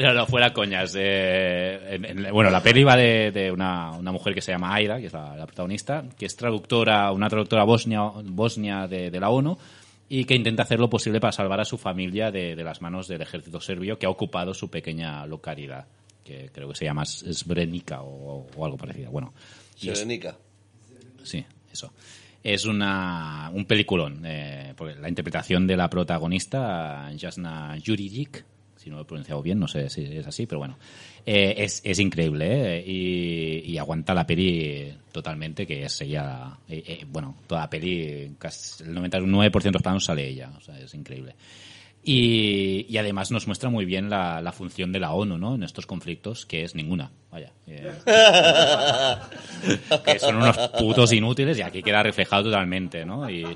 No, no, fuera coñas. eh, en- en- bueno, la peli va de, de una, una mujer que se llama Aida, que es la, la protagonista, que es traductora, una traductora bosnia, bosnia de, de la ONU y que intenta hacer lo posible para salvar a su familia de, de las manos del ejército serbio que ha ocupado su pequeña localidad, que creo que se llama Srebrenica o, o algo parecido. Bueno, Serenica. Sí, eso. Es una, un peliculón. eh, porque la interpretación de la protagonista, Jasna Juridic, si no lo he pronunciado bien, no sé si es así, pero bueno, eh, es, es increíble ¿eh? y, y aguanta la peli totalmente, que es ella, eh, eh, bueno, toda la peli, casi el 99% de los planos sale ella, o sea, es increíble. Y, y además nos muestra muy bien la, la función de la ONU ¿no? en estos conflictos, que es ninguna. Vaya. eh, que son unos putos inútiles y aquí queda reflejado totalmente, ¿no? Y,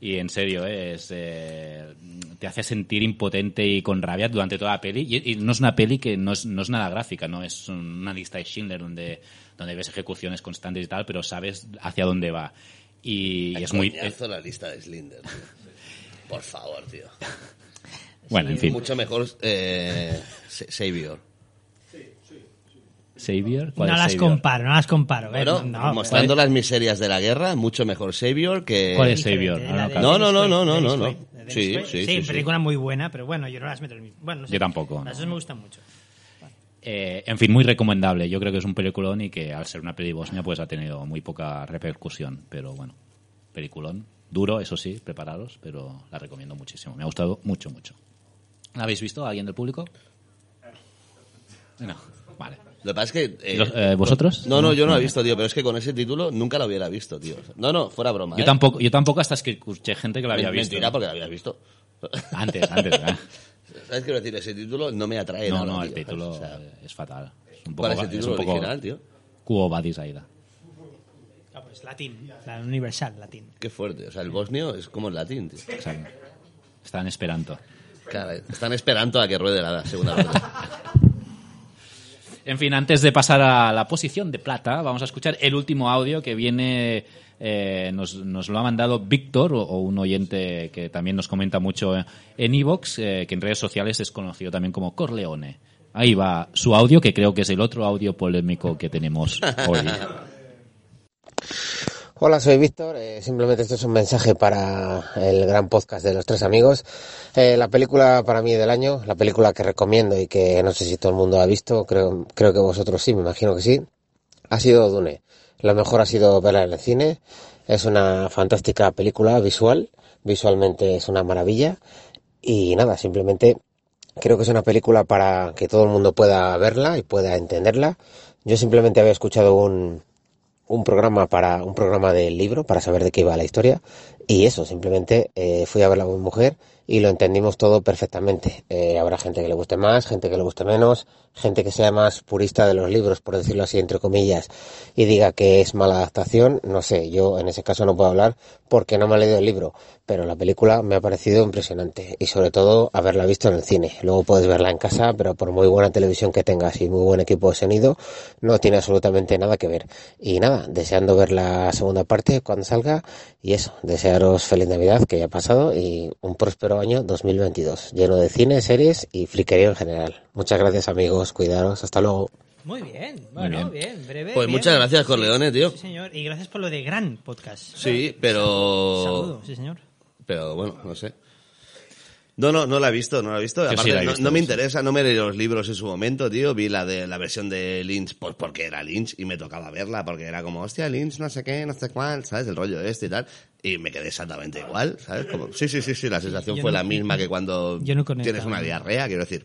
Y en serio, ¿eh? es, eh, te hace sentir impotente y con rabia durante toda la peli. Y, y no es una peli que no es, no es nada gráfica, no es una lista de Schindler donde, donde ves ejecuciones constantes y tal, pero sabes hacia dónde va. Y, Ay, es muy... coñazo la lista de tío. Por favor, tío. Bueno, en fin. Mucho mejor eh, Sa- Savior. Savior. No ¿Cuál es las Savior? comparo, no las comparo. ¿eh? Bueno, no, mostrando las miserias de la guerra, mucho mejor Savior que... ¿Cuál es Savior? Ah, no. No, no, no, no, no, no, Sí, sí, sí, sí. película muy buena, pero bueno, yo no las meto en el mismo. Bueno, no sé. Yo tampoco, Las no. dos me gustan mucho. Eh, en fin, muy recomendable. Yo creo que es un peliculón y que al ser una peli bosnia pues ha tenido muy poca repercusión. Pero bueno, peliculón. Duro, eso sí, prepararos, pero la recomiendo muchísimo. Me ha gustado mucho, mucho. ¿La habéis visto? ¿Alguien del público? No, vale. Lo que pasa es que... eh, ¿Y los- eh, vosotros? No, no, yo no la he visto, tío, pero es que con ese título nunca lo hubiera visto, tío. No, no, fuera broma. Yo ¿eh? tampoco, yo tampoco hasta es que escuché gente que la había visto. Mentira, porque la habías visto. Antes, antes. ¿eh? ¿Sabes qué quiero decir? Ese título no me atrae No, nada, no, el tío. título O sea, es fatal. Es un poco, ¿Cuál es el es título un poco original, tío? Cubo Badis Aida. Ah, pues latín, la universal, latín. Qué fuerte. O sea, el bosnio es como el latín, tío. Exacto. Está en Esperanto. Claro, están esperando a que ruede la segunda parte. En fin, antes de pasar a la posición de plata, vamos a escuchar el último audio que viene, eh, nos, nos lo ha mandado Víctor, o, o un oyente que también nos comenta mucho en Evox, que en redes sociales es conocido también como Corleone. Ahí va su audio, que creo que es el otro audio polémico que tenemos hoy. Hola, soy Víctor. Eh, simplemente esto es un mensaje para el gran podcast de los tres amigos. Eh, la película para mí del año, la película que recomiendo y que no sé si todo el mundo ha visto, creo, creo que vosotros sí, me imagino que sí, ha sido Dune. Lo mejor ha sido verla en el cine. Es una fantástica película visual. Visualmente es una maravilla. Y nada, simplemente creo que es una película para que todo el mundo pueda verla y pueda entenderla. Yo simplemente había escuchado un, un programa para un programa del libro para saber de qué iba la historia. Y eso simplemente eh, fui a verla con mi mujer y lo entendimos todo perfectamente. Eh, habrá gente que le guste más gente que le guste menos gente que sea más purista de los libros por decirlo así entre comillas y diga que es mala adaptación no sé yo en ese caso no puedo hablar porque no me he leído el libro pero la película me ha parecido impresionante y sobre todo haberla visto en el cine. Luego puedes verla en casa pero por muy buena televisión que tengas y muy buen equipo de sonido no tiene absolutamente nada que ver. Y nada deseando ver la segunda parte cuando salga y eso desearos feliz navidad que ya ha pasado y un próspero año 2022 lleno de cine series y friquería en general muchas gracias amigos cuidaros hasta luego Muy bien, bueno, bien. bien. breve. Pues bien. muchas gracias, Sí, Corleone, tío. Sí, señor. Y gracias por lo de gran podcast. Sí, pero... Saludo, sí, señor. Pero bueno, no sé. No, no, no la he visto, no la he visto. Sí Aparte, la he no, visto, no me interesa, no me leí los libros en su momento, tío. Vi la de la versión de Lynch pues porque era Lynch y me tocaba verla porque era como, hostia, Lynch, no sé qué, no sé cuál, ¿sabes? El rollo este y tal. Y me quedé exactamente igual, ¿sabes? Como, sí, sí, sí, sí, la sensación Yo fue no- la misma que cuando no tienes una diarrea, quiero decir.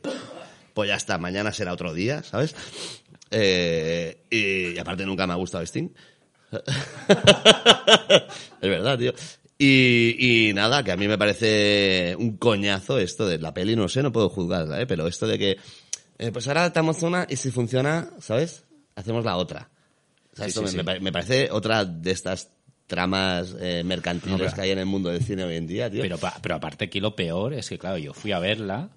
Pues ya está, mañana será otro día, ¿sabes? Eh, y, y aparte nunca me ha gustado Sting. es verdad, tío. Y, y nada, que a mí me parece un coñazo esto de la peli, no sé, no puedo juzgarla, ¿eh? pero esto de que, eh, pues ahora damos una y si funciona, ¿sabes? Hacemos la otra. O sea, Sí, esto sí, me, sí. me pare- me parece otra de estas tramas eh, mercantiles No, que hay en el mundo del cine hoy en día, tío. Pero, pero aparte aquí lo peor es que, claro, yo fui a verla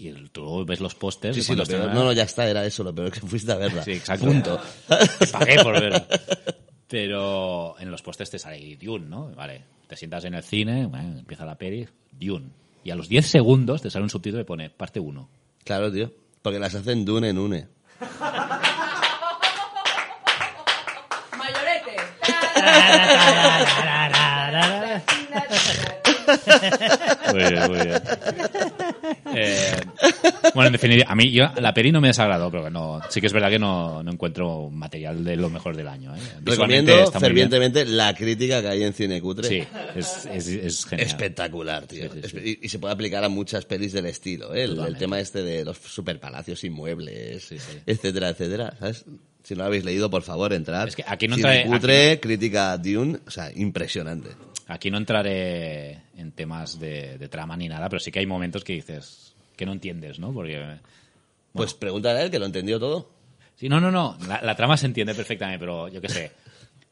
y el- tú ves los pósters Sí, sí, lo peor- no, no, ya está, era eso, lo peor que fuiste a verla. Sí, exacto. Punto. Que pagué por verla. Pero en los pósters te sale Dune, ¿no? Vale, te sientas en el cine, bueno, empieza la peli, Dune. Y a los 10 segundos te sale un subtítulo que pone parte 1. Claro, tío. Porque las hacen dune en une. Mayorete. Muy bien, muy bien. Eh, bueno, en definitiva, a mí yo, la peli no me desagradó, pero no, sí que es verdad que no, no encuentro material de lo mejor del año. ¿eh? Recomiendo fervientemente la crítica que hay en Cine Cutre. Sí, es, es, es genial. Espectacular, tío. Y, y se puede aplicar a muchas pelis del estilo, ¿eh? El, tema este de los superpalacios inmuebles, etcétera, etcétera, ¿sabes? Si no lo habéis leído, por favor, entrad. Es que aquí no Cine entraré- Cutre, crítica Dune, o sea, impresionante. Aquí no entraré en temas de, de trama ni nada, pero sí que hay momentos que dices que no entiendes, ¿no? Porque... Pues pregúntale a él, que lo entendió todo. Sí, no, no, no. La, la trama se entiende perfectamente, pero yo qué sé.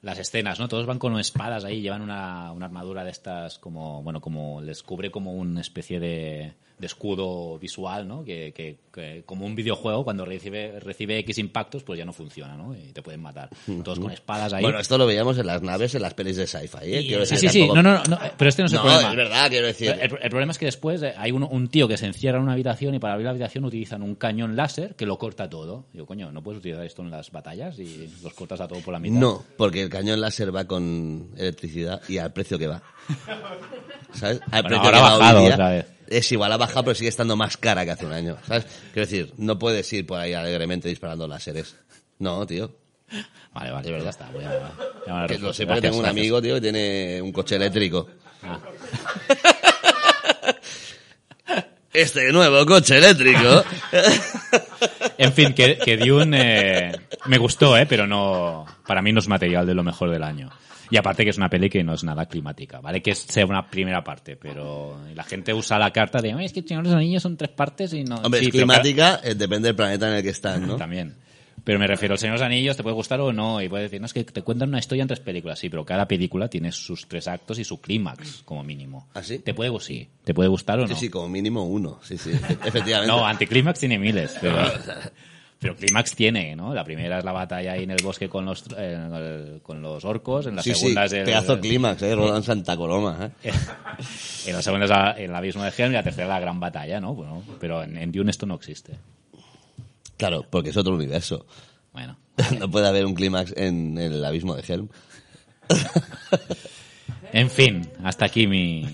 las escenas, ¿no? Todos van con espadas ahí, llevan una, una armadura de estas como, bueno, como les cubre como una especie de, de escudo visual, ¿no? Que, que- que como un videojuego, cuando recibe, recibe X impactos, pues ya no funciona, ¿no? Y te pueden matar. Todos con espadas ahí. Bueno, esto lo veíamos en las naves, en las pelis de sci-fi, ¿eh? Quiero Sí, decir, sí, sí. No, no, no, pero este no es el No, problema. es verdad, quiero decir. El, el problema es que después eh, hay un, un tío que se encierra en una habitación y para abrir la habitación utilizan un cañón láser que lo corta todo. Digo, coño, ¿no puedes utilizar esto en las batallas y los cortas a todo por la mitad? No, porque el cañón láser va con electricidad y al precio que va. ¿Sabes? Al Bueno, precio ahora que ha bajado día, otra vez. Es igual, ha bajado, pero sigue estando más cara que hace un año. ¿Sabes? Quiero decir, no puedes ir por ahí alegremente disparando láseres. No, tío. Vale, vale, De verdad. ya está. voy a- ya Que lo sé porque tengo un gracias. amigo, tío, que tiene un coche eléctrico. Ah. Este nuevo coche eléctrico. En fin, que, que Dune eh, me gustó, ¿eh? pero no para mí no es material de lo mejor del año. Y aparte que es una peli que no es nada climática, ¿vale? Que sea una primera parte, pero la gente usa la carta de, "Ay, es que Señor de los Anillos son tres partes y no... Hombre, Sí, es climática, eh, depende del planeta en el que están, ¿no? También. Pero me refiero, El Señor de los Anillos te puede gustar o no, y puedes decir, no, es que te cuentan una historia en tres películas, sí, pero cada película tiene sus tres actos y su clímax, como mínimo. ¿Ah, sí? ¿Te puede, sí, ¿te puede gustar o no? Sí, sí, como mínimo uno. Sí, sí, efectivamente. No, anticlímax tiene miles, pero, pero clímax tiene, ¿no? La primera es la batalla ahí en el bosque con los, eh, con los orcos, en la sí, segunda sí, es el... pedazo clímax, ¿eh? Rodan Santa Coloma, ¿eh? en la segunda es la- el abismo de Helm y la tercera la gran batalla, ¿no? Bueno, pero en, en Dune esto no existe. Claro, porque es otro universo. Bueno. No puede haber un clímax en el abismo de Helm. En fin, hasta aquí mi,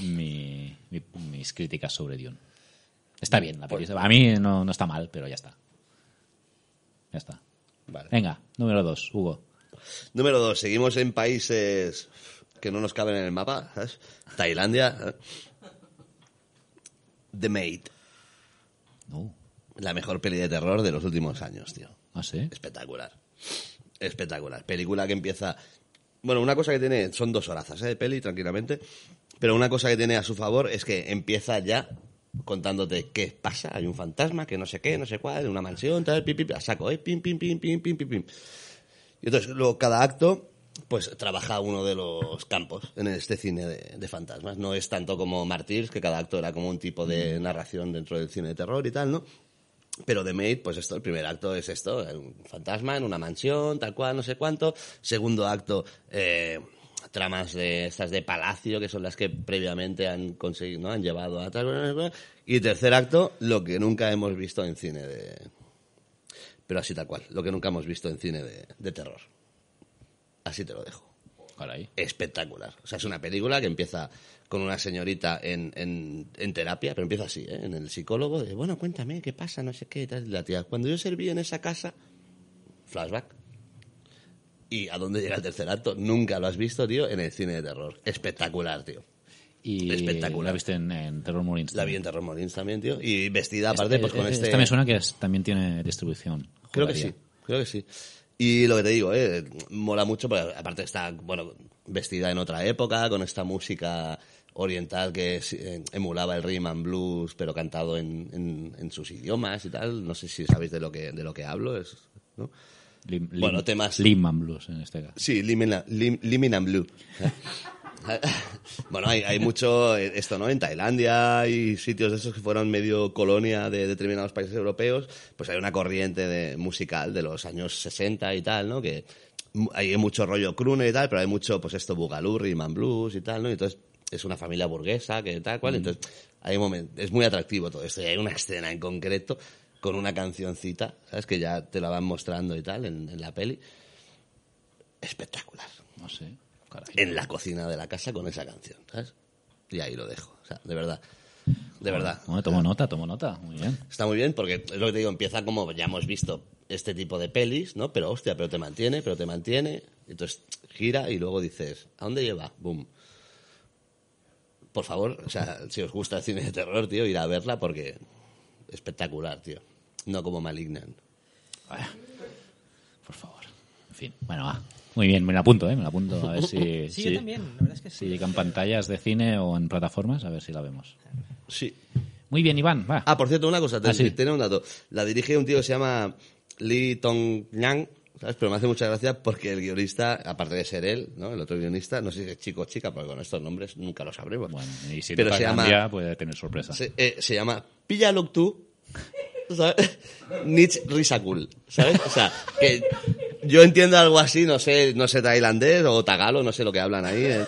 mi- mi- mis críticas sobre Dune. Está bien la película. A mí no, no está mal, pero ya está. Ya está. Vale. Venga, número dos, Hugo. Número dos, seguimos en países que no nos caben en el mapa, ¿sabes? Tailandia. ¿eh? The Maid. No. La mejor peli de terror de los últimos años, tío. ¿Ah, sí? Espectacular. Espectacular. Película que empieza... Bueno, una cosa que tiene... Son dos horazas, ¿eh? De peli, tranquilamente. Pero una cosa que tiene a su favor es que empieza ya contándote qué pasa. Hay un fantasma, que no sé qué, no sé cuál, en una mansión, tal, pim, pim, saco, ¿eh? Pim, pim, pim, pim, pim, pim, pim. Y entonces, luego cada acto, pues trabaja uno de los campos en este cine de, de fantasmas. No es tanto como Martyrs, que cada acto era como un tipo de narración dentro del cine de terror y tal, ¿no? Pero The Maid, pues esto, el primer acto es esto, un fantasma en una mansión, tal cual, no sé cuánto. Segundo acto, eh, tramas de estas de palacio, que son las que previamente han conseguido, ¿no? Han llevado a tal. Y tercer acto, lo que nunca hemos visto en cine de... Pero así tal cual, lo que nunca hemos visto en cine de, de terror. Así te lo dejo. Caray. Espectacular. O sea, es una película que empieza con una señorita en, en, en terapia, pero empieza así, ¿eh? En el psicólogo, de, bueno, cuéntame, ¿qué pasa? No sé qué, tal. La tía, cuando yo serví en esa casa, flashback. ¿Y a dónde llega el tercer acto? Nunca lo has visto, tío, en el cine de terror. Espectacular, tío. Y Espectacular. la viste en, en Terror Marines. La vi en Terror Marines también, tío. Y vestida aparte, pues con este... Esta me suena que es- también tiene distribución. Creo que sí, creo que sí. Y lo que te digo, eh, mola mucho, porque aparte está, bueno, vestida en otra época, con esta música oriental que eh, emulaba el rhythm and blues, pero cantado en, en, en sus idiomas y tal. No sé si sabéis de lo que, de lo que hablo. Es, ¿no? Lim- lim- bueno, temas... Lehman Blues en este caso. Sí, Limina, lim, Blue. bueno, hay, hay mucho esto, ¿no? En Tailandia hay sitios de esos que fueron medio colonia de determinados países europeos, pues hay una corriente de, musical de los años 60 y tal, ¿no? Que hay mucho rollo crooner y tal, pero hay mucho, pues esto, bugalú, and blues y tal, ¿no? Y entonces es una familia burguesa que tal cual, entonces hay un momento, es muy atractivo todo esto y hay una escena en concreto con una cancioncita, ¿sabes? Que ya te la van mostrando y tal en, en la peli. Espectacular. No sé. caray. En la cocina de la casa con esa canción, ¿sabes? Y ahí lo dejo, o sea, de verdad. De verdad. Bueno, tomo nota, tomo nota. Muy bien. Está muy bien porque es lo que te digo, empieza como ya hemos visto este tipo de pelis, ¿no? Pero hostia, pero te mantiene, pero te mantiene. Entonces gira y luego dices, ¿a dónde lleva? Boom. Por favor, o sea, si os gusta el cine de terror, tío, ir a verla porque espectacular, tío. No como Malignant. Por favor. En fin, bueno, va. Muy bien, me la apunto, ¿eh? Me la apunto. A ver si. Sí, yo también, la verdad es que sí. Si llega en pantallas de cine o en plataformas, a ver si la vemos. Sí. Muy bien, Iván, va. Ah, por cierto, una cosa, te, Ah, sí. tiene un dato. La dirige un tío que se llama Lee Tong Yang, ¿sabes? Pero me hace mucha gracia porque el guionista, aparte de ser él, ¿no? El otro guionista, no sé si es chico o chica, porque con estos nombres nunca lo sabremos. Y si Pero se llama, cambiar, puede tener sorpresa. se, eh, se llama tú, ¿sabes? Nich Risakul, ¿sabes? O sea, que yo entiendo algo así, no sé, no sé tailandés o tagalo, no sé lo que hablan ahí. eh.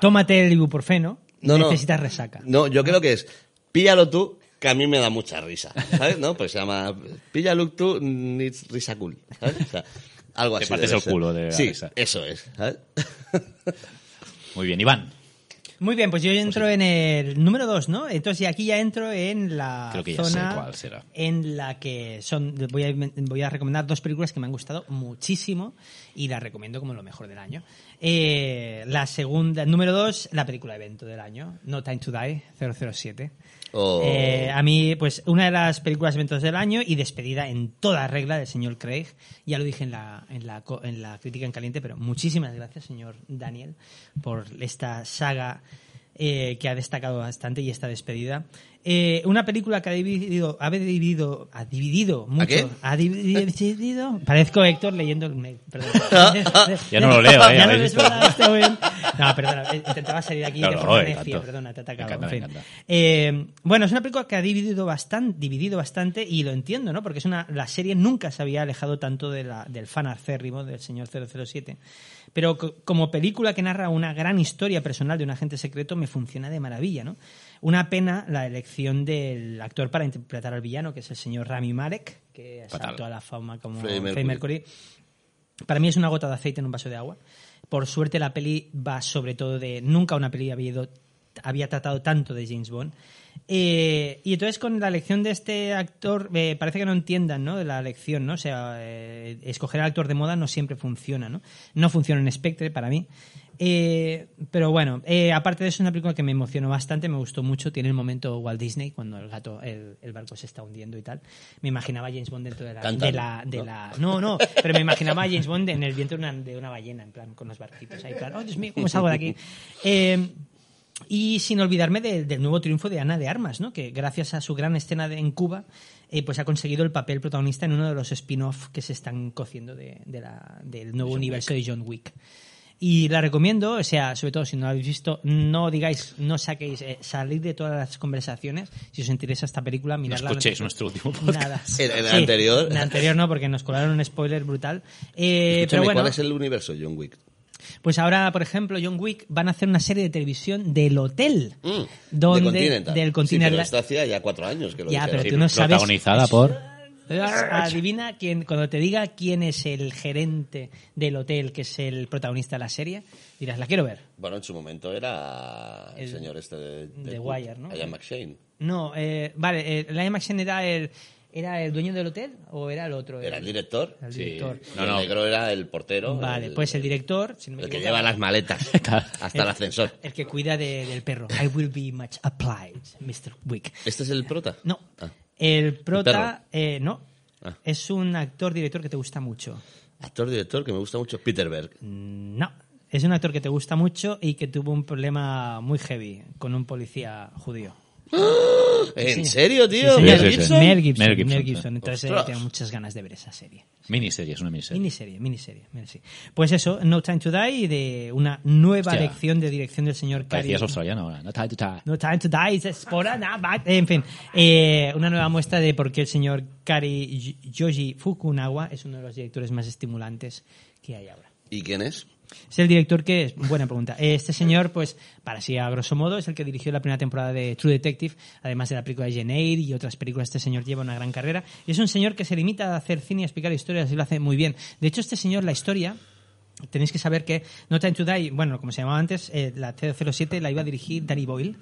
Tómate el ibuprofeno. No, no. necesitas resaca. No, yo creo que es Píllalo tú, que a mí me da mucha risa, ¿sabes? ¿No? Pues se llama Píllalo tú, Nich Risakul, ¿sabes? O sea, algo Te así. partes debe el ser. culo de la Sí, risa. eso es, ¿sabes? Muy bien, Iván. Muy bien, pues yo entro en el número 2, ¿no? Entonces y aquí ya entro en la Creo que ya zona sé cuál será. en la que son voy a, voy a recomendar dos películas que me han gustado muchísimo y las recomiendo como lo mejor del año. Eh, la segunda, número 2, la película evento del año, No Time to Die, 007. Oh. Eh, a mí, pues, una de las películas eventos del año y despedida en toda regla del señor Craig. Ya lo dije en la, en la, en la crítica en caliente, pero muchísimas gracias, señor Daniel, por esta saga eh, que ha destacado bastante y esta despedida. Eh, una película que ha dividido, ha dividido, ha dividido mucho. qué? Ha dividido. Parezco Héctor leyendo el mail, perdón. Ya no lo leo, ¿eh? Ya no a este buen- No, perdona, eh, intentaba salir aquí No, de forma necia, perdona, te encanta, en fin. Eh, bueno, es una película que ha dividido bastante, dividido bastante y lo entiendo, ¿no? Porque es una, la serie nunca se había alejado tanto de la, del fan acérrimo del señor 007. Pero co- como película que narra una gran historia personal de un agente secreto me funciona de maravilla, ¿no? Una pena la elección del actor para interpretar al villano, que es el señor Rami Malek, que saltó a la fama como Freddie Freddie Mercury. Mercury. Para mí es una gota de aceite en un vaso de agua. Por suerte la peli va sobre todo de... Nunca una peli había, ido- había tratado tanto de James Bond. Eh, y entonces con la elección de este actor, eh, parece que no entiendan ¿no? la elección, ¿no? O sea, eh, escoger al actor de moda no siempre funciona, ¿no? No funciona en Spectre para mí. Pero bueno, aparte de eso, es una película que me emocionó bastante, me gustó mucho. Tiene el momento Walt Disney, cuando el gato, el, el barco se está hundiendo y tal. Me imaginaba a James Bond dentro de la, de la, de la- No, no, pero me imaginaba a James Bond en el vientre de una, de una ballena, en plan, con los barquitos ahí, plan, oh Dios mío, ¿cómo salgo de aquí? Y sin olvidarme de- del nuevo triunfo de Ana de Armas, ¿no? que gracias a su gran escena de- en Cuba, eh, pues ha conseguido el papel protagonista en uno de los spin-off que se están cociendo de, de la- del nuevo universo de John Wick. Y la recomiendo, o sea, sobre todo si no la habéis visto, no digáis, no saquéis, eh, salid de todas las conversaciones. Si os interesa esta película, miradla. escuchéis nuestro último podcast. Nada. En- en el Sí, anterior. En el anterior no, porque nos colaron un spoiler brutal. Eh, pero bueno, ¿cuál es el universo John Wick? Pues ahora, por ejemplo, John Wick van a hacer una serie de televisión del hotel. Mm, Donde- de Continental. del Sí, Continental. pero esto hacía ya cuatro años que lo Ya, pero tú no sabes. Protagonizada por... Adivina quién, cuando te diga quién es el gerente del hotel, que es el protagonista de la serie, dirás, la quiero ver. Bueno, en su momento era el, El- señor este de, de Wire, ¿no? Ian McShane. No, eh, vale, eh, Liam McShane era el, ¿era el dueño del hotel o era el otro? Era el director. El Sí. director. Y el negro era el portero. Vale, el, pues el director, si no me el que lleva las maletas hasta el ascensor. el que cuida de- del perro. I will be much applied, Mr. Wick. ¿Este es el prota? No. Ah. El prota, eh, no. Ah. Es un actor director que te gusta mucho. Actor director que me gusta mucho, Peter Berg. No. Es un actor que te gusta mucho y que tuvo un problema muy heavy con un policía judío. ¿En Sí. serio, tío? Sí, ¿Mel. Gibson? Mel Gibson. Mel Gibson, Mel sí. Gibson. Entonces eh, Ostras. tengo muchas ganas de ver esa serie. Miniserie, es una miniserie. Miniserie, miniserie, miniserie. Pues eso, No Time to Die, de una nueva Hostia. lección de dirección del señor Cary. Parecías australiano ahora. No, ta, ta, ta. No time to die, it's for a- nah, but- En fin, eh, una nueva muestra de por qué el señor Kari Yoji Fukunaga es uno de los directores más estimulantes que hay ahora. ¿Y quién es? Es el director que es, buena pregunta. Este señor, pues, para así a grosso modo, es el que dirigió la primera temporada de True Detective, además de la película de Jane Eyre y otras películas. Este señor lleva una gran carrera. Y es un señor que se limita a hacer cine y a explicar historias y lo hace muy bien. De hecho, este señor, la historia, tenéis que saber que No Time to Die, bueno, como se llamaba antes, eh, la T07 la iba a dirigir Danny Boyle.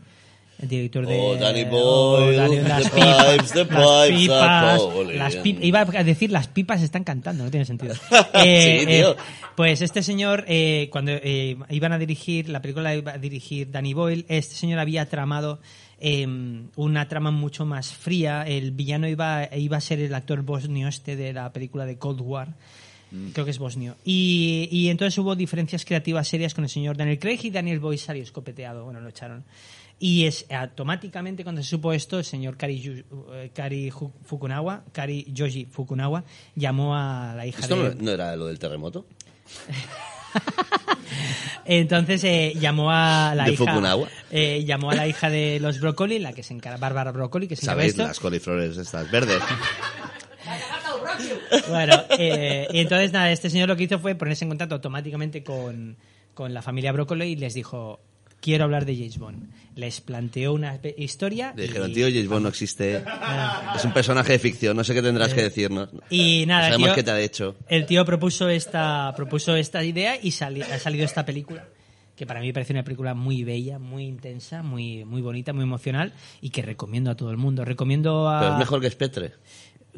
El director de. Oh, Danny Oh, Boyle, Danny- las pipas, the las pipes pipas, las iba a decir las pipas están cantando, no tiene sentido. Sí, tío. Pues este señor, eh, cuando eh, iban a dirigir, la película la iba a dirigir Danny Boyle, este señor había tramado eh, una trama mucho más fría. El villano iba, iba a ser el actor bosnio este de la película de Cold War. Creo que es bosnio. Y, y entonces hubo diferencias creativas serias con el señor Daniel Craig y Daniel Boyle salió escopeteado. Bueno, lo echaron. Y es automáticamente cuando se supo esto, el señor Kari, Yu- eh, Kari Hu- Fukunawa, Kari Yoji Fukunawa, llamó a la hija ¿Esto de... no, no era lo del terremoto? Entonces eh, llamó a la ¿De hija... Fukunawa? eh, llamó a la hija de los Brócoli, la que se encarga, Bárbara Brócoli, que se encarga de ¿Sabéis esto. las coliflores estas verdes? Bueno, eh, y entonces nada, este señor lo que hizo fue ponerse en contacto automáticamente con, con la familia Brócoli y les dijo, quiero hablar de James Bond. Les planteó una historia Le y- dijeron, tío, James Bond no existe. Es un personaje de ficción, no sé qué tendrás que decirnos. y nada, Sabemos tío, qué te ha hecho. el tío propuso esta, propuso esta idea y sali- ha salido esta película que para mí parece una película muy bella, muy intensa, muy, muy bonita, muy emocional y que recomiendo a todo el mundo. Recomiendo a... Pero es mejor que Spectre.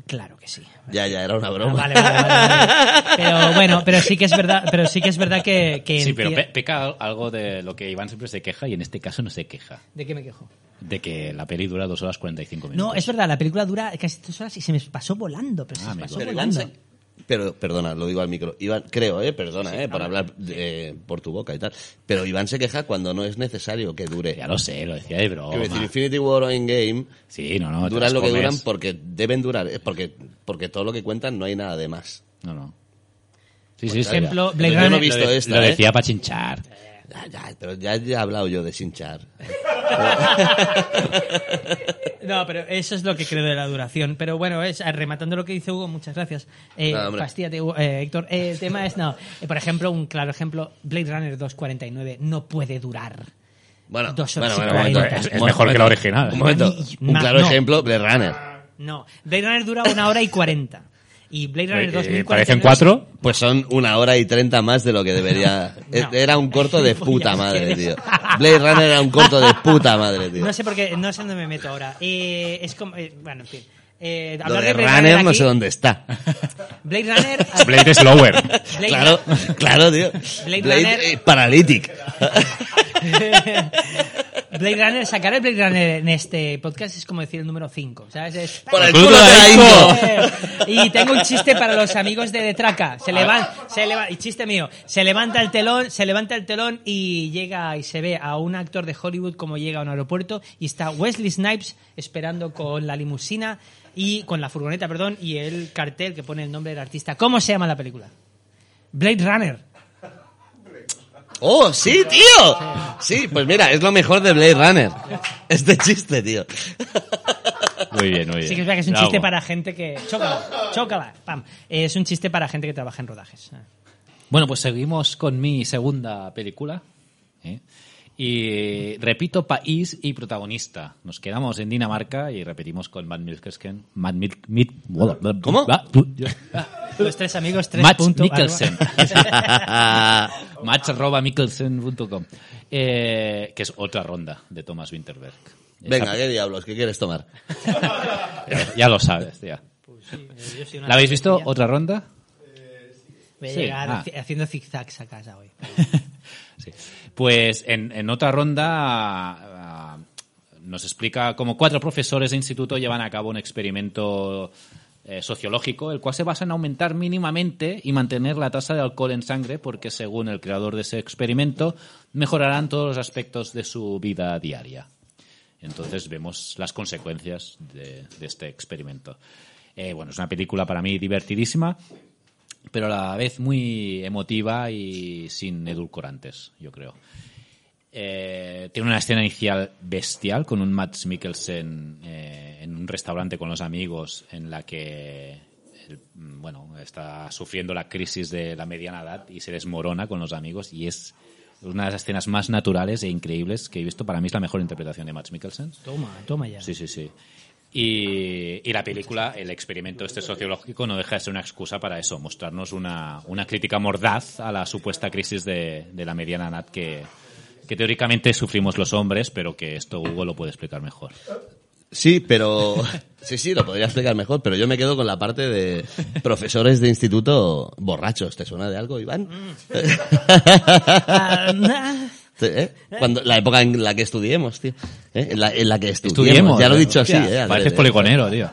Claro que sí. Ya, ya, era una Ah, broma. vale, vale, vale, vale. Pero bueno, pero sí que es verdad, pero sí que es verdad que, que Sí, pero pe- peca algo de lo que Iván siempre se queja y en este caso no se queja. ¿De qué me quejo? De que la peli dura dos horas 45 minutos. No, es verdad, la película dura casi tres horas y se me pasó volando, pero se Ah, me amigo. pasó Pero Iván volando. se- Pero, perdona, lo digo al micro. Iván, creo, eh, perdona, eh, por hablar eh, por tu boca y tal. Pero Iván se queja cuando no es necesario que dure. Ya lo sé, lo decía de broma. Quiero decir, Infinity War o Endgame Sí, no, no. duran lo que duran porque deben durar, eh, porque, porque todo lo que cuentan no hay nada de más. No, no. Sí, Por sí, sí. ejemplo, Pero yo no he visto lo, de- esta, lo ¿eh? decía para chinchar. Ya, ya, pero ya, ya he hablado yo de Sinchar. No, pero eso es lo que creo de la duración. Pero bueno, es rematando lo que dice Hugo, muchas gracias. Eh, Hugo- eh, Héctor. Eh, el tema es, no, eh, por ejemplo, un claro ejemplo, Blade Runner 249 no puede durar. Bueno, Dos bueno, horas y bueno, cuarenta. Es- mejor que la original. Un momento. Un claro no. ejemplo, Blade Runner. No, Blade Runner dura una hora y cuarenta. Y Blade Runner Eh, eh, 2049... ¿Parecen cuatro? Pues son una hora y treinta más de lo que debería. No. Era un corto de puta madre, tío. Blade Runner era un corto de puta madre, tío. No sé por qué, no sé dónde me meto ahora. Eh, es como, eh, bueno, en fin. Eh, Lo de Runner no sé dónde está. Blade Runner... Blade es lower. Blade- Claro, claro, tío. Blade Blade Runner- eh, Paralytic. Blade Runner, sacar el Blade Runner en este podcast es como decir el número 5, ¿sabes? Es- Por el culo de. Y tengo un chiste para los amigos de Detraca. Se levanta, se leva- y chiste mío, se levanta el telón, se levanta el telón y llega y se ve a un actor de Hollywood como llega a un aeropuerto y está Wesley Snipes esperando con la limusina y con la furgoneta, perdón, y el cartel que pone el nombre del artista. ¿Cómo se llama la película? Blade Runner. ¡Oh, sí, tío! Sí, pues mira, es lo mejor de Blade Runner. Este chiste, tío. Muy bien, muy bien. Sí que es verdad que es un Bravo. chiste para gente que... Chócala, chócala, pam. Es un chiste para gente que trabaja en rodajes. Bueno, pues seguimos con mi segunda película. ¿eh? Y repito país y protagonista. Nos quedamos en Dinamarca y repetimos con Matt Mikkelsen. Matt Mil- Mil- ¿Cómo? Los tres amigos, tres Matt punto- Mikkelsen. Match.mikkelsen.com. Eh, que es otra ronda de Thomas Winterberg. Venga, ¿qué diablos? ¿Qué quieres tomar? Ya, lo sabes, tía. Yo soy una ¿La habéis visto? ¿Otra ronda? Voy a Sí, llegar ah. haci- haciendo zigzags a casa hoy. Sí. Pues en, en otra ronda ah, nos explica cómo cuatro profesores de instituto llevan a cabo un experimento eh, sociológico, el cual se basa en aumentar mínimamente y mantener la tasa de alcohol en sangre, porque según el creador de ese experimento, mejorarán todos los aspectos de su vida diaria. Entonces vemos las consecuencias de, este experimento. Eh, bueno, es una película para mí divertidísima, pero a la vez muy emotiva y sin edulcorantes, yo creo. Eh, tiene una escena inicial bestial con un Matt Mikkelsen eh, en un restaurante con los amigos en la que mm, bueno, está sufriendo la crisis de la mediana edad y se desmorona con los amigos y es una de las escenas más naturales e increíbles que he visto. Para mí es la mejor interpretación de Matt Mikkelsen. Toma, toma ya. Sí, sí, sí. Y, y la película, el experimento este sociológico, no deja de ser una excusa para eso, mostrarnos una, una crítica mordaz a la supuesta crisis de, de la mediana edad que, que teóricamente sufrimos los hombres, pero que esto Hugo lo puede explicar mejor. Sí, pero... Sí, sí, lo podría explicar mejor, pero yo me quedo con la parte de profesores de instituto borrachos. ¿Te suena de algo, Iván? ¿eh? Cuando, la época en la que estudiemos, tío. ¿Eh? En, la, en la que estudiemos. Estudiemos. Ya lo he ¿eh? dicho así, Hostia, ¿eh? Pareces poligonero, tío.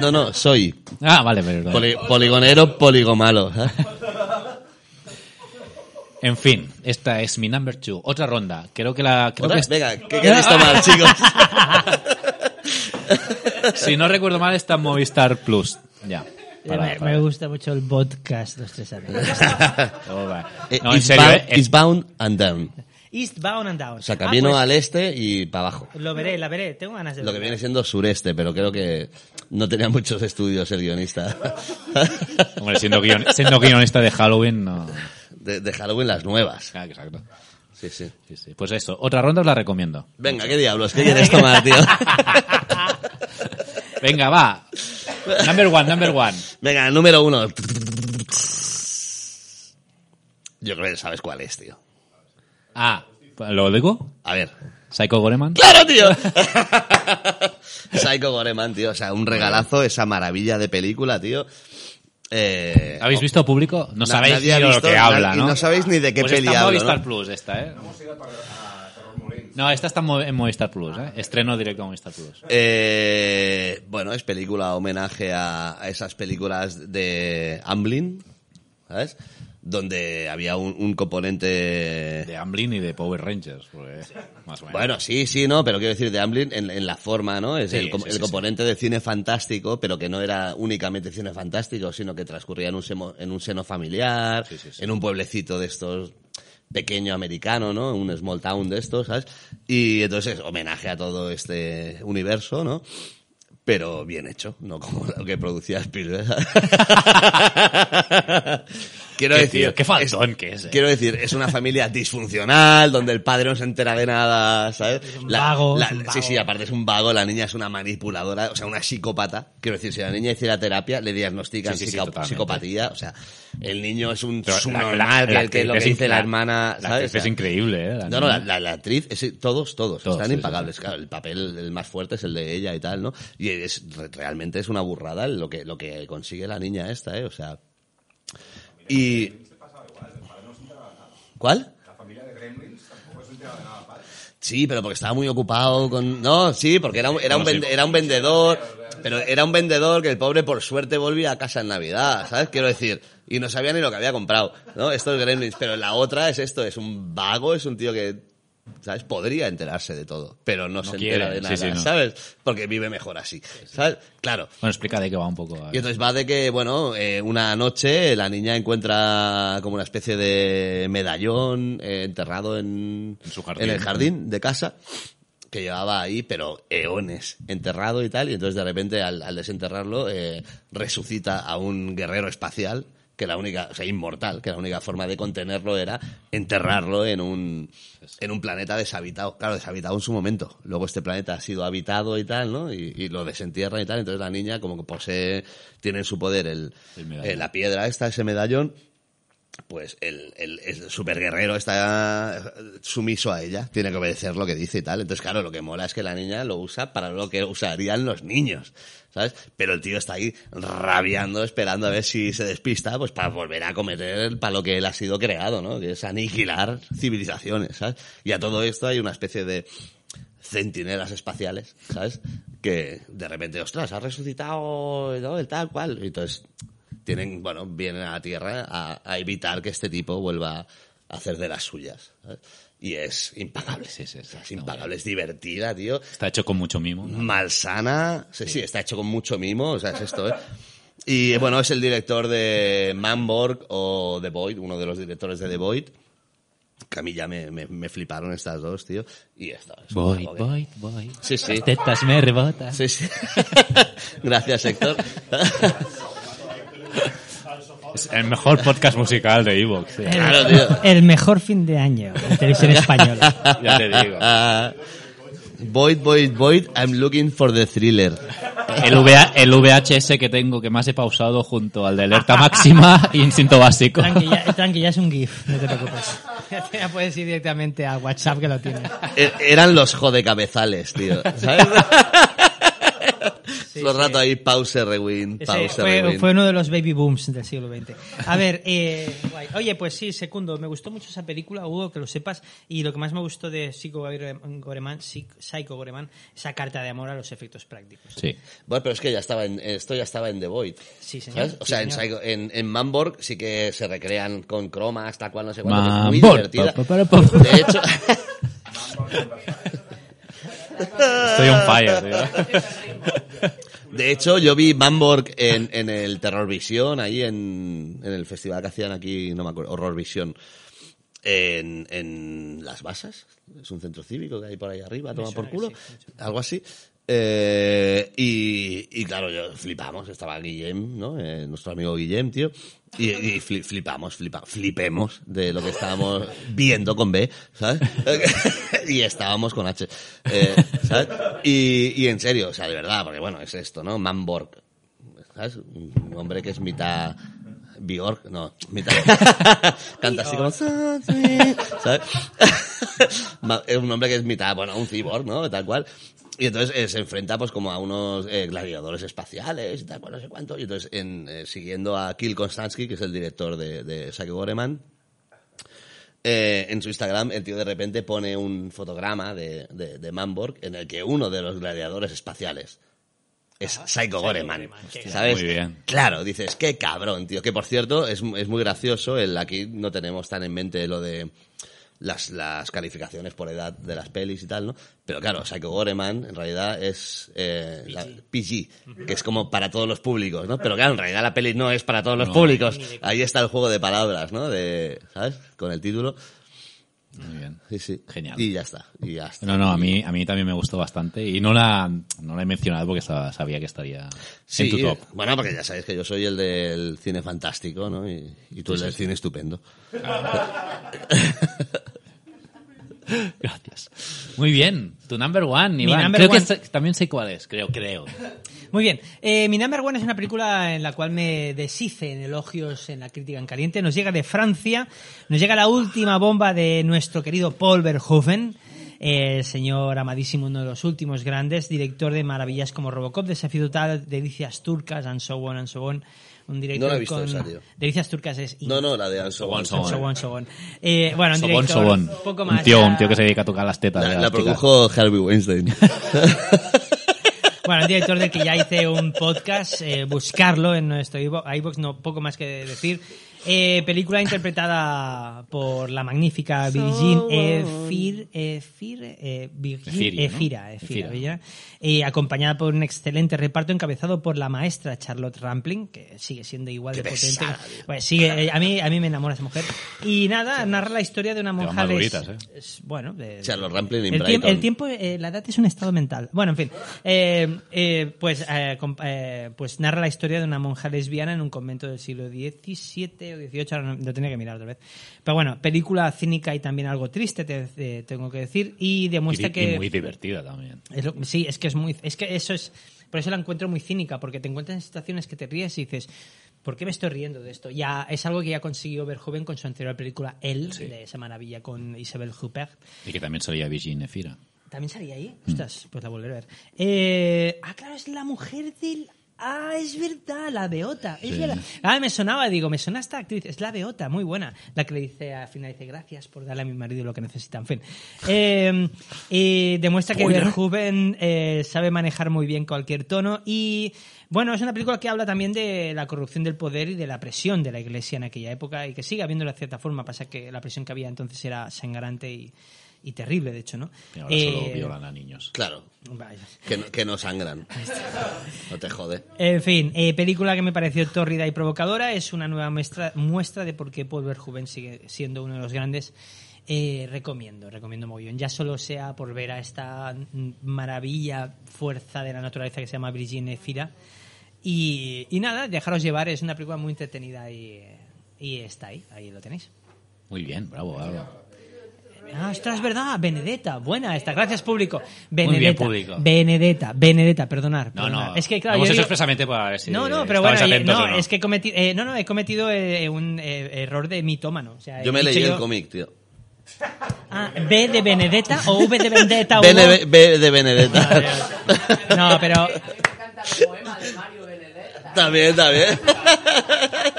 No, no, soy Ah, vale, pero... poli- poligonero, poligomalo. ¿eh? En fin, esta es mi number two. Otra ronda. Creo que la... Creo que es- Venga, ¿qué queréis tomar, chicos? si no recuerdo mal, está en Movistar Plus. Ya. Para- me, para- me gusta mucho el podcast Los Tres Amigos. Oh. Eh, No, en serio, bound- eh, it's bound and down. Eastbound and Down. O sea, Ah, camino pues, al este y para abajo. Lo veré, la veré. Tengo ganas de Lo que viene siendo sureste, pero creo que no tenía muchos estudios el guionista. Hombre, siendo, guion- siendo guionista de Halloween, no. De, de Halloween las nuevas. Ah, exacto. Sí, sí. Sí, sí. Pues eso, otra ronda os la recomiendo. Venga, ¿qué diablos? ¿Qué quieres tomar, tío? Venga, va. Number one, number one. Venga, número uno. Yo creo que sabes cuál es, tío. Ah, ¿lo digo? A ver. Psycho Goreman. ¡Claro, tío! Psycho Goreman, tío. O sea, un regalazo, esa maravilla de película, tío. Eh, ¿Habéis visto público? No Na- sabéis ni de lo que habla, y ¿no? no sabéis ni de qué pues peli está hablo, Movistar ¿no? Plus esta, ¿eh? No, esta está en Movistar Plus, ¿eh? Estreno directo a Movistar Plus. Eh, bueno, es película homenaje a, a esas películas de Amblin, ¿sabes? Donde había un, un componente... De Amblin y de Power Rangers, porque más o menos. Bueno, sí, sí, no, pero quiero decir de Amblin en, en la forma, ¿no? Es Sí, el, com- sí, el sí, componente de cine fantástico, pero que no era únicamente cine fantástico, sino que transcurría en un, semo- en un seno familiar, en un pueblecito de estos pequeño americano, ¿no? Un small town de estos, ¿sabes? Y entonces homenaje a todo este universo, ¿no? Pero bien hecho, no como lo que producía Spielberg. Quiero Qué decir, tío, qué faltón que es, eh. Quiero decir, es una familia disfuncional, donde el padre no se entera de nada, ¿sabes? un vago, es un Sí, vago. sí, aparte es un vago, la niña es una manipuladora, o sea, una psicópata. Quiero decir, si la niña hiciera terapia, le diagnostican Sí, psicopatía, o sea, el niño es un la- subnormal, la- que, la el que lo que dice la hermana, la ¿sabes? actriz es increíble, ¿eh? La No, no, la, la- la actriz, es, todos, todos, Todos, están impagables. Claro, el papel el más fuerte es el de ella y tal, ¿no? Y es, re- realmente es una burrada lo que, lo que consigue la niña esta, ¿eh? O sea. Y. ¿Cuál? Sí, pero porque estaba muy ocupado con... No, sí, porque era un, era un, vende- era un vendedor, pero era un vendedor que el pobre por suerte volvía a casa en Navidad, ¿sabes? Quiero decir, y no sabía ni lo que había comprado, ¿no? Esto es Gremlins, pero la otra es esto, es un vago, es un tío que, ¿sabes? Podría enterarse de todo, pero no, No se quiere, entera de nada, sí, no. ¿sabes? Porque vive mejor así, ¿sabes? Claro. Bueno, explica de qué va un poco. Y entonces va de que, bueno, eh, una noche la niña encuentra como una especie de medallón eh, enterrado en, En su jardín. en el jardín de casa que llevaba ahí, pero eones, enterrado y tal, y entonces de repente al, al desenterrarlo eh, resucita a un guerrero espacial que la única, o sea, inmortal, que la única forma de contenerlo era enterrarlo en un, en un planeta deshabitado. Claro, deshabitado en su momento. Luego este planeta ha sido habitado y tal, ¿no? Y, y lo desentierran y tal. Entonces la niña como que posee, tiene en su poder el, El eh, la piedra esta, ese medallón, pues el, el, superguerrero está sumiso a ella, tiene que obedecer lo que dice y tal. Entonces, claro, lo que mola es que la niña lo usa para lo que usarían los niños, ¿sabes? Pero el tío está ahí rabiando, esperando a ver si se despista, pues para volver a cometer para lo que él ha sido creado, ¿no? Que es aniquilar civilizaciones, ¿sabes? Y a todo esto hay una especie de centinelas espaciales, ¿sabes? Que de repente, ostras, ha resucitado ¿no? el tal cual. Y entonces tienen, bueno, vienen a la Tierra a, a evitar que este tipo vuelva a hacer de las suyas. ¿sabes? Y es impagable. Sí, sí, sí, es impagable, es divertida, tío. Está hecho con mucho mimo. ¿no? Malsana. Sí, sí, está hecho con mucho mimo, o sea, es esto, ¿eh? Y bueno, es el director de Manborg o The Void, uno de los directores de The Void. Que a mí ya me, me, me fliparon estas dos, tío. Y esta es juego que- voy, voy. Sí, sí. Las tetas me rebotan. Sí, sí. Gracias, Héctor. Es el mejor podcast musical de Evox. tío. Claro, tío. El mejor fin de año de televisión española. Ya te digo. Void, Void, Void, I'm looking for the thriller. El, VA el VHS que tengo que más he pausado junto al de alerta máxima y instinto básico. Tranqui ya, tranqui, ya es un GIF, no te preocupes. Ya puedes ir directamente a WhatsApp que lo tienes. E- Eran los jodecabezales, tío. ¿Sabes? Sí, Todo el sí. rato ahí, pause, rewind, pause, fue, rewind. fue uno de los baby booms del siglo XX. A ver, eh, guay. oye, pues sí, segundo, me gustó mucho esa película, Hugo, que lo sepas, y lo que más me gustó de Psycho Goreman, Psycho Goreman, esa carta de amor a los efectos prácticos. Sí. Bueno, pero es que ya estaba en, esto ya estaba en The Void. Sí, señor. ¿sabes? O Sí, sea, en, señor. Psycho- en, en Manborg sí que se recrean con cromas, tal cual, no sé cuánto, es muy Manborg. divertida. Pa, pa, pa, pa. De hecho... Estoy on fire, tío. De hecho, yo vi Manborg en, en el Terror Visión, ahí en, en el festival que hacían aquí, no me acuerdo, Horror Visión, en, en Las Basas. Es un centro cívico que hay por ahí arriba, toma por culo, algo así. Eh, y, y claro, yo flipamos, estaba Guillem, ¿no? Eh, nuestro amigo Guillem, tío. Y, y fli- flipamos, flipa, flipemos de lo que estábamos viendo con B, ¿sabes? y estábamos con H, eh, ¿sabes? Y, y en serio, o sea, de verdad, porque bueno, es esto, ¿no? Manborg, ¿sabes? Un hombre que es mitad Bjork, no, mitad... Canta así como... ¿sabes? Es un hombre que es mitad, bueno, un cyborg, ¿no? Tal cual. Y entonces eh, se enfrenta pues como a unos eh, gladiadores espaciales y tal no sé cuánto. Y entonces, en, eh, siguiendo a Kill Konstansky, que es el director de, de Psycho Goreman, eh, en su Instagram el tío de repente pone un fotograma de, de, de Manborg en el que uno de los gladiadores espaciales es Psycho Goreman. ¿Sabes? Muy bien. Claro, dices, qué cabrón, tío. Que por cierto, es, es muy gracioso. El, aquí no tenemos tan en mente lo de las, las calificaciones por edad de las pelis y tal, ¿no? Pero claro, Psycho Goreman en realidad es eh, la PG, que es como para todos los públicos, ¿no? Pero claro, en realidad la peli no es para todos los No. públicos. Ahí está el juego de palabras, ¿no? De, ¿sabes? Con el título. Muy bien. Sí, sí. Genial. Y ya está. Y ya está. No, no, a mí, a mí también me gustó bastante y no la, no la he mencionado porque sa- sabía que estaría Sí, en tu top. bueno, porque ya sabéis que yo soy el del cine fantástico, ¿no? Y, y tú el del cine estupendo. Gracias. Muy bien. Tu number one, Mi number creo one- que también sé cuál es, creo, creo. Muy bien. Eh, mi number one es una película en la cual me deshice en elogios en la crítica en caliente. Nos llega de Francia, nos llega la última bomba de nuestro querido Paul Verhoeven, el señor amadísimo, uno de los últimos grandes, director de maravillas como Robocop, Desafío Total, Delicias Turcas, and so on, and so on. Un director No la he visto con... esa, tío. Delicias Turcas es... No, no, la de Anso Sobón, Sobón. Sobón. So on, so on. Eh, bueno, un Sobón, director sobón. un poco Un más... tío, un tío que se dedica a tocar las tetas. La, produjo Harvey Weinstein. Bueno, un director del que ya hice un podcast, eh, buscarlo en nuestro iVoox, no poco más que decir. Eh, película interpretada por la magnífica Virgin Efir, Efir, eh, Virgin-. Efira, Efira, Efira. Eh, acompañada por un excelente reparto encabezado por la maestra Charlotte Rampling, que sigue siendo igual Qué de potente. Pues sigue, eh, a mí a mí me enamora esa mujer. Y nada, narra la historia de una monja les- maduritas, ¿eh? es- bueno, de- Charlotte Rampling in el, tiempo, Brighton. el tiempo, eh, la edad es un estado mental. Bueno, en fin. Eh, eh, pues, eh, eh, pues narra la historia de una monja lesbiana en un convento del siglo XVII o XVIII, ahora no- lo tenía que mirar otra vez. Pero bueno, película cínica y también algo triste, te, te- tengo que decir, y demuestra Y, que... y muy divertida también. Es lo- sí, es que es muy, es que eso es, por eso la encuentro muy cínica, porque te encuentras en situaciones que te ríes y dices, ¿por qué me estoy riendo de esto? Ya es algo que ya consiguió ver joven con su anterior película El, de esa maravilla con Isabel Huppert. Y que también salía Virgin Efira. ¿También salía ahí? Ostras, pues la volveré a ver. Eh, ah, claro, es la mujer del... Ah, es verdad, la Beota. Es Sí. verdad. Ah, me sonaba, digo, me suena esta actriz. Es la Beota, muy buena. La que le dice al final, dice, gracias por darle a mi marido lo que necesita. En fin. Eh, y demuestra que. Verhoeven eh, sabe manejar muy bien cualquier tono. Y bueno, es una película que habla también de la corrupción del poder y de la presión de la iglesia en aquella época y que sigue habiéndola de cierta forma. Pasa que la presión que había entonces era sangrante y, y terrible, de hecho, ¿no? Y ahora solo Eh, violan a niños. Claro, Vaya. que no, que no sangran. No te jode. En fin, eh, película que me pareció tórrida y provocadora. Es una nueva muestra, muestra de por qué Paul Verhoeven sigue siendo uno de los grandes. Eh, recomiendo, recomiendo mogollón. Ya solo sea por ver a esta maravilla fuerza de la naturaleza que se llama Brigitte Fira. Y, y nada, dejaros llevar. Es una película muy entretenida y, y está ahí. Ahí lo tenéis. Muy bien, bravo, bravo. Ah, ostras, es verdad, Benedetta, buena esta, gracias público. Muy bien, Benedetta, público. Benedetta, Benedetta, perdonar. No, perdonar. no. Es que claro, yo hecho digo- expresamente para ver si no, no, pero bueno, yo- no, no. es que he cometido, eh, no, no, he cometido eh, un eh, error de mitómano. O sea, Yo me leí el yo- cómic, tío. Ah, B de Benedetta o V de Vendetta. B de, B de Benedetta. No, pero También, también.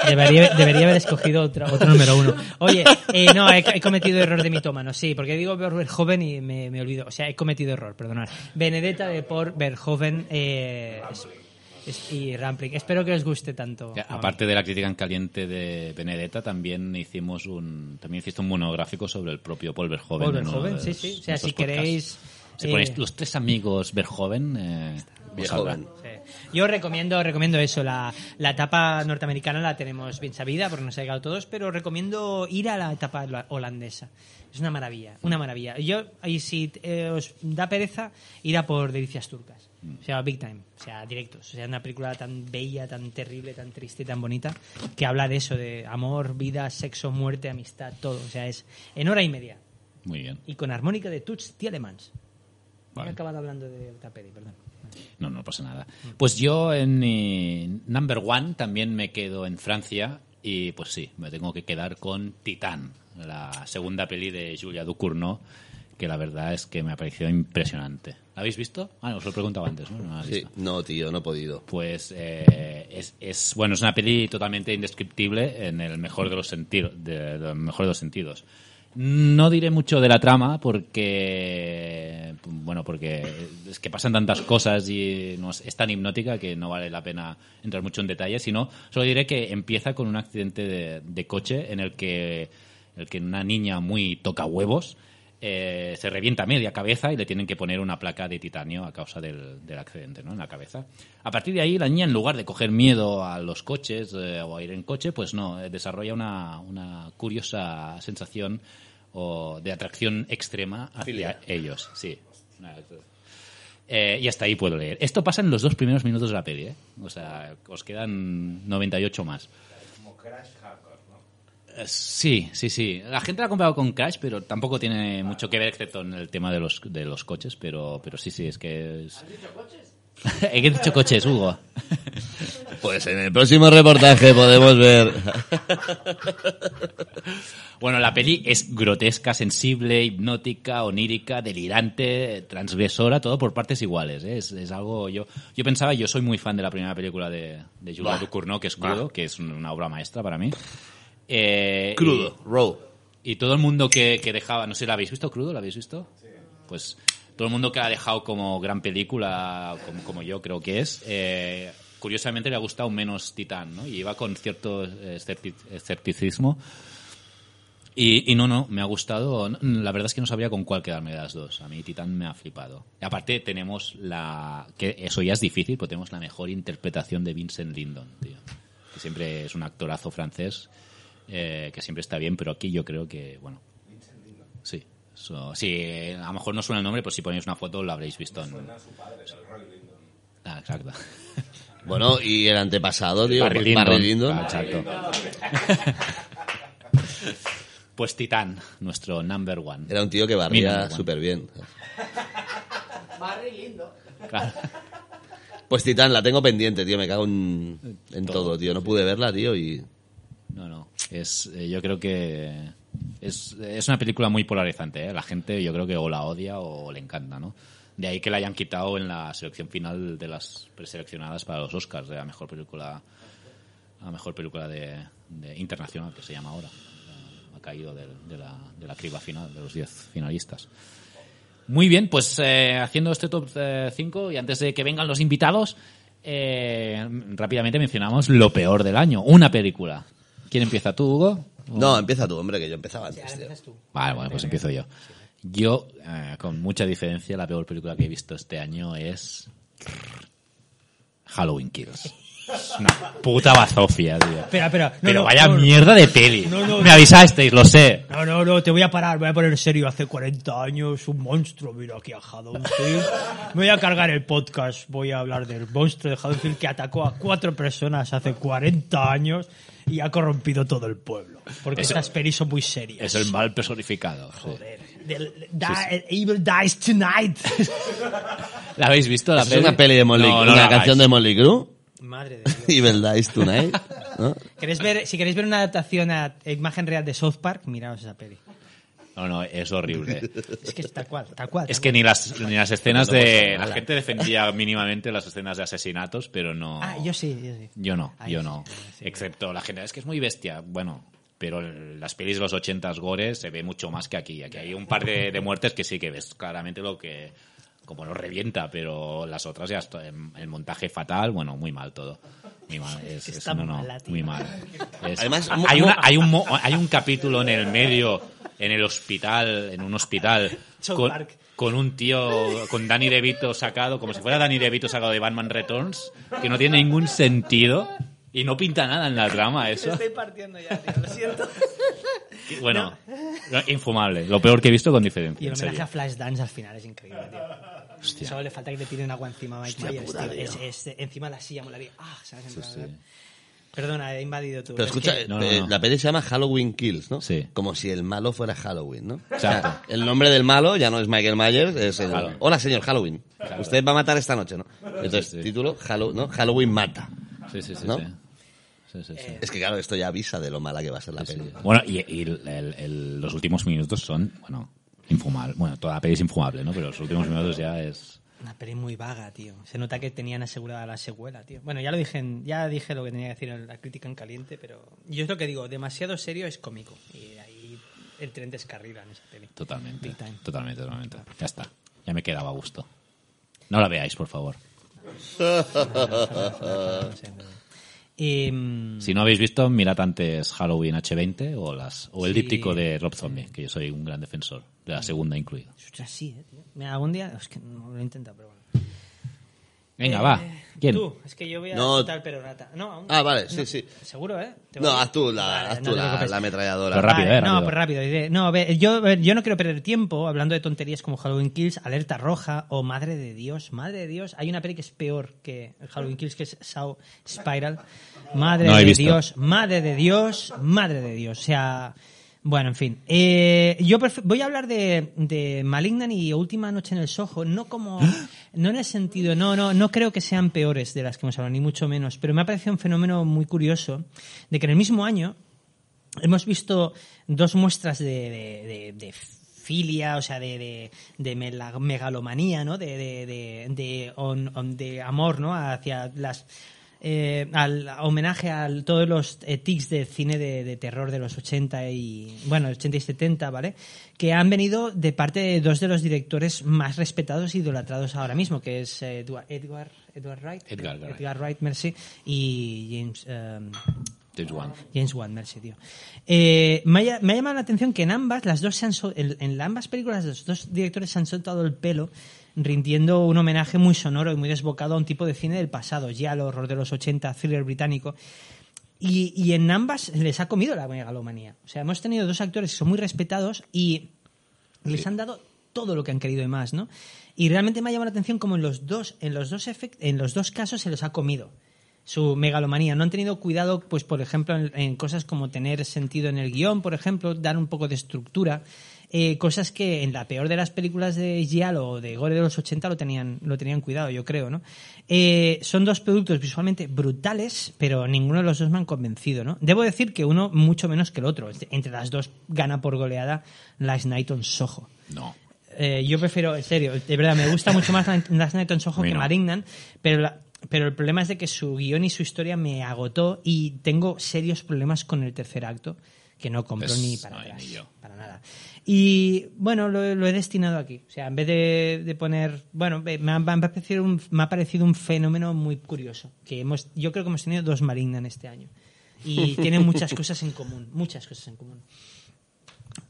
Debería, debería haber escogido otro, otro número uno. Oye, eh, no, he, he cometido error de mitómano, sí, porque digo Verhoeven y me, me olvido. O sea, he cometido error, perdonad. Benedetta de por Verhoeven eh, es- y Rampling. Espero que os guste tanto. Aparte de la crítica en caliente de Benedetta, también hicimos un también hiciste un monográfico sobre el propio Paul Verhoeven. Paul Verhoeven, sí, sí. O sea, si queréis. Si eh, ponéis los tres amigos Verhoeven, eh. Sí. Yo recomiendo, recomiendo eso. La, la etapa norteamericana la tenemos bien sabida porque nos ha llegado a todos, pero recomiendo ir a la etapa hola- holandesa. Es una maravilla, una maravilla. Yo, y si eh, os da pereza, ir a por Delicias Turcas. O sea, Big Time, o sea, directos. O sea, una película tan bella, tan terrible, tan triste tan bonita que habla de eso, de amor, vida, sexo, muerte, amistad, todo. O sea, es en hora y media. Muy bien. Y con armónica de Tuts Tielemans. Vale. He acabado hablando de otra peli, perdón. No, no pasa nada. Pues yo en mi number one también me quedo en Francia y pues sí, me tengo que quedar con Titán, la segunda peli de Julia Ducournau, que la verdad es que me ha parecido impresionante. ¿La habéis visto? Ah, os lo he preguntado antes, ¿no? No Sí, no, tío, no he podido. Pues eh, es, es bueno, es una peli totalmente indescriptible en el mejor de los sentidos, de, de los mejor de los sentidos. No diré mucho de la trama porque bueno, porque es que pasan tantas cosas y no es, tan hipnótica que no vale la pena entrar mucho en detalle, sino solo diré que empieza con un accidente de, de coche en el que en el que una niña muy toca huevos eh, se revienta media cabeza y le tienen que poner una placa de titanio a causa del, del accidente ¿no? en la cabeza. A partir de ahí, la niña, en lugar de coger miedo a los coches eh, o a ir en coche, pues no, eh, desarrolla una, una curiosa sensación o de atracción extrema hacia Filia. ellos. Sí. Eh, y hasta ahí puedo leer. Esto pasa en los dos primeros minutos de la peli, ¿eh? O sea, os quedan 98 más. Como Crash Sí, sí, sí. La gente la ha comparado con Crash, pero tampoco tiene mucho que ver, excepto en el tema de los, de los coches. Pero, pero sí, sí, es que es. He dicho coches, Hugo. Pues en el próximo reportaje podemos ver. Bueno, la peli es grotesca, sensible, hipnótica, onírica, delirante, transgresora, todo por partes iguales. ¿eh? Es, es algo. Yo, yo pensaba, yo soy muy fan de la primera película de, de Julia. Ducournau, que es Crudo, que es una obra maestra para mí. Eh, Crudo, Raw. Y todo el mundo que, que dejaba, no sé, ¿la habéis visto crudo? ¿La habéis visto? Pues todo el mundo que la ha dejado como gran película, como, como yo creo que es, eh, curiosamente le ha gustado menos Titán, ¿no? Y iba con cierto escepti- escepticismo. Y, y no, no, me ha gustado. La verdad es que no sabría con cuál quedarme de las dos. A mí Titán me ha flipado. Y aparte tenemos la... que Eso ya es difícil, pero tenemos la mejor interpretación de Vincent Lindon, tío. Que siempre es un actorazo francés, eh, que siempre está bien, pero aquí yo creo que, bueno... Sí. So- sí, a lo mejor no suena el nombre, pero si ponéis una foto lo habréis visto en... Ah, exacto. Bueno, y el antepasado, tío. Barry Lyndon. Barry Lyndon. Ah, exacto. Pues Titán, nuestro number one. Era un tío que barría súper bien. Barry lindo. Claro. Pues Titán, la tengo pendiente, tío. Me cago en, en todo. tío. No pude verla, tío, y... No, no. Es, eh, yo creo que es, es una película muy polarizante. ¿eh? La gente yo creo que o la odia o le encanta, ¿no? De ahí que la hayan quitado en la selección final de las preseleccionadas para los Oscars de la mejor película, la mejor película de, internacional que se llama ahora. Ha- caído de, la, de la criba final de los 10 finalistas. Muy bien, pues eh, haciendo este top 5 y antes de que vengan los invitados, eh, rápidamente mencionamos lo peor del año, una película. ¿Quién empieza tú, Hugo? No, empieza tú, hombre, que yo empezaba antes, tío. Vale, bueno, pues empiezo yo. Yo, eh, con mucha diferencia, la peor película que he visto este año es Halloween Kills. Es una puta bazofia, tío. Espera, espera. No, Pero no, vaya no, no. mierda de peli. No, no, Me avisasteis, lo sé. No, no, no, te voy a parar, voy a poner en serio. Hace 40 años, un monstruo vino aquí a Haddonfield. Me voy a cargar el podcast, voy a hablar del monstruo de Haddonfield que atacó a cuatro personas hace 40 años y ha corrompido todo el pueblo. Porque Es- estas pelis son muy serias. Es el mal personificado. sí. Del- Die- Evil Dies Tonight. ¿La habéis visto? La ¿Es una peli de Molly No, no una la canción de. Molly Crew? Madre de Dios. Evil Dies Tonight. ¿no? ¿Queréis ver, si queréis ver una adaptación a imagen real de South Park, miraos esa peli. No, no, es horrible. Es que es tal cual, tal cual. Es que cual. ni las, ni las escenas de... La gente defendía mínimamente las escenas de asesinatos, pero no... Ah, yo sí, yo sí. Yo no, Ah, yo yo no. sí, Excepto la gente, es que es muy bestia. Bueno, pero las pelis de los 80 gore se ve mucho más que aquí. Aquí hay un par de, de muertes que sí que ves claramente lo que... Como lo revienta, pero las otras ya está, en- el montaje fatal, bueno, muy mal todo. Muy mal, es, es- está no, no, mala, tío. muy mal. Es- Además, hay, una- hay, un, mo- hay un capítulo en el medio, en el hospital, en un hospital, con, con un tío, con Danny DeVito sacado, como si fuera Danny DeVito sacado de Batman Returns, que no tiene ningún sentido y no pinta nada en la trama eso. Estoy partiendo ya, tío, lo siento. Bueno, no, infumable. Lo peor que he visto con Y diferencia. el en homenaje a Flashdance al final es increíble, tío. Hostia. Solo le falta que le tiren agua encima a Mike Hostia Myers, puta, tío. tío. Es, es- encima de la silla molaría. Ah, ¿sabes? Perdona, he invadido. Pero Es escucha, que- No, no, eh, no. la peli se llama Halloween Kills, ¿no? Sí. Como si el malo fuera Halloween, ¿no? O Exacto. sea, el nombre del malo ya no es Michael Myers, es el... Claro. Hola, señor Halloween. Usted va a matar esta noche, ¿no? Entonces, Sí, sí. título. Halloween mata. Sí, sí, sí. ¿No? sí. Sí, sí, sí. Es que claro, esto ya avisa de lo mala que va a ser la Sí, peli. sí. Bueno, y, y el- el- el- los últimos minutos son, bueno, infumables. Bueno, toda la peli es infumable, ¿no? Pero los últimos minutos ya es... Una peli muy vaga, tío. Se nota que tenían asegurada la secuela, tío. Bueno, ya lo dije, en- ya dije lo que tenía que decir en la crítica en caliente, pero yo es lo que digo, demasiado serio es cómico. Y ahí el tren descarrila en esa peli. Totalmente. Big time. Totalmente, totalmente. Ya está. Ya me quedaba a gusto. No la veáis, por favor. No mm, Si no habéis visto, mirad antes Halloween H20 o las o el Sí. díptico de Rob Zombie, que yo soy un gran defensor, de la segunda incluido. ostras, sí, eh, tío. Mira, algún día, es que no lo he intentado, pero bueno. Venga, Eh, va. ¿Quién? Tú, es que yo voy a No. soltar peronata. No, aún- Ah, vale, sí, no, sí. Seguro, ¿eh? ¿Te No, haz tú la, Vale, haz no tú te la, la ametralladora. Pero rápido, Vale, eh, No, rápido. pues rápido. diré. No, ver, yo, a ver, yo no quiero perder tiempo hablando de tonterías como Halloween Kills, Alerta Roja o Madre de Dios. Madre de Dios. Hay una peli que es peor que el Halloween Kills, que es Saw Spiral. Madre No de visto. Dios, Madre de Dios, Madre de Dios. O sea, bueno, en fin. Eh, yo voy a hablar de, de Malignant y Última Noche en el Soho, no como, no en el sentido, no, no, no creo que sean peores de las que hemos hablado, ni mucho menos, pero me ha parecido un fenómeno muy curioso de que en el mismo año hemos visto dos muestras de, de- de- de filia, o sea, de, de, megalomanía, ¿no? De, de, de, de, on- on- de amor, ¿no? Hacia las... eh, al homenaje a todos los eh, tics del cine de, de terror de los 80 y bueno 80 y 70 vale que han venido de parte de dos de los directores más respetados y idolatrados ahora mismo que es eh, Edward Edward, Edward Wright Edgar Wright. Wright merci y James em, James Wan. James Wan, merci, tío. Eh, me, ha, me ha llamado la atención que en ambas, las dos se han en, en ambas películas, los dos directores se han soltado el pelo rindiendo un homenaje muy sonoro y muy desbocado a un tipo de cine del pasado, ya el horror de los 80, thriller británico. Y, y en ambas les ha comido la megalomanía. O sea, hemos tenido dos actores que son muy respetados y les han dado todo lo que han querido y más, ¿no? Y realmente me ha llamado la atención como en los dos, en los dos efect- en los dos casos se los ha comido su megalomanía. No han tenido cuidado, pues, por ejemplo, en, en cosas como tener sentido en el guion, por ejemplo, dar un poco de estructura. Eh, cosas que en la peor de las películas de Giallo o de Gore de los 80 lo tenían, lo tenían cuidado, yo creo, ¿no? Eh, son dos productos visualmente brutales, pero ninguno de los dos me han convencido, ¿no? Debo decir que uno mucho menos que el otro. Entre las dos gana por goleada Last Night on Soho. No. Eh, yo prefiero, en serio, de verdad, me gusta mucho más Last Night on Soho que. Malignan, pero, la- pero el problema es de que su guion y su historia me agotó y tengo serios problemas con el tercer acto, que no compro Pues, ni para no, atrás, ni yo. para nada. Y bueno, lo, lo he destinado aquí. O sea, en vez de, de poner, bueno, me ha, me ha parecido un, me ha parecido un fenómeno muy curioso, que hemos, yo creo que hemos tenido dos Malignan este año. Y tienen muchas cosas en común, muchas cosas en común.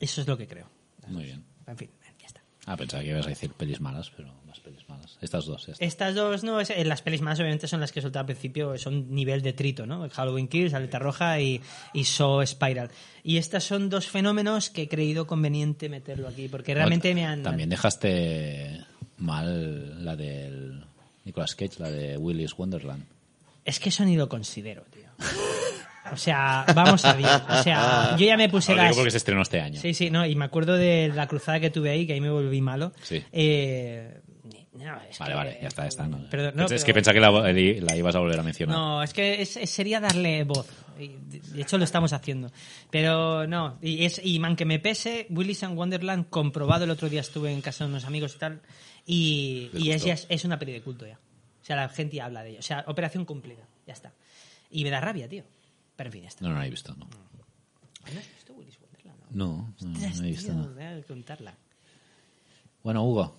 Eso es lo que creo. Muy bien. En fin, ya está. Ah, pensaba que ibas a decir pelis malas, pero más pelis malas. Estas dos. Estas dos, no, es- eh, las pelis más obviamente son las que soltado al principio, son nivel de trito, ¿no? Halloween Kills, Alerta Roja y, y Saw Spiral. Y estas son dos fenómenos que he creído conveniente meterlo aquí, porque realmente me han... También dejaste mal la del Nicolas Cage, la de Willy's Wonderland. Es que eso ni lo considero, tío. O sea, vamos a ver. O sea, yo ya me puse digo las... porque se estrenó este año. Sí, sí, no, y me acuerdo de la cruzada que tuve ahí, que ahí me volví malo. Sí. Eh, No, es Vale, que- vale, ya está, ya está. No. No, es que pensaba que la, la ibas a volver a mencionar. No, es que es- sería darle voz. De hecho, lo estamos haciendo. Pero no, y, es, y man que me pese, Willis and Wonderland, comprobado el otro día estuve en casa de unos amigos y tal, y, ¿Les y es, ya es, una peli de culto ya. O sea, la gente ya habla de ello. O sea, operación cumplida, ya está. Y me da rabia, tío. Pero en fin, ya está. No, no la he visto, no. ¿No has visto Willis Wonderland? No, no, Ostras, no he visto. tío, no. voy a contarla. Bueno, Hugo,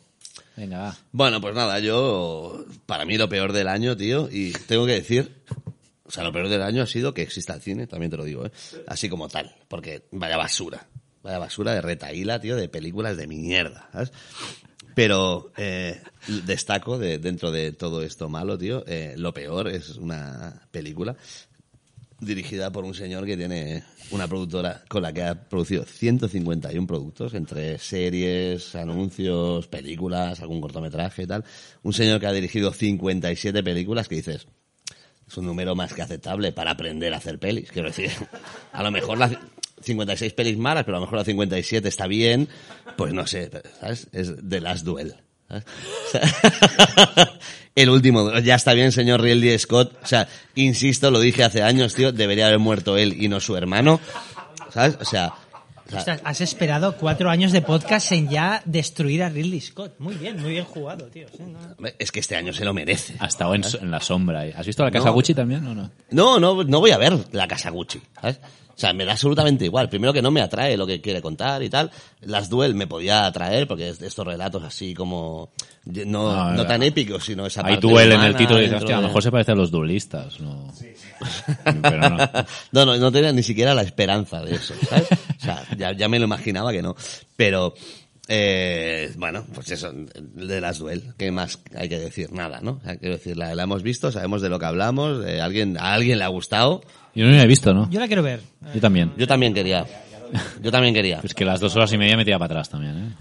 venga, va. Bueno, pues nada, yo. Para mí lo peor del año, tío, y tengo que decir. O sea, lo peor del año ha sido que exista el cine, también te lo digo, ¿eh? Así como tal. Porque vaya basura. Vaya basura de retaíla, tío, de películas de mierda, ¿sabes? Pero eh, destaco de, dentro de todo esto malo, tío, eh, lo peor es una película dirigida por un señor que tiene una productora con la que ha producido 151 productos, entre series, anuncios, películas, algún cortometraje y tal. Un señor que ha dirigido 57 películas que dices, es un número más que aceptable para aprender a hacer pelis. Quiero decir, a lo mejor las 56 pelis malas, pero a lo mejor la 57 está bien, pues no sé, ¿sabes? Es The Last Duel. El último, ya está bien, señor Ridley Scott. O sea, insisto, lo dije hace años, tío, debería haber muerto él y no su hermano. ¿Sabes? O sea, o sea, has esperado cuatro años de podcast en ya destruir a Ridley Scott. Muy bien, muy bien jugado, tío. Sí, no. es que este año se lo merece. Ha estado en, en la sombra. ¿Has visto la casa No. Gucci también o no? No, no, no voy a ver la casa Gucci, ¿sabes? O sea, me da absolutamente igual. Primero que no me atrae lo que quiere contar y tal. Las Duel me podía atraer porque es de estos relatos así como no, No, no eh, tan épicos, sino esa Hay parte duel en el título y dices, hostia, a lo mejor se parece a los duelistas. No. Pero no. no, no, no tenía ni siquiera la esperanza de eso, ¿sabes? O sea, ya, ya me lo imaginaba que no. Pero, eh, bueno, pues eso, de las duel, ¿qué más hay que decir? Nada, ¿no? Sea, quiero decir, la, la hemos visto, sabemos de lo que hablamos, eh, alguien, a alguien le ha gustado. Yo no la he visto, ¿no? Yo la quiero ver. Yo también. Yo también quería. Yo también quería. Es que las dos horas y media me tira para atrás también, ¿eh?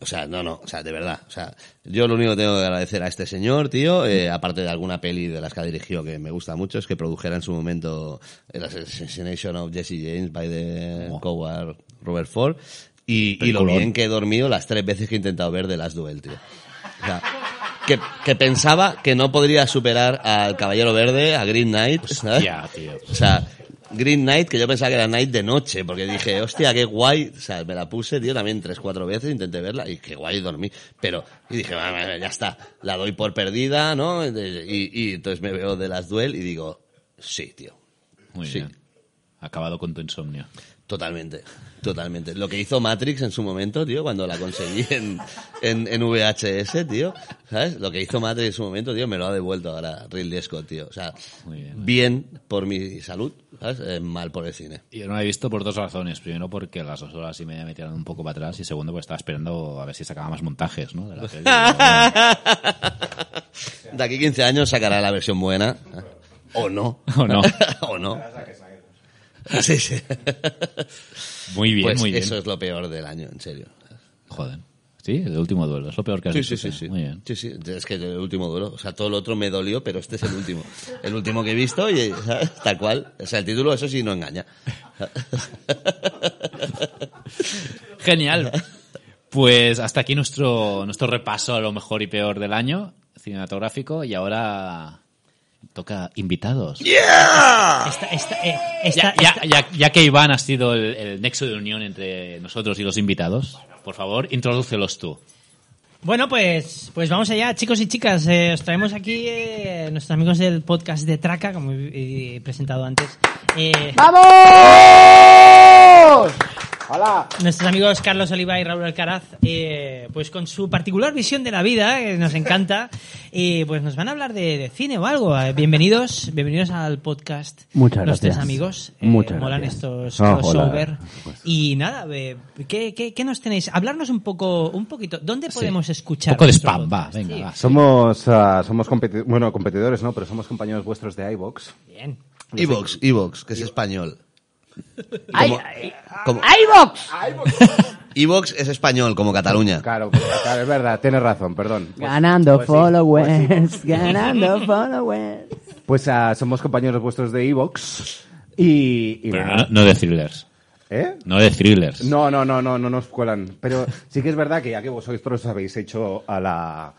O sea, no, no, o sea, de verdad. O sea, yo lo único que tengo que agradecer a este señor, tío, eh, aparte de alguna peli de las que ha dirigido que me gusta mucho, es que produjera en su momento el Assassination of Jesse James by the coward Robert Ford. Y, y lo bien que he dormido las tres veces que he intentado ver The Last Duel, tío. O sea, que, que pensaba que no podría superar al Caballero Verde, a Green Knight. Hostia, tío. O sea, Green Knight, que yo pensaba que era Night de noche, porque dije, hostia, qué guay. O sea, me la puse, tío, también tres, cuatro veces, intenté verla y qué guay dormí. Pero, y dije, "Va, va, ya está, la doy por perdida, ¿no? Y, y entonces me veo de las duel y digo, sí, tío. Muy Sí. bien. Acabado con tu insomnio. Totalmente, totalmente. Lo que hizo Matrix en su momento, tío, cuando la conseguí en, en, en VHS, tío, ¿sabes? Lo que hizo Matrix en su momento, tío, me lo ha devuelto ahora Ridley Scott, tío. O sea, bien por mi salud, ¿sabes? Eh, mal por el cine. Yo no la he visto por dos razones. Primero, porque las dos horas y media me tiraron un poco para atrás. Y segundo, porque estaba esperando a ver si sacaba más montajes, ¿no? De la peli. De aquí 15 años sacará la versión buena. O no. O no. o no. Sí, sí. Muy bien, Pues muy bien. Eso es lo peor del año, en serio. Joder. Sí, el último duelo. Es lo peor que has Sí, visto. sí, sí, sí. Muy bien. Sí, sí. Es que el último duelo. O sea, todo lo otro me dolió, pero este es el último. El último que he visto y ¿sabes? tal cual. O sea, el título, eso sí, no engaña. Genial. Pues hasta aquí nuestro, nuestro repaso a lo mejor y peor del año cinematográfico. Y ahora toca invitados. Esta, esta, eh, esta- Ya, ya, ya, ya que Iván ha sido el, el nexo de unión entre nosotros y los invitados, por favor, introdúcelos tú. Bueno, pues, pues vamos allá, chicos y chicas. Eh, os traemos aquí eh, nuestros amigos del podcast de Traca, como he he presentado antes. Eh, ¡Vamos! Hola. Nuestros amigos Carlos Oliva y Raúl Alcaraz, eh, pues con su particular visión de la vida, que nos encanta, eh, pues nos van a hablar de, de cine o algo. Eh, bienvenidos, bienvenidos al podcast. Muchas Los tres gracias. amigos. Eh, Muchas molan gracias. estos hola. crossover. Y nada, eh, ¿qué, qué, qué nos tenéis? Hablarnos un poco, un poquito. ¿Dónde podemos escuchar? Un poco de spam, va, venga, Sí. va. Somos, ah, somos competi- bueno, competidores, ¿no? Pero somos compañeros vuestros de iVox. Bien. Evox, Evox, que es español. ¡Ay, Como- ay, como- iVox! Evox es español, como Cataluña. Claro, claro, es verdad, tienes razón, perdón. Pues- Ganando pues sí, followers, pues sí. ganando followers. Pues ah, somos compañeros vuestros de Evox y, y Pero nada. no, no de thrillers. ¿Eh? No de thrillers. No, no, no, no, no nos cuelan. Pero sí que es verdad que ya que vosotros habéis hecho a la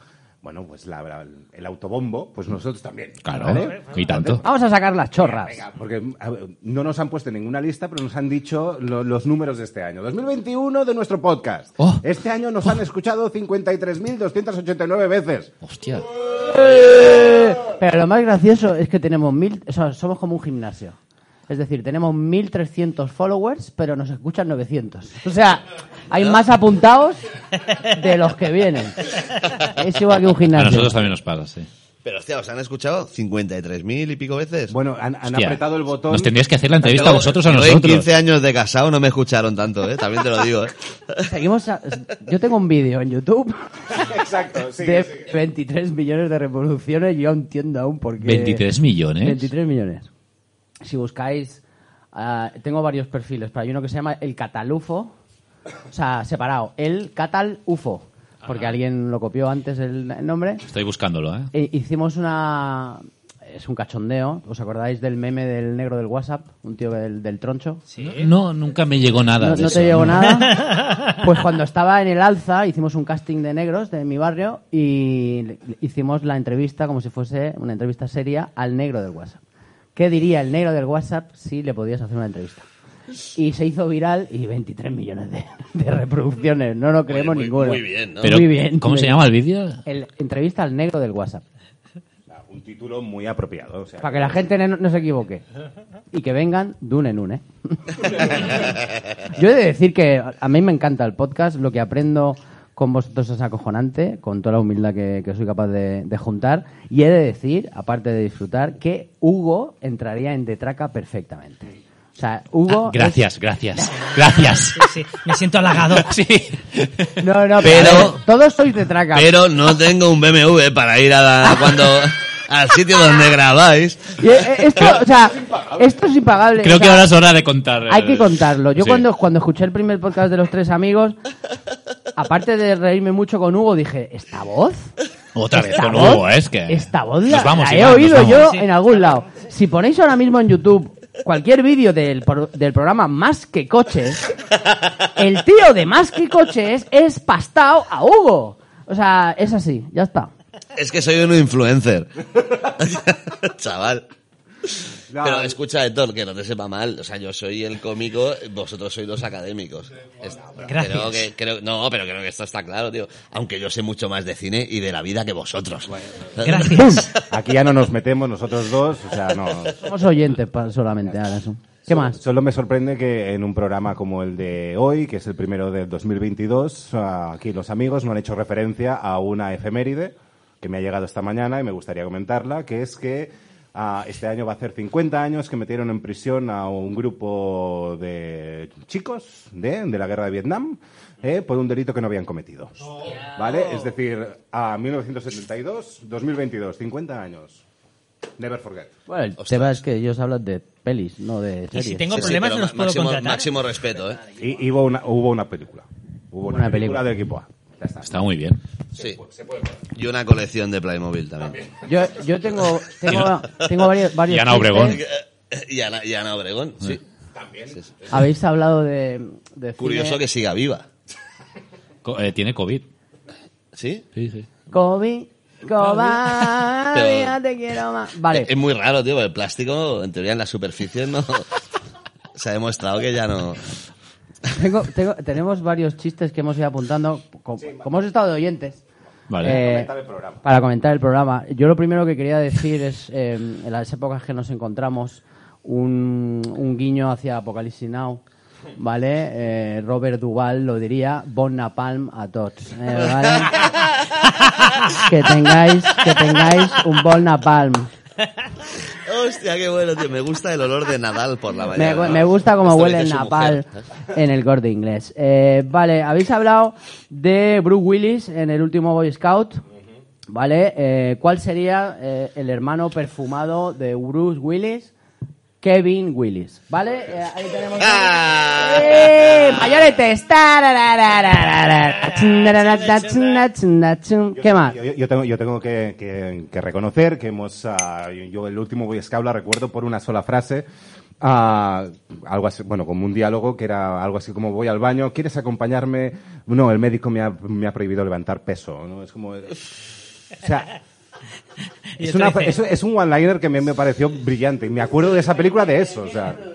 bueno, pues la- la- el autobombo, pues nosotros también. Claro, ¿vale? y tanto. Vamos a sacar las chorras. Venga, porque ver, no nos han puesto en ninguna lista, pero nos han dicho lo- los números de este año. 2021 de nuestro podcast. Oh. Este año nos han escuchado 53.289 veces. Hostia. Eh, Pero lo más gracioso es que tenemos mil, o sea, somos como un gimnasio. Es decir, tenemos 1300 followers, pero nos escuchan 900. O sea, hay más apuntados de los que vienen. Es igual que un A gimnasio. nosotros también nos pasa, sí. Pero, hostia, ¿os han escuchado 53.000 y pico veces? Bueno, han, han Hostia. apretado el botón. Nos tendríais que hacer la entrevista a vosotros a Yo en nosotros. 15 años de casado no me escucharon tanto, ¿eh? También te lo digo, ¿eh? Seguimos a- Yo tengo un vídeo en YouTube Exacto, sí. de 23 millones de reproducciones y yo entiendo aún por qué. 23 millones. 23 millones. Si buscáis, ah, tengo varios perfiles, pero hay uno que se llama El Catalufo, o sea, separado, El Catalufo, porque alguien lo copió antes el, el nombre. Estoy buscándolo, ¿eh? E- hicimos una... Es un cachondeo. ¿Os acordáis del meme del negro del WhatsApp? Un tío del, del troncho. No, nunca me llegó nada ¿No, de no eso. te llegó nada? Pues cuando estaba en el alza hicimos un casting de negros de mi barrio y hicimos la entrevista como si fuese una entrevista seria al negro del WhatsApp. ¿Qué diría el negro del WhatsApp si le podías hacer una entrevista? Y se hizo viral y 23 millones de, de reproducciones. No lo creemos muy- ninguno. muy bien, ¿no? Pero, muy bien. ¿cómo muy se bien. llama el vídeo? El, entrevista al negro del WhatsApp. Un título muy apropiado. O sea, Para que la gente no, no se equivoque. Y que vengan de un en un, ¿eh? Yo he de decir que a mí me encanta el podcast, lo que aprendo con vosotros es acojonante, con toda la humildad que, que soy capaz de, de juntar. Y he de decir, aparte de disfrutar, que Hugo entraría en Detraca perfectamente. O sea, Hugo... Ah, gracias, gracias, gracias. Sí, sí, me siento halagado. Sí. No, no, Pero- todos sois Detraca. Pero no tengo un BMW para ir a la- cuando al sitio donde grabáis. Y, eh, esto, o sea, esto es impagable. Creo o sea, que ahora es hora de contar. Hay eh, que contarlo. Yo sí. cuando, cuando escuché el primer podcast de los tres amigos, aparte de reírme mucho con Hugo, dije, ¿esta voz? Otra vez ¿Esta con voz? Hugo, es que. Esta voz la, Nos vamos, la he Iván, oído yo Sí. en algún lado. Si ponéis ahora mismo en YouTube cualquier vídeo del, pro- del programa Más que Coches, el tío de Más que Coches es pastao a Hugo. O sea, es así, ya está. Es que soy un influencer. Chaval. No, Pero escucha, Héctor, que no te sepa mal. O sea, yo soy el cómico, vosotros sois los académicos. Es- Gracias. Creo que, creo, no, pero creo que esto está claro, tío. Aunque yo sé mucho más de cine y de la vida que vosotros. Gracias. Aquí ya no nos metemos nosotros dos, o sea, no. Somos oyentes solamente ahora. ¿Qué más? Solo me sorprende que en un programa como el de hoy, que es el primero del 2022, ah, aquí los amigos no han hecho referencia a una efeméride que me ha llegado esta mañana y me gustaría comentarla, que es que ah, este año va a hacer 50 años que metieron en prisión a un grupo de chicos de, de la guerra de Vietnam eh, por un delito que no habían cometido. ¿Vale? Es decir, a 1972, 2022, 50 años. Never forget. Bueno, el tema es que ellos hablan de pelis, no de series. si tengo Sí, sí, problemas, pero no los puedo máximo, contratar. máximo respeto, ¿eh? Y, y hubo, una, hubo una película. Hubo una, Una película, película. del equipo A. Ya está. Está muy bien. Sí. Y una colección de Playmobil también. Yo, yo tengo, tengo, tengo varios, varios Y Ana. Obregón. Y Ana, y Ana Obregón, sí. Habéis hablado de, de Curioso cine. que siga viva. Co- eh, tiene COVID. ¿Sí? Sí, sí. Kobe, Pero- te quiero más. Vale, Es muy raro, tío, porque el plástico, en teoría, en la superficie no... Se ha demostrado que ya no... tengo, tengo- tenemos varios chistes que hemos ido apuntando. co- Como hemos estado de oyentes. Vale. eh, Comentar el programa. para comentar el programa. Yo lo primero que quería decir es, eh, en las épocas que nos encontramos, un, un guiño hacia Apocalipsis Now, ¿vale? Eh, Robert Duval lo diría, Bon Napalm a tots, eh, ¿vale? que tengáis, que tengáis un Bon Napalm. Hostia, qué bueno, tío. Me gusta el olor de Nadal por la mañana. me gusta como Esto huele el napal mujer. en el corte inglés. Eh, vale, habéis hablado de Bruce Willis en el último Boy Scout. Vale, eh, ¿cuál sería eh, el hermano perfumado de Bruce Willis? Kevin Willis. Vale, Eh, ahí tenemos. Ah. ¡Eh! Mayoretes. Chunda, chun. ¿Qué más? Yo, yo tengo, yo tengo que, que- que reconocer que hemos, ah, yo el último Boy Scout la recuerdo por una sola frase, ah, algo así, bueno, como un diálogo que era algo así como voy al baño, ¿quieres acompañarme? No, el médico me ha, me ha prohibido levantar peso, ¿no? Es como... O sea, es, otro una- dice- es- es un one-liner que me, me pareció brillante. Y me acuerdo de esa película de eso. O sea,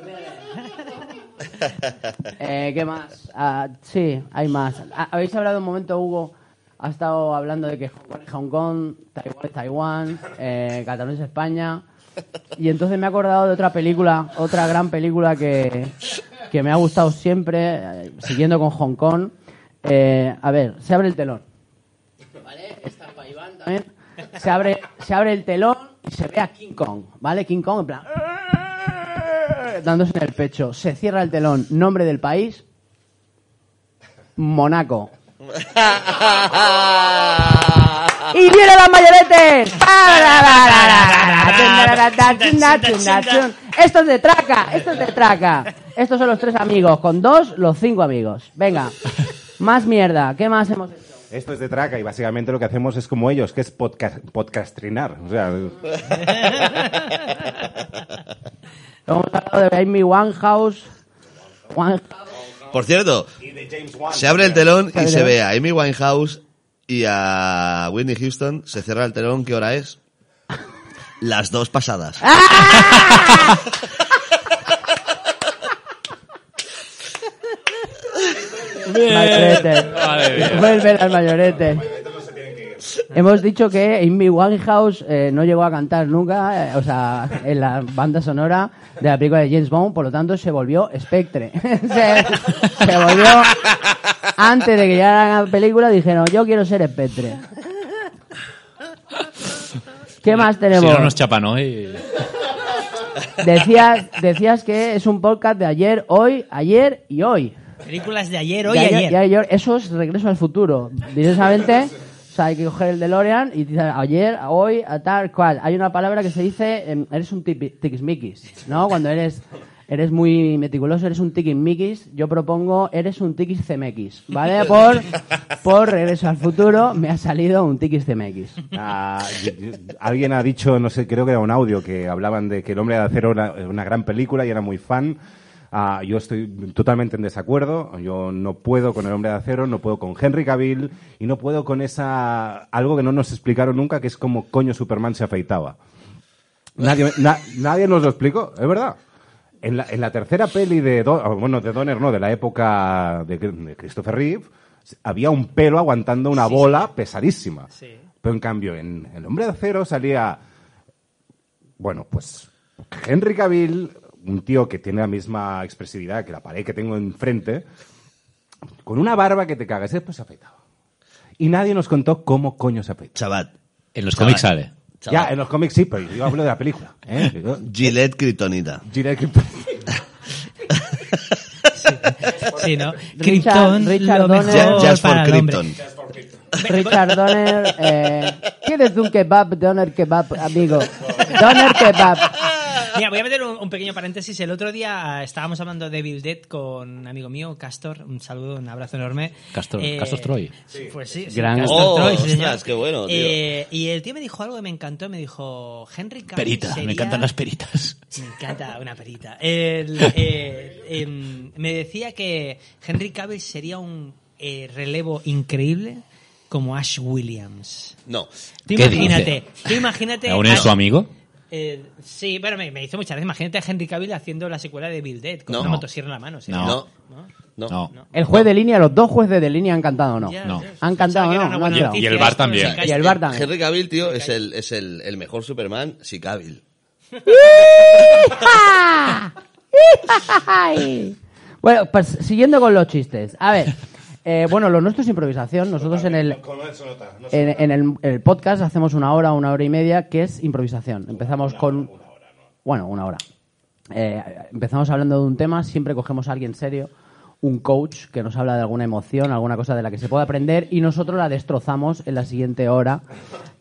Eh, ¿Qué más? Ah, sí, hay más. Ah, Habéis hablado un momento, Hugo, ha estado hablando de que Hong Kong es Hong Kong, Taiwán es Taiwán, eh, Cataluña es España. Y entonces me he acordado de otra película, otra gran película que, que me ha gustado siempre, eh, siguiendo con Hong Kong. Eh, a ver, se abre el telón. ¿Vale? Está para Iván también. Se abre, se abre el telón y se ve a King Kong, ¿vale? King Kong en plan dándose en el pecho. Se cierra el telón. Nombre del país. Monaco. ¡Y vienen las mayoretes! Esto es de traca, esto es de traca. Estos son los tres amigos, con dos, los cinco amigos. Venga, más mierda. ¿Qué más hemos hecho? Esto es de traca y básicamente lo que hacemos es como ellos, que es podcast, podcastrinar. O sea, Hemos hablado de Amy Winehouse. One- Por cierto, se abre el telón y se ve a Amy Winehouse y a Whitney Houston. Se cierra el telón, ¿qué hora es? Las dos pasadas. Mayorete. Madre mía. Vuelve al mayorete. Hemos dicho que Amy Winehouse eh, no llegó a cantar nunca, eh, o sea, en la banda sonora de la película de James Bond, por lo tanto se volvió Spectre. se, se volvió, antes de que llegara la película, dijeron, yo quiero ser Spectre. ¿Qué más Si tenemos? no nos chapan hoy. Decías, decías que es un podcast de ayer, hoy, ayer y hoy. Películas de ayer, hoy De y ayer, ayer. de ayer. Eso es regreso al futuro. Directamente, o sea, hay que coger el DeLorean y dice ayer, hoy, a tal cual. Hay una palabra que se dice, em, eres un tipi- tiquismiquis, ¿no? Cuando eres, eres muy meticuloso, eres un tiquismiquis. Yo propongo, eres un tiquis CMX, ¿vale? Por, por regreso al futuro me ha salido un tiquis CMX. Ah, alguien ha dicho, no sé, creo que era un audio, que hablaban de que El Hombre de Acero era una gran película y era muy fan. Ah, yo estoy totalmente en desacuerdo. Yo no puedo con El Hombre de Acero, no puedo con Henry Cavill y no puedo con esa algo que no nos explicaron nunca, que es como coño Superman se afeitaba. Nadie, na- nadie nos lo explicó, es verdad. En la, en la tercera peli de, Do- ah, bueno, de Donner, no, de la época de, de Christopher Reeve, había un pelo aguantando una bola pesadísima. Pero en cambio, en El Hombre de Acero salía, bueno, pues Henry Cavill, un tío que tiene la misma expresividad que la pared que tengo enfrente, con una barba que te cagas, después se afeitaba. Y nadie nos contó cómo coño se afeitaba. Chavat. En los cómics sale. Ya, en los cómics sí, pero yo hablo de la película. ¿eh? Yo- Gillette Kryptonita. Gillette Krypton- Sí, ¿no? Richard- Krypton, Richard lo Donner. mejor Just for para el hombre. Krypton. Richard Donner, eh, ¿quieres un kebab? Donner kebab, amigo. Donner kebab. Mira, voy a meter un, un pequeño paréntesis. El otro día eh, estábamos hablando de Bill Dead con un amigo mío, Castor. Un saludo, un abrazo enorme. Castor- Castor Troy. Pues sí, sí, Gran- Castor Oh, Troy, ostras, qué bueno, tío. Eh, y el tío me dijo algo que me encantó. Me dijo, Henry Cavill Perita, me encantan las peritas. Me encanta una perita. El, eh, em, me decía que Henry Cavill sería un eh, relevo increíble como Ash Williams. No. Tú ¿Qué imagínate, tú imagínate. ¿Aún es su amigo? Eh, sí, pero me, me hizo muchas veces. Imagínate a Henry Cavill haciendo la secuela de Bill Dead con No. una motosierra en la mano. ¿sí? No. No. No. El juez de línea, los dos jueces de línea han cantado o no. Ya, No. Han cantado no. Y el bar también. Y el bar también. Henry Cavill, tío, es el, es el, el mejor Superman si Cavill. Bueno, pues siguiendo con los chistes. A ver, eh, bueno, lo nuestro es improvisación. Nosotros en el, en, en el, el podcast hacemos una hora, una hora y media, que es improvisación. Empezamos con... Bueno, una hora. Eh, empezamos hablando de un tema, siempre cogemos a alguien serio, un coach que nos habla de alguna emoción, alguna cosa de la que se puede aprender y nosotros la destrozamos en la siguiente hora,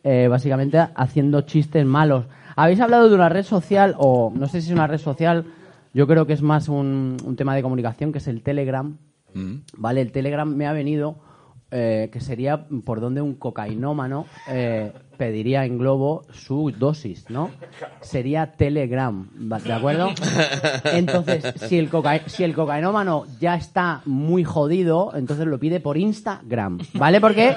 eh, básicamente haciendo chistes malos. Habéis hablado de una red social, o no sé si es una red social, yo creo que es más un, un tema de comunicación, que es el Telegram. ¿Vale? El Telegram me ha venido eh, que sería por donde un cocainómano eh, pediría en globo su dosis, ¿no? Sería Telegram, ¿va- ¿de acuerdo? Entonces, si el, coca- si el cocainómano ya está muy jodido, entonces lo pide por Instagram, ¿vale? Porque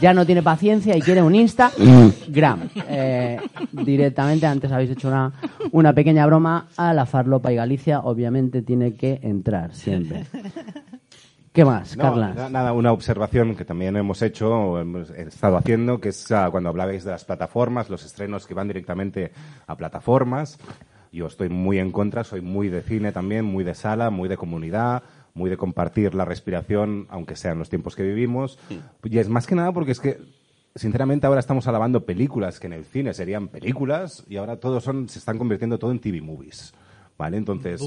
ya no tiene paciencia y quiere un Instagram. Eh, directamente, antes habéis hecho una, una pequeña broma a la farlopa y Galicia, obviamente tiene que entrar siempre. ¿Qué más, No, nada, una observación que también hemos hecho, o hemos estado haciendo, que es ah, cuando hablabais de las plataformas, los estrenos que van directamente a plataformas. Yo estoy muy en contra, soy muy de cine también, muy de sala, muy de comunidad, muy de compartir la respiración, aunque sean los tiempos que vivimos. Y es más que nada porque es que, sinceramente, ahora estamos alabando películas que en el cine serían películas y ahora todos son, se están convirtiendo todo en TV movies. ¿Vale? Entonces,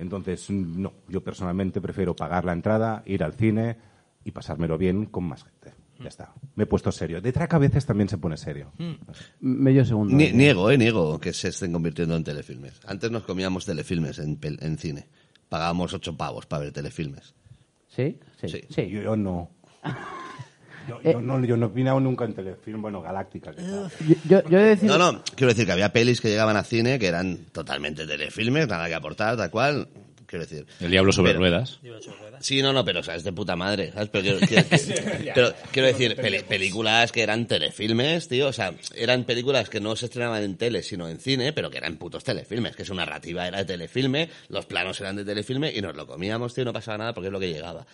entonces, mm, no, yo personalmente prefiero pagar la entrada, ir al cine y pasármelo bien con más gente. Ya está. Me he puesto serio. De track a veces también se pone serio. Medio segundo. Ni- niego, eh, niego que se estén convirtiendo en telefilmes. Antes nos comíamos telefilmes en, pel- en cine. Pagábamos ocho pavos para ver telefilmes. ¿Sí? Sí. sí. Yo, yo no. Yo, Eh. yo no. yo no he opinado nunca en telefilm, bueno, Galáctica. que tal. Yo, yo he de decir... No, no, quiero decir que había pelis que llegaban a cine que eran totalmente telefilmes, nada que aportar, tal cual. Quiero decir. El diablo sobre Pero- ruedas. Sí, no, no, pero o sea, es de puta madre, ¿sabes? Pero quiero, quiero- pero quiero decir, peli- películas que eran telefilmes, tío, o sea, eran películas que no se estrenaban en tele, sino en cine, pero que eran putos telefilmes, que su narrativa era de telefilme, los planos eran de telefilme y nos lo comíamos, tío, no pasaba nada porque es lo que llegaba.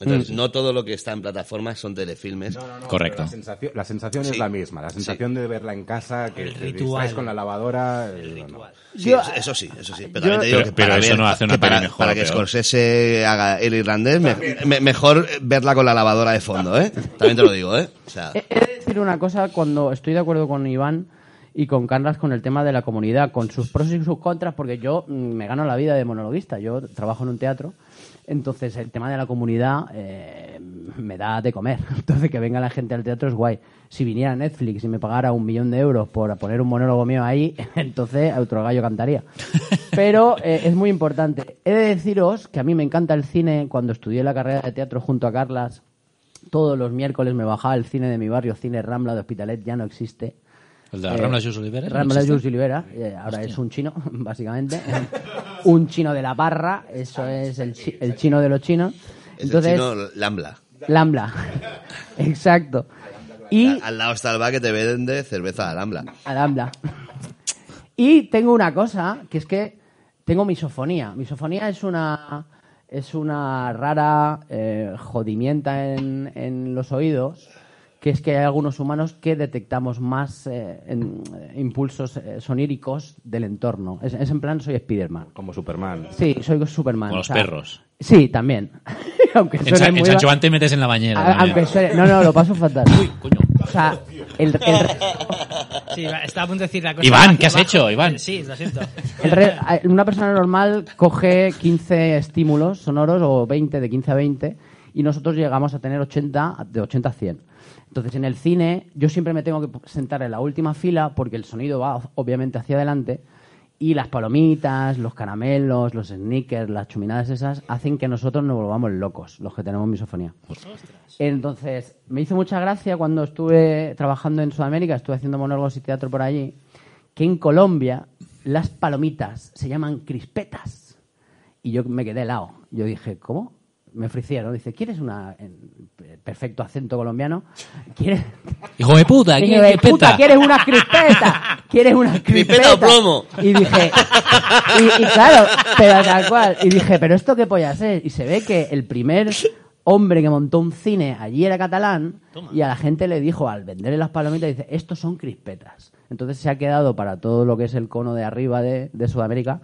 Entonces, Mm. no todo lo que está en plataformas son telefilmes. Pero La sensación, la sensación Sí. es la misma. La sensación de verla en casa, que te ritual. con la lavadora. eh, no. Sí, eso, eso sí, eso sí. Pero Yo- también te digo Pero- que pero para eso ver- no hace una que para, mejor para que. Scorsese haga el irlandés, me- me- mejor verla con la lavadora de fondo, ¿eh? También te lo digo, ¿eh? O sea, He de decir una cosa cuando estoy de acuerdo con Iván y con Carlas con el tema de la comunidad, con sus pros y sus contras, porque yo mm, me gano la vida de monologuista, yo trabajo en un teatro, entonces el tema de la comunidad eh, me da de comer, entonces que venga la gente al teatro es guay. Si viniera Netflix y me pagara un millón de euros por poner un monólogo mío ahí, entonces otro gallo cantaría. Pero eh, es muy importante. He de deciros que a mí me encanta el cine, cuando estudié la carrera de teatro junto a Carlas, todos los miércoles me bajaba el cine de mi barrio, Cine Rambla de Hospitalet, ya no existe. ¿El de la Rambla Jules Olivera? ¿No Rambla existe? Jules Olivera, eh, ahora es un chino, básicamente. un chino de la parra, eso es el, chi- el chino de los chinos. es Entonces, el chino Lambla. Lambla. Exacto. Y Al lado está el bar que te vende cerveza de Lambla. Alhambra. Y tengo una cosa, que es que tengo misofonía. Misofonía es una es una rara eh, jodimienta en, en los oídos, que es que hay algunos humanos que detectamos más eh, en- eh, impulsos eh, soníricos del entorno. Es, es en plan, soy Spiderman. Como Superman. Sí, soy Superman. Como o los sea, perros. Sí, también. Aunque En, suene en muy te metes en la bañera. a- aunque suene- No, no, lo paso fatal. O sea, el, el, Sí, estaba a punto de decir la cosa. Iván, ¿qué has abajo. hecho, Iván? Sí, lo siento. El re- una persona normal coge 15 estímulos sonoros o 20, de 15 a 20, y nosotros llegamos a tener 80, de 80 a 100. Entonces, en el cine, yo siempre me tengo que sentar en la última fila porque el sonido va obviamente hacia adelante y las palomitas, los caramelos, los sneakers, las chuminadas esas hacen que nosotros nos volvamos locos, los que tenemos misofonía. Entonces, me hizo mucha gracia cuando estuve trabajando en Sudamérica, estuve haciendo monólogos y teatro por allí, que en Colombia las palomitas se llaman crispetas. Y yo me quedé helado. Yo dije, ¿cómo? Me ofrecieron. Dice, ¿quieres una en perfecto acento colombiano? ¿Quieres? Hijo de puta, ¿qué de crispeta? puta, ¿quieres una crispeta? ¿Quieres una crispeta? ¿Crispeta o plomo? Y dije, y, y claro, pero tal cual. Y dije, ¿pero esto qué pollas es? Y se ve que el primer hombre que montó un cine allí era catalán y a la gente le dijo, al venderle las palomitas, dice, estos son crispetas. Entonces se ha quedado para todo lo que es el cono de arriba de, de Sudamérica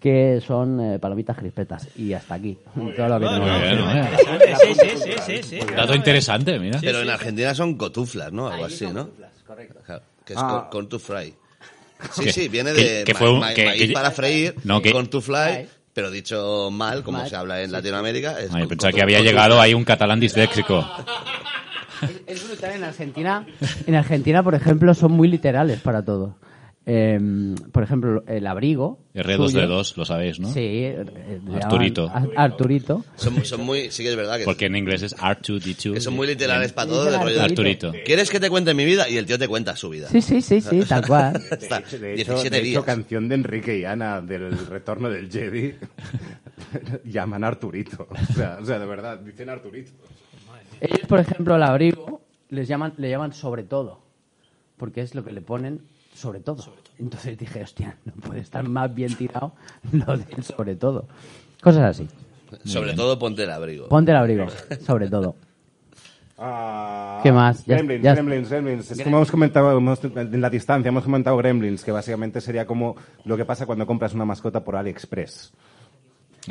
que son eh, palomitas crispetas. Y hasta aquí. Todo lo que bien. Sí, sí, sí, sí, sí. Dato interesante, mira. Pero en Argentina son cotuflas, ¿no? Algo así, ¿no? Claro, que es Ah. con, to fry. Sí, Que- sí, viene que- de que ma- fue un- ma- que- maíz que- para freír, No, que- con to fly, pero dicho mal, como Mal. se habla en Latinoamérica. Es Ay, con- pensaba con- que había con llegado ahí un catalán disléxico. Es brutal en Argentina. En Argentina, por ejemplo, son muy literales para todo. Eh, por ejemplo, el abrigo. suyo- R2D2, lo sabéis, ¿no? Sí, eh, Arturito. llaman Ar- Arturito. Son, son muy, sí que es verdad que, Porque en inglés es R2D2. que son muy literales para todo. De- Arturito. ¿Quieres que te cuente mi vida? Y el tío te cuenta su vida. Sí, sí, sí, sí, tal cual. Está, De hecho, 17 de hecho, días. canción de Enrique y Ana del retorno del Jedi llaman Arturito. O sea, o sea, de verdad, dicen Arturito. Ellos, por ejemplo, al abrigo les llaman, le llaman sobre todo, porque es lo que le ponen sobre todo. Entonces dije, hostia, no puede estar más bien tirado lo del sobre todo. Cosas así. Sobre todo ponte el abrigo. Ponte el abrigo, sobre todo. Ah, ¿Qué más? Ya- Gremlins, ya- Gremlins, Gremlins. Es como hemos comentado hemos- en la distancia, hemos comentado Gremlins, que básicamente sería como lo que pasa cuando compras una mascota por AliExpress.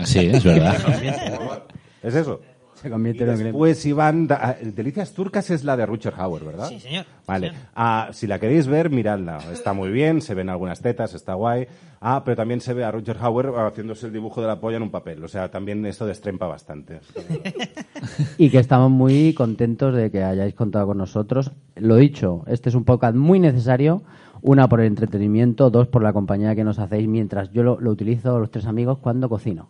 Sí, es verdad. ¿Es eso? Se convierte Y en después Iván, da- ah, Delicias Turcas es la de Richard Hauer, ¿verdad? Sí, señor. Vale. Señor. Ah, si la queréis ver, miradla. Está muy bien, se ven algunas tetas, está guay. Ah, pero también se ve a Richard Hauer haciéndose el dibujo de la polla en un papel. O sea, también esto destrempa bastante. Y que estamos muy contentos de que hayáis contado con nosotros. Lo dicho, este es un podcast muy necesario. Una por el entretenimiento, dos por la compañía que nos hacéis mientras yo lo, lo utilizo los tres amigos cuando cocino.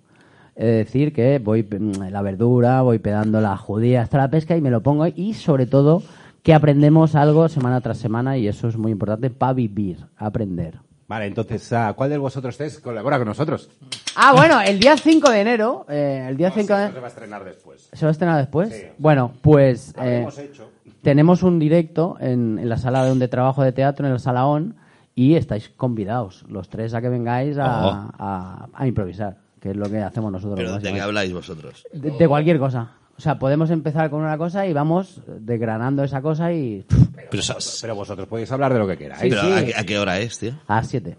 Es decir, que voy mm, la verdura, voy pedando la judía hasta la pesca y me lo pongo y sobre todo que aprendemos algo semana tras semana y eso es muy importante para vivir, aprender. Vale, entonces, ah, ¿cuál de vosotros tres colabora con nosotros? Ah, bueno, el día 5 de enero, eh, el día 5 de Se va a estrenar después. ¿Se va a estrenar después? Sí. Bueno, pues eh, hecho. tenemos un directo en, en la sala donde trabajo de teatro, en el Sala ON, y estáis convidados, los tres, a que vengáis a, Oh. a- a improvisar, que es lo que hacemos nosotros. Pero ¿de qué habláis vosotros? De, de cualquier cosa. O sea, podemos empezar con una cosa y vamos desgranando esa cosa y... Pero, pero vosotros podéis hablar de lo que queráis. Sí, Pero sí. ¿a, qué- a qué hora es, tío? A las 7.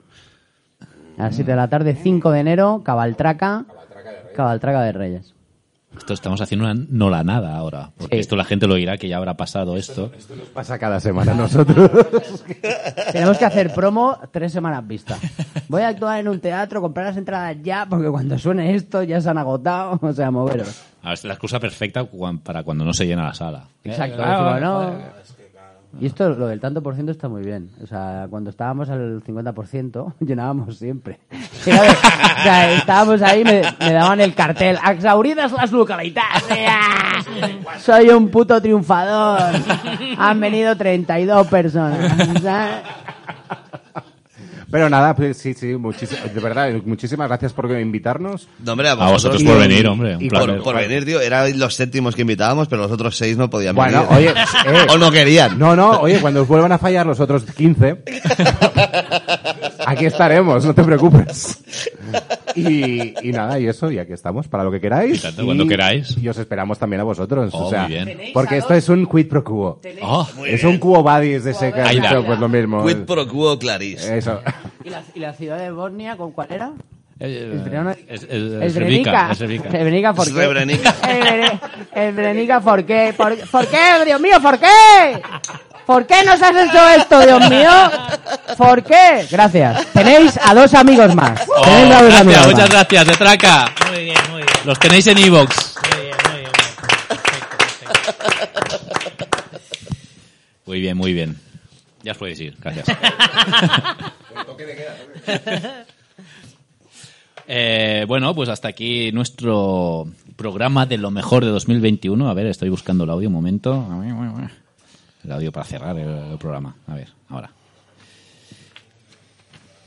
A las 7 de la tarde, 5 de enero, Cabaltraca. Cabaltraca de Reyes. Esto estamos haciendo una no la nada ahora. Porque Sí. esto la gente lo oirá que ya habrá pasado esto. Pasa cada semana nosotros. Tenemos que hacer promo tres semanas vista. Voy a actuar en un teatro, comprar las entradas ya, porque cuando suene esto ya se han agotado. O sea, moveros. A ver, es la excusa perfecta para cuando no se llena la sala. Exacto. Eh, no. Y esto, lo del tanto por ciento está muy bien. O sea, cuando estábamos al 50%, llenábamos siempre. O sea, estábamos ahí, me, me daban el cartel. Exauridas las localidades. Soy un puto triunfador. Han venido 32 personas. ¿sabes? Pero nada, pues sí, sí, muchísimas, de verdad, muchísimas gracias por invitarnos. No, hombre, a, A vosotros por venir, hombre, Y por, por venir, tío. Eran los séptimos que invitábamos, pero los otros seis no podían Bueno, venir. oye, eh, o no querían. No, no, oye, cuando os vuelvan a fallar los otros 15, aquí estaremos, no te preocupes. Y, y nada, y eso, y aquí estamos, para lo que queráis. Y tanto, cuando queráis. Y os esperamos también a vosotros. Oh, o sea, muy bien. Porque esto es un quid pro quo. Oh, Es un quo vadis de ese dicho, pues lo mismo. Quid pro quo claris. Eso. ¿Y la, y la ciudad de Bosnia con cuál era? eh, Esbrenica. Srebrenica, Srebrenica. Esbrenica, ¿por qué? Srebrenica. Esbre- Esbrenica, ¿por qué? ¿Por, por qué, Dios mío, por qué? ¿Por qué nos has hecho esto, Dios mío? ¿Por qué? Gracias. Tenéis a dos amigos más. Oh, Tenéis a dos gracias, amigos muchas más. gracias, de Traca. Muy bien, muy bien. Los tenéis en Evox. Muy bien, muy bien. Perfecto, perfecto. Muy bien, muy bien. Ya os podéis ir, gracias. Eh, bueno, pues hasta aquí nuestro programa de lo mejor de 2021. A ver, estoy buscando el audio un momento. El audio para cerrar el, el programa. A ver, ahora.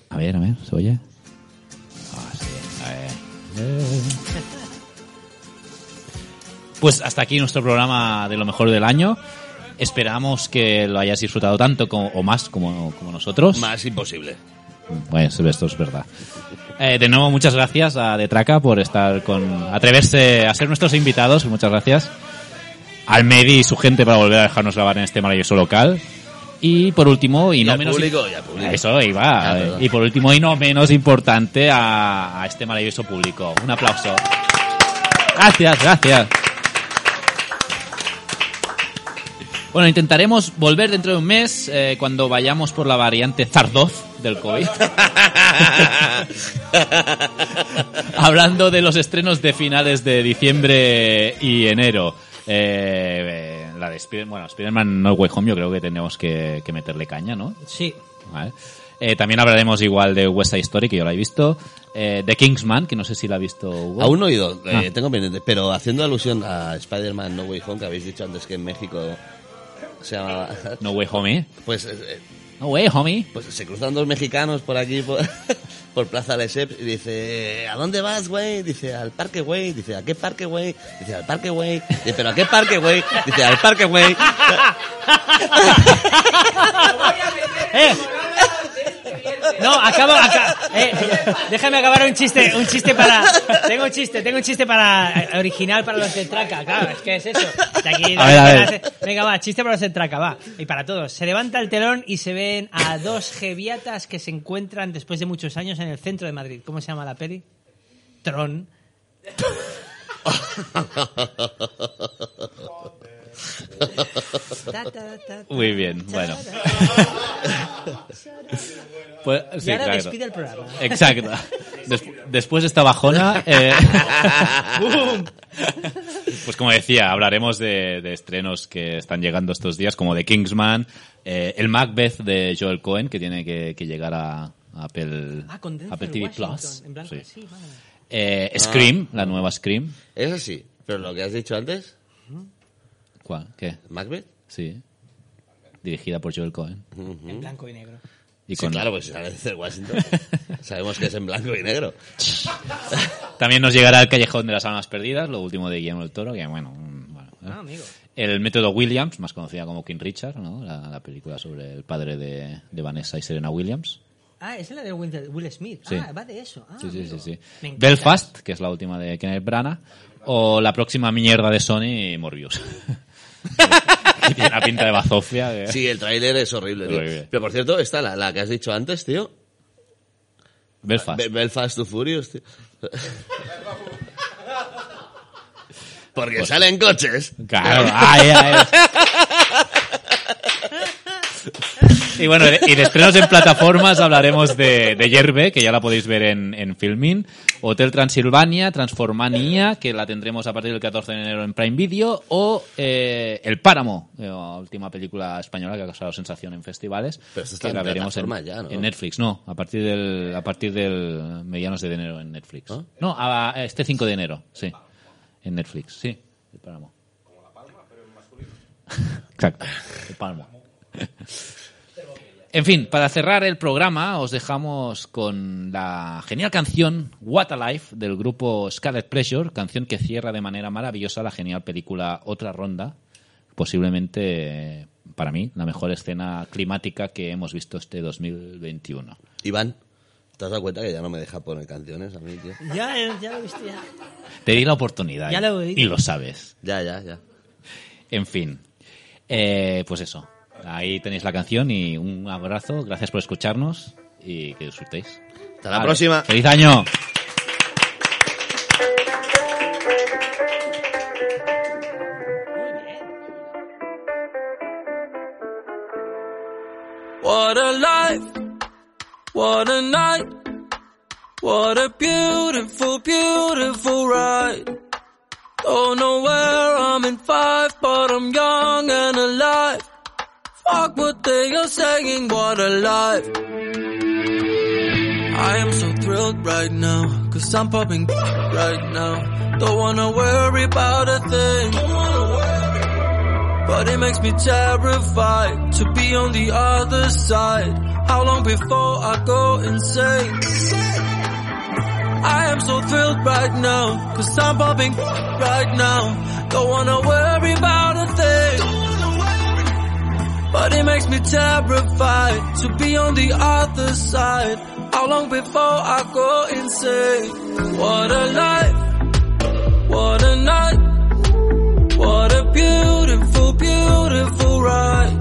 A ver, a ver, ¿se oye? Ah, sí, a ver. Pues hasta aquí nuestro programa de lo mejor del año. Esperamos que lo hayáis disfrutado tanto como, o más como, como nosotros. Más imposible. Bueno, esto es verdad. Eh, de nuevo, muchas gracias a Detraca por estar con. atreverse a ser nuestros invitados. Muchas gracias. Al Medi y su gente para volver a dejarnos grabar en este maravilloso local. Y por último, y, Y no menos. público, y al público. Eso. Ah, eh, perdón. y por último, y no menos importante, a, a este maravilloso público. Un aplauso. Gracias, gracias. Bueno, intentaremos volver dentro de un mes eh, cuando vayamos por la variante Zardoz del COVID. Hablando de los estrenos de finales de diciembre y enero. Eh, eh, la de Spider- bueno, Spider-Man No Way Home yo creo que tenemos que, que meterle caña, ¿no? Sí. Vale. Eh, también hablaremos igual de West Side Story, que yo la he visto. Eh, de Kingsman, que no sé si la ha visto Hugo. Aún no he ido, eh, Ah. tengo pendiente, pero haciendo alusión a Spider-Man No Way Home, que habéis dicho antes que en México se llamaba... No Way Home. Pues, eh, No Way Homie. pues se cruzan dos mexicanos por aquí, por, por Plaza Lesseps, y dice, ¿a dónde vas, güey? Dice, al parque, güey. Dice, ¿a qué parque, güey? Dice, al parque, güey. Dice, ¿pero a qué parque, güey? Dice, al parque, güey. Eh. No, acabo, acá. eh, déjame acabar un chiste, un chiste para. Tengo un chiste, tengo un chiste para eh, original para los de Traca, claro, es que es eso. De aquí, A ver, a ver. Venga, va, chiste para los de Traca, va. Y para todos. Se levanta el telón y se ven a dos geviatas que se encuentran después de muchos años en el centro de Madrid. ¿Cómo se llama la peli? Tron. Muy bien, bueno. Pues, Y sí, ahora claro. despide el programa. Exacto. Des- después de esta bajona, eh, pues como decía, hablaremos de, de estrenos que están llegando estos días, como de Kingsman, eh, el Macbeth de Joel Cohen, que tiene que, que llegar a, Apple, Ah, Apple TV Plus. en blanco, Sí. sí, vale. Eh, Ah. Scream, la nueva Scream. Eso sí, pero lo que has dicho antes, ¿Cuál? ¿Qué? Macbeth. Sí. Dirigida por Joel Cohen. En blanco y negro. Y Sí, con- claro, pues si sale de Washington. Sabemos que es en blanco y negro. También nos llegará el Callejón de las Almas Perdidas, lo último de Guillermo del Toro, que bueno, bueno. Ah, amigo. El método Williams, más conocida como King Richard, ¿no? la, la película sobre el padre de, de Vanessa y Serena Williams. Ah, es la de Will, Smith. Sí. Ah, va de eso. Ah, sí, sí, sí. Belfast, que es la última de Kenneth Branagh, o la próxima mierda de Sony, Morbius. tiene una pinta de bazofia. que- Sí, el tráiler es horrible, tío. Horrible. Pero por cierto, está la, la que has dicho antes, tío. Belfast. Be- Belfast to Furious, tío. Porque Pues- salen coches. Claro, ay, ay. Y bueno, y de estrenos en plataformas hablaremos de, de Yerbe, que ya la podéis ver en, en Filmin, Hotel Transilvania, Transformania, que la tendremos a partir del 14 de enero en Prime Video, o eh, El Páramo, eh, la última película española que ha causado sensación en festivales, Pero esto está que la en veremos en, plataforma ya, ¿no? en Netflix. No, a partir del a partir del medianos de enero en Netflix. ¿Ah? No, a- este 5 de enero, sí, en Netflix, sí, El Páramo. Exacto, El Páramo. En fin, para cerrar el programa os dejamos con la genial canción What a Life del grupo Scarlet Pleasure, canción que cierra de manera maravillosa la genial película Otra Ronda, posiblemente eh, para mí la mejor escena climática que hemos visto este 2021. Iván, ¿te has dado cuenta que ya no me deja poner canciones a mí, tío? Ya, eh, ya lo he visto ya. Te di la oportunidad Ya lo y lo sabes. Ya, ya, ya. En fin, eh, pues eso. Ahí tenéis la canción y un abrazo. Gracias por escucharnos y que disfrutéis. Hasta la próxima. ¡Feliz año! What a life, what a night, what a beautiful, beautiful ride. Don't know where I'm in five, but I'm young and alive. Fuck what they are saying, what a life. I am so thrilled right now, cause I'm popping right now. Don't wanna worry about a thing. But it makes me terrified to be on the other side. How long before I go insane? I am so thrilled right now, cause I'm popping right now. Don't wanna worry about. But it makes me terrified to be on the other side. How long before I go insane? What a life, what a night. What a beautiful, beautiful ride.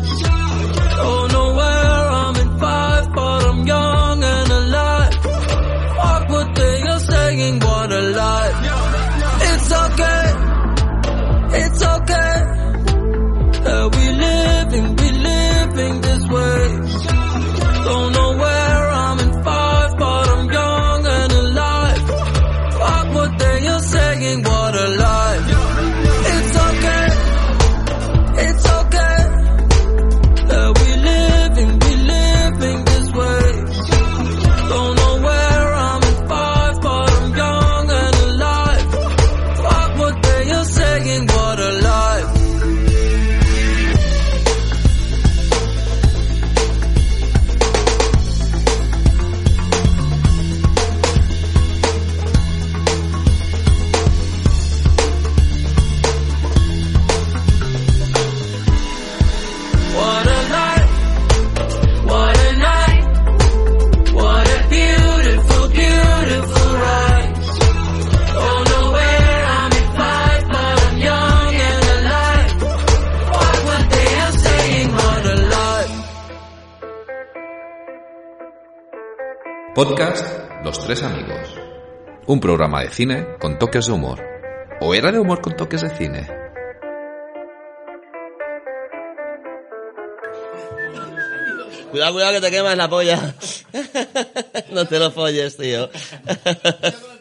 Podcast Los Tres Amigos. Un programa de cine con toques de humor. ¿O era de humor con toques de cine? Cuidado, cuidado que te quemas la polla. no te lo folles, tío.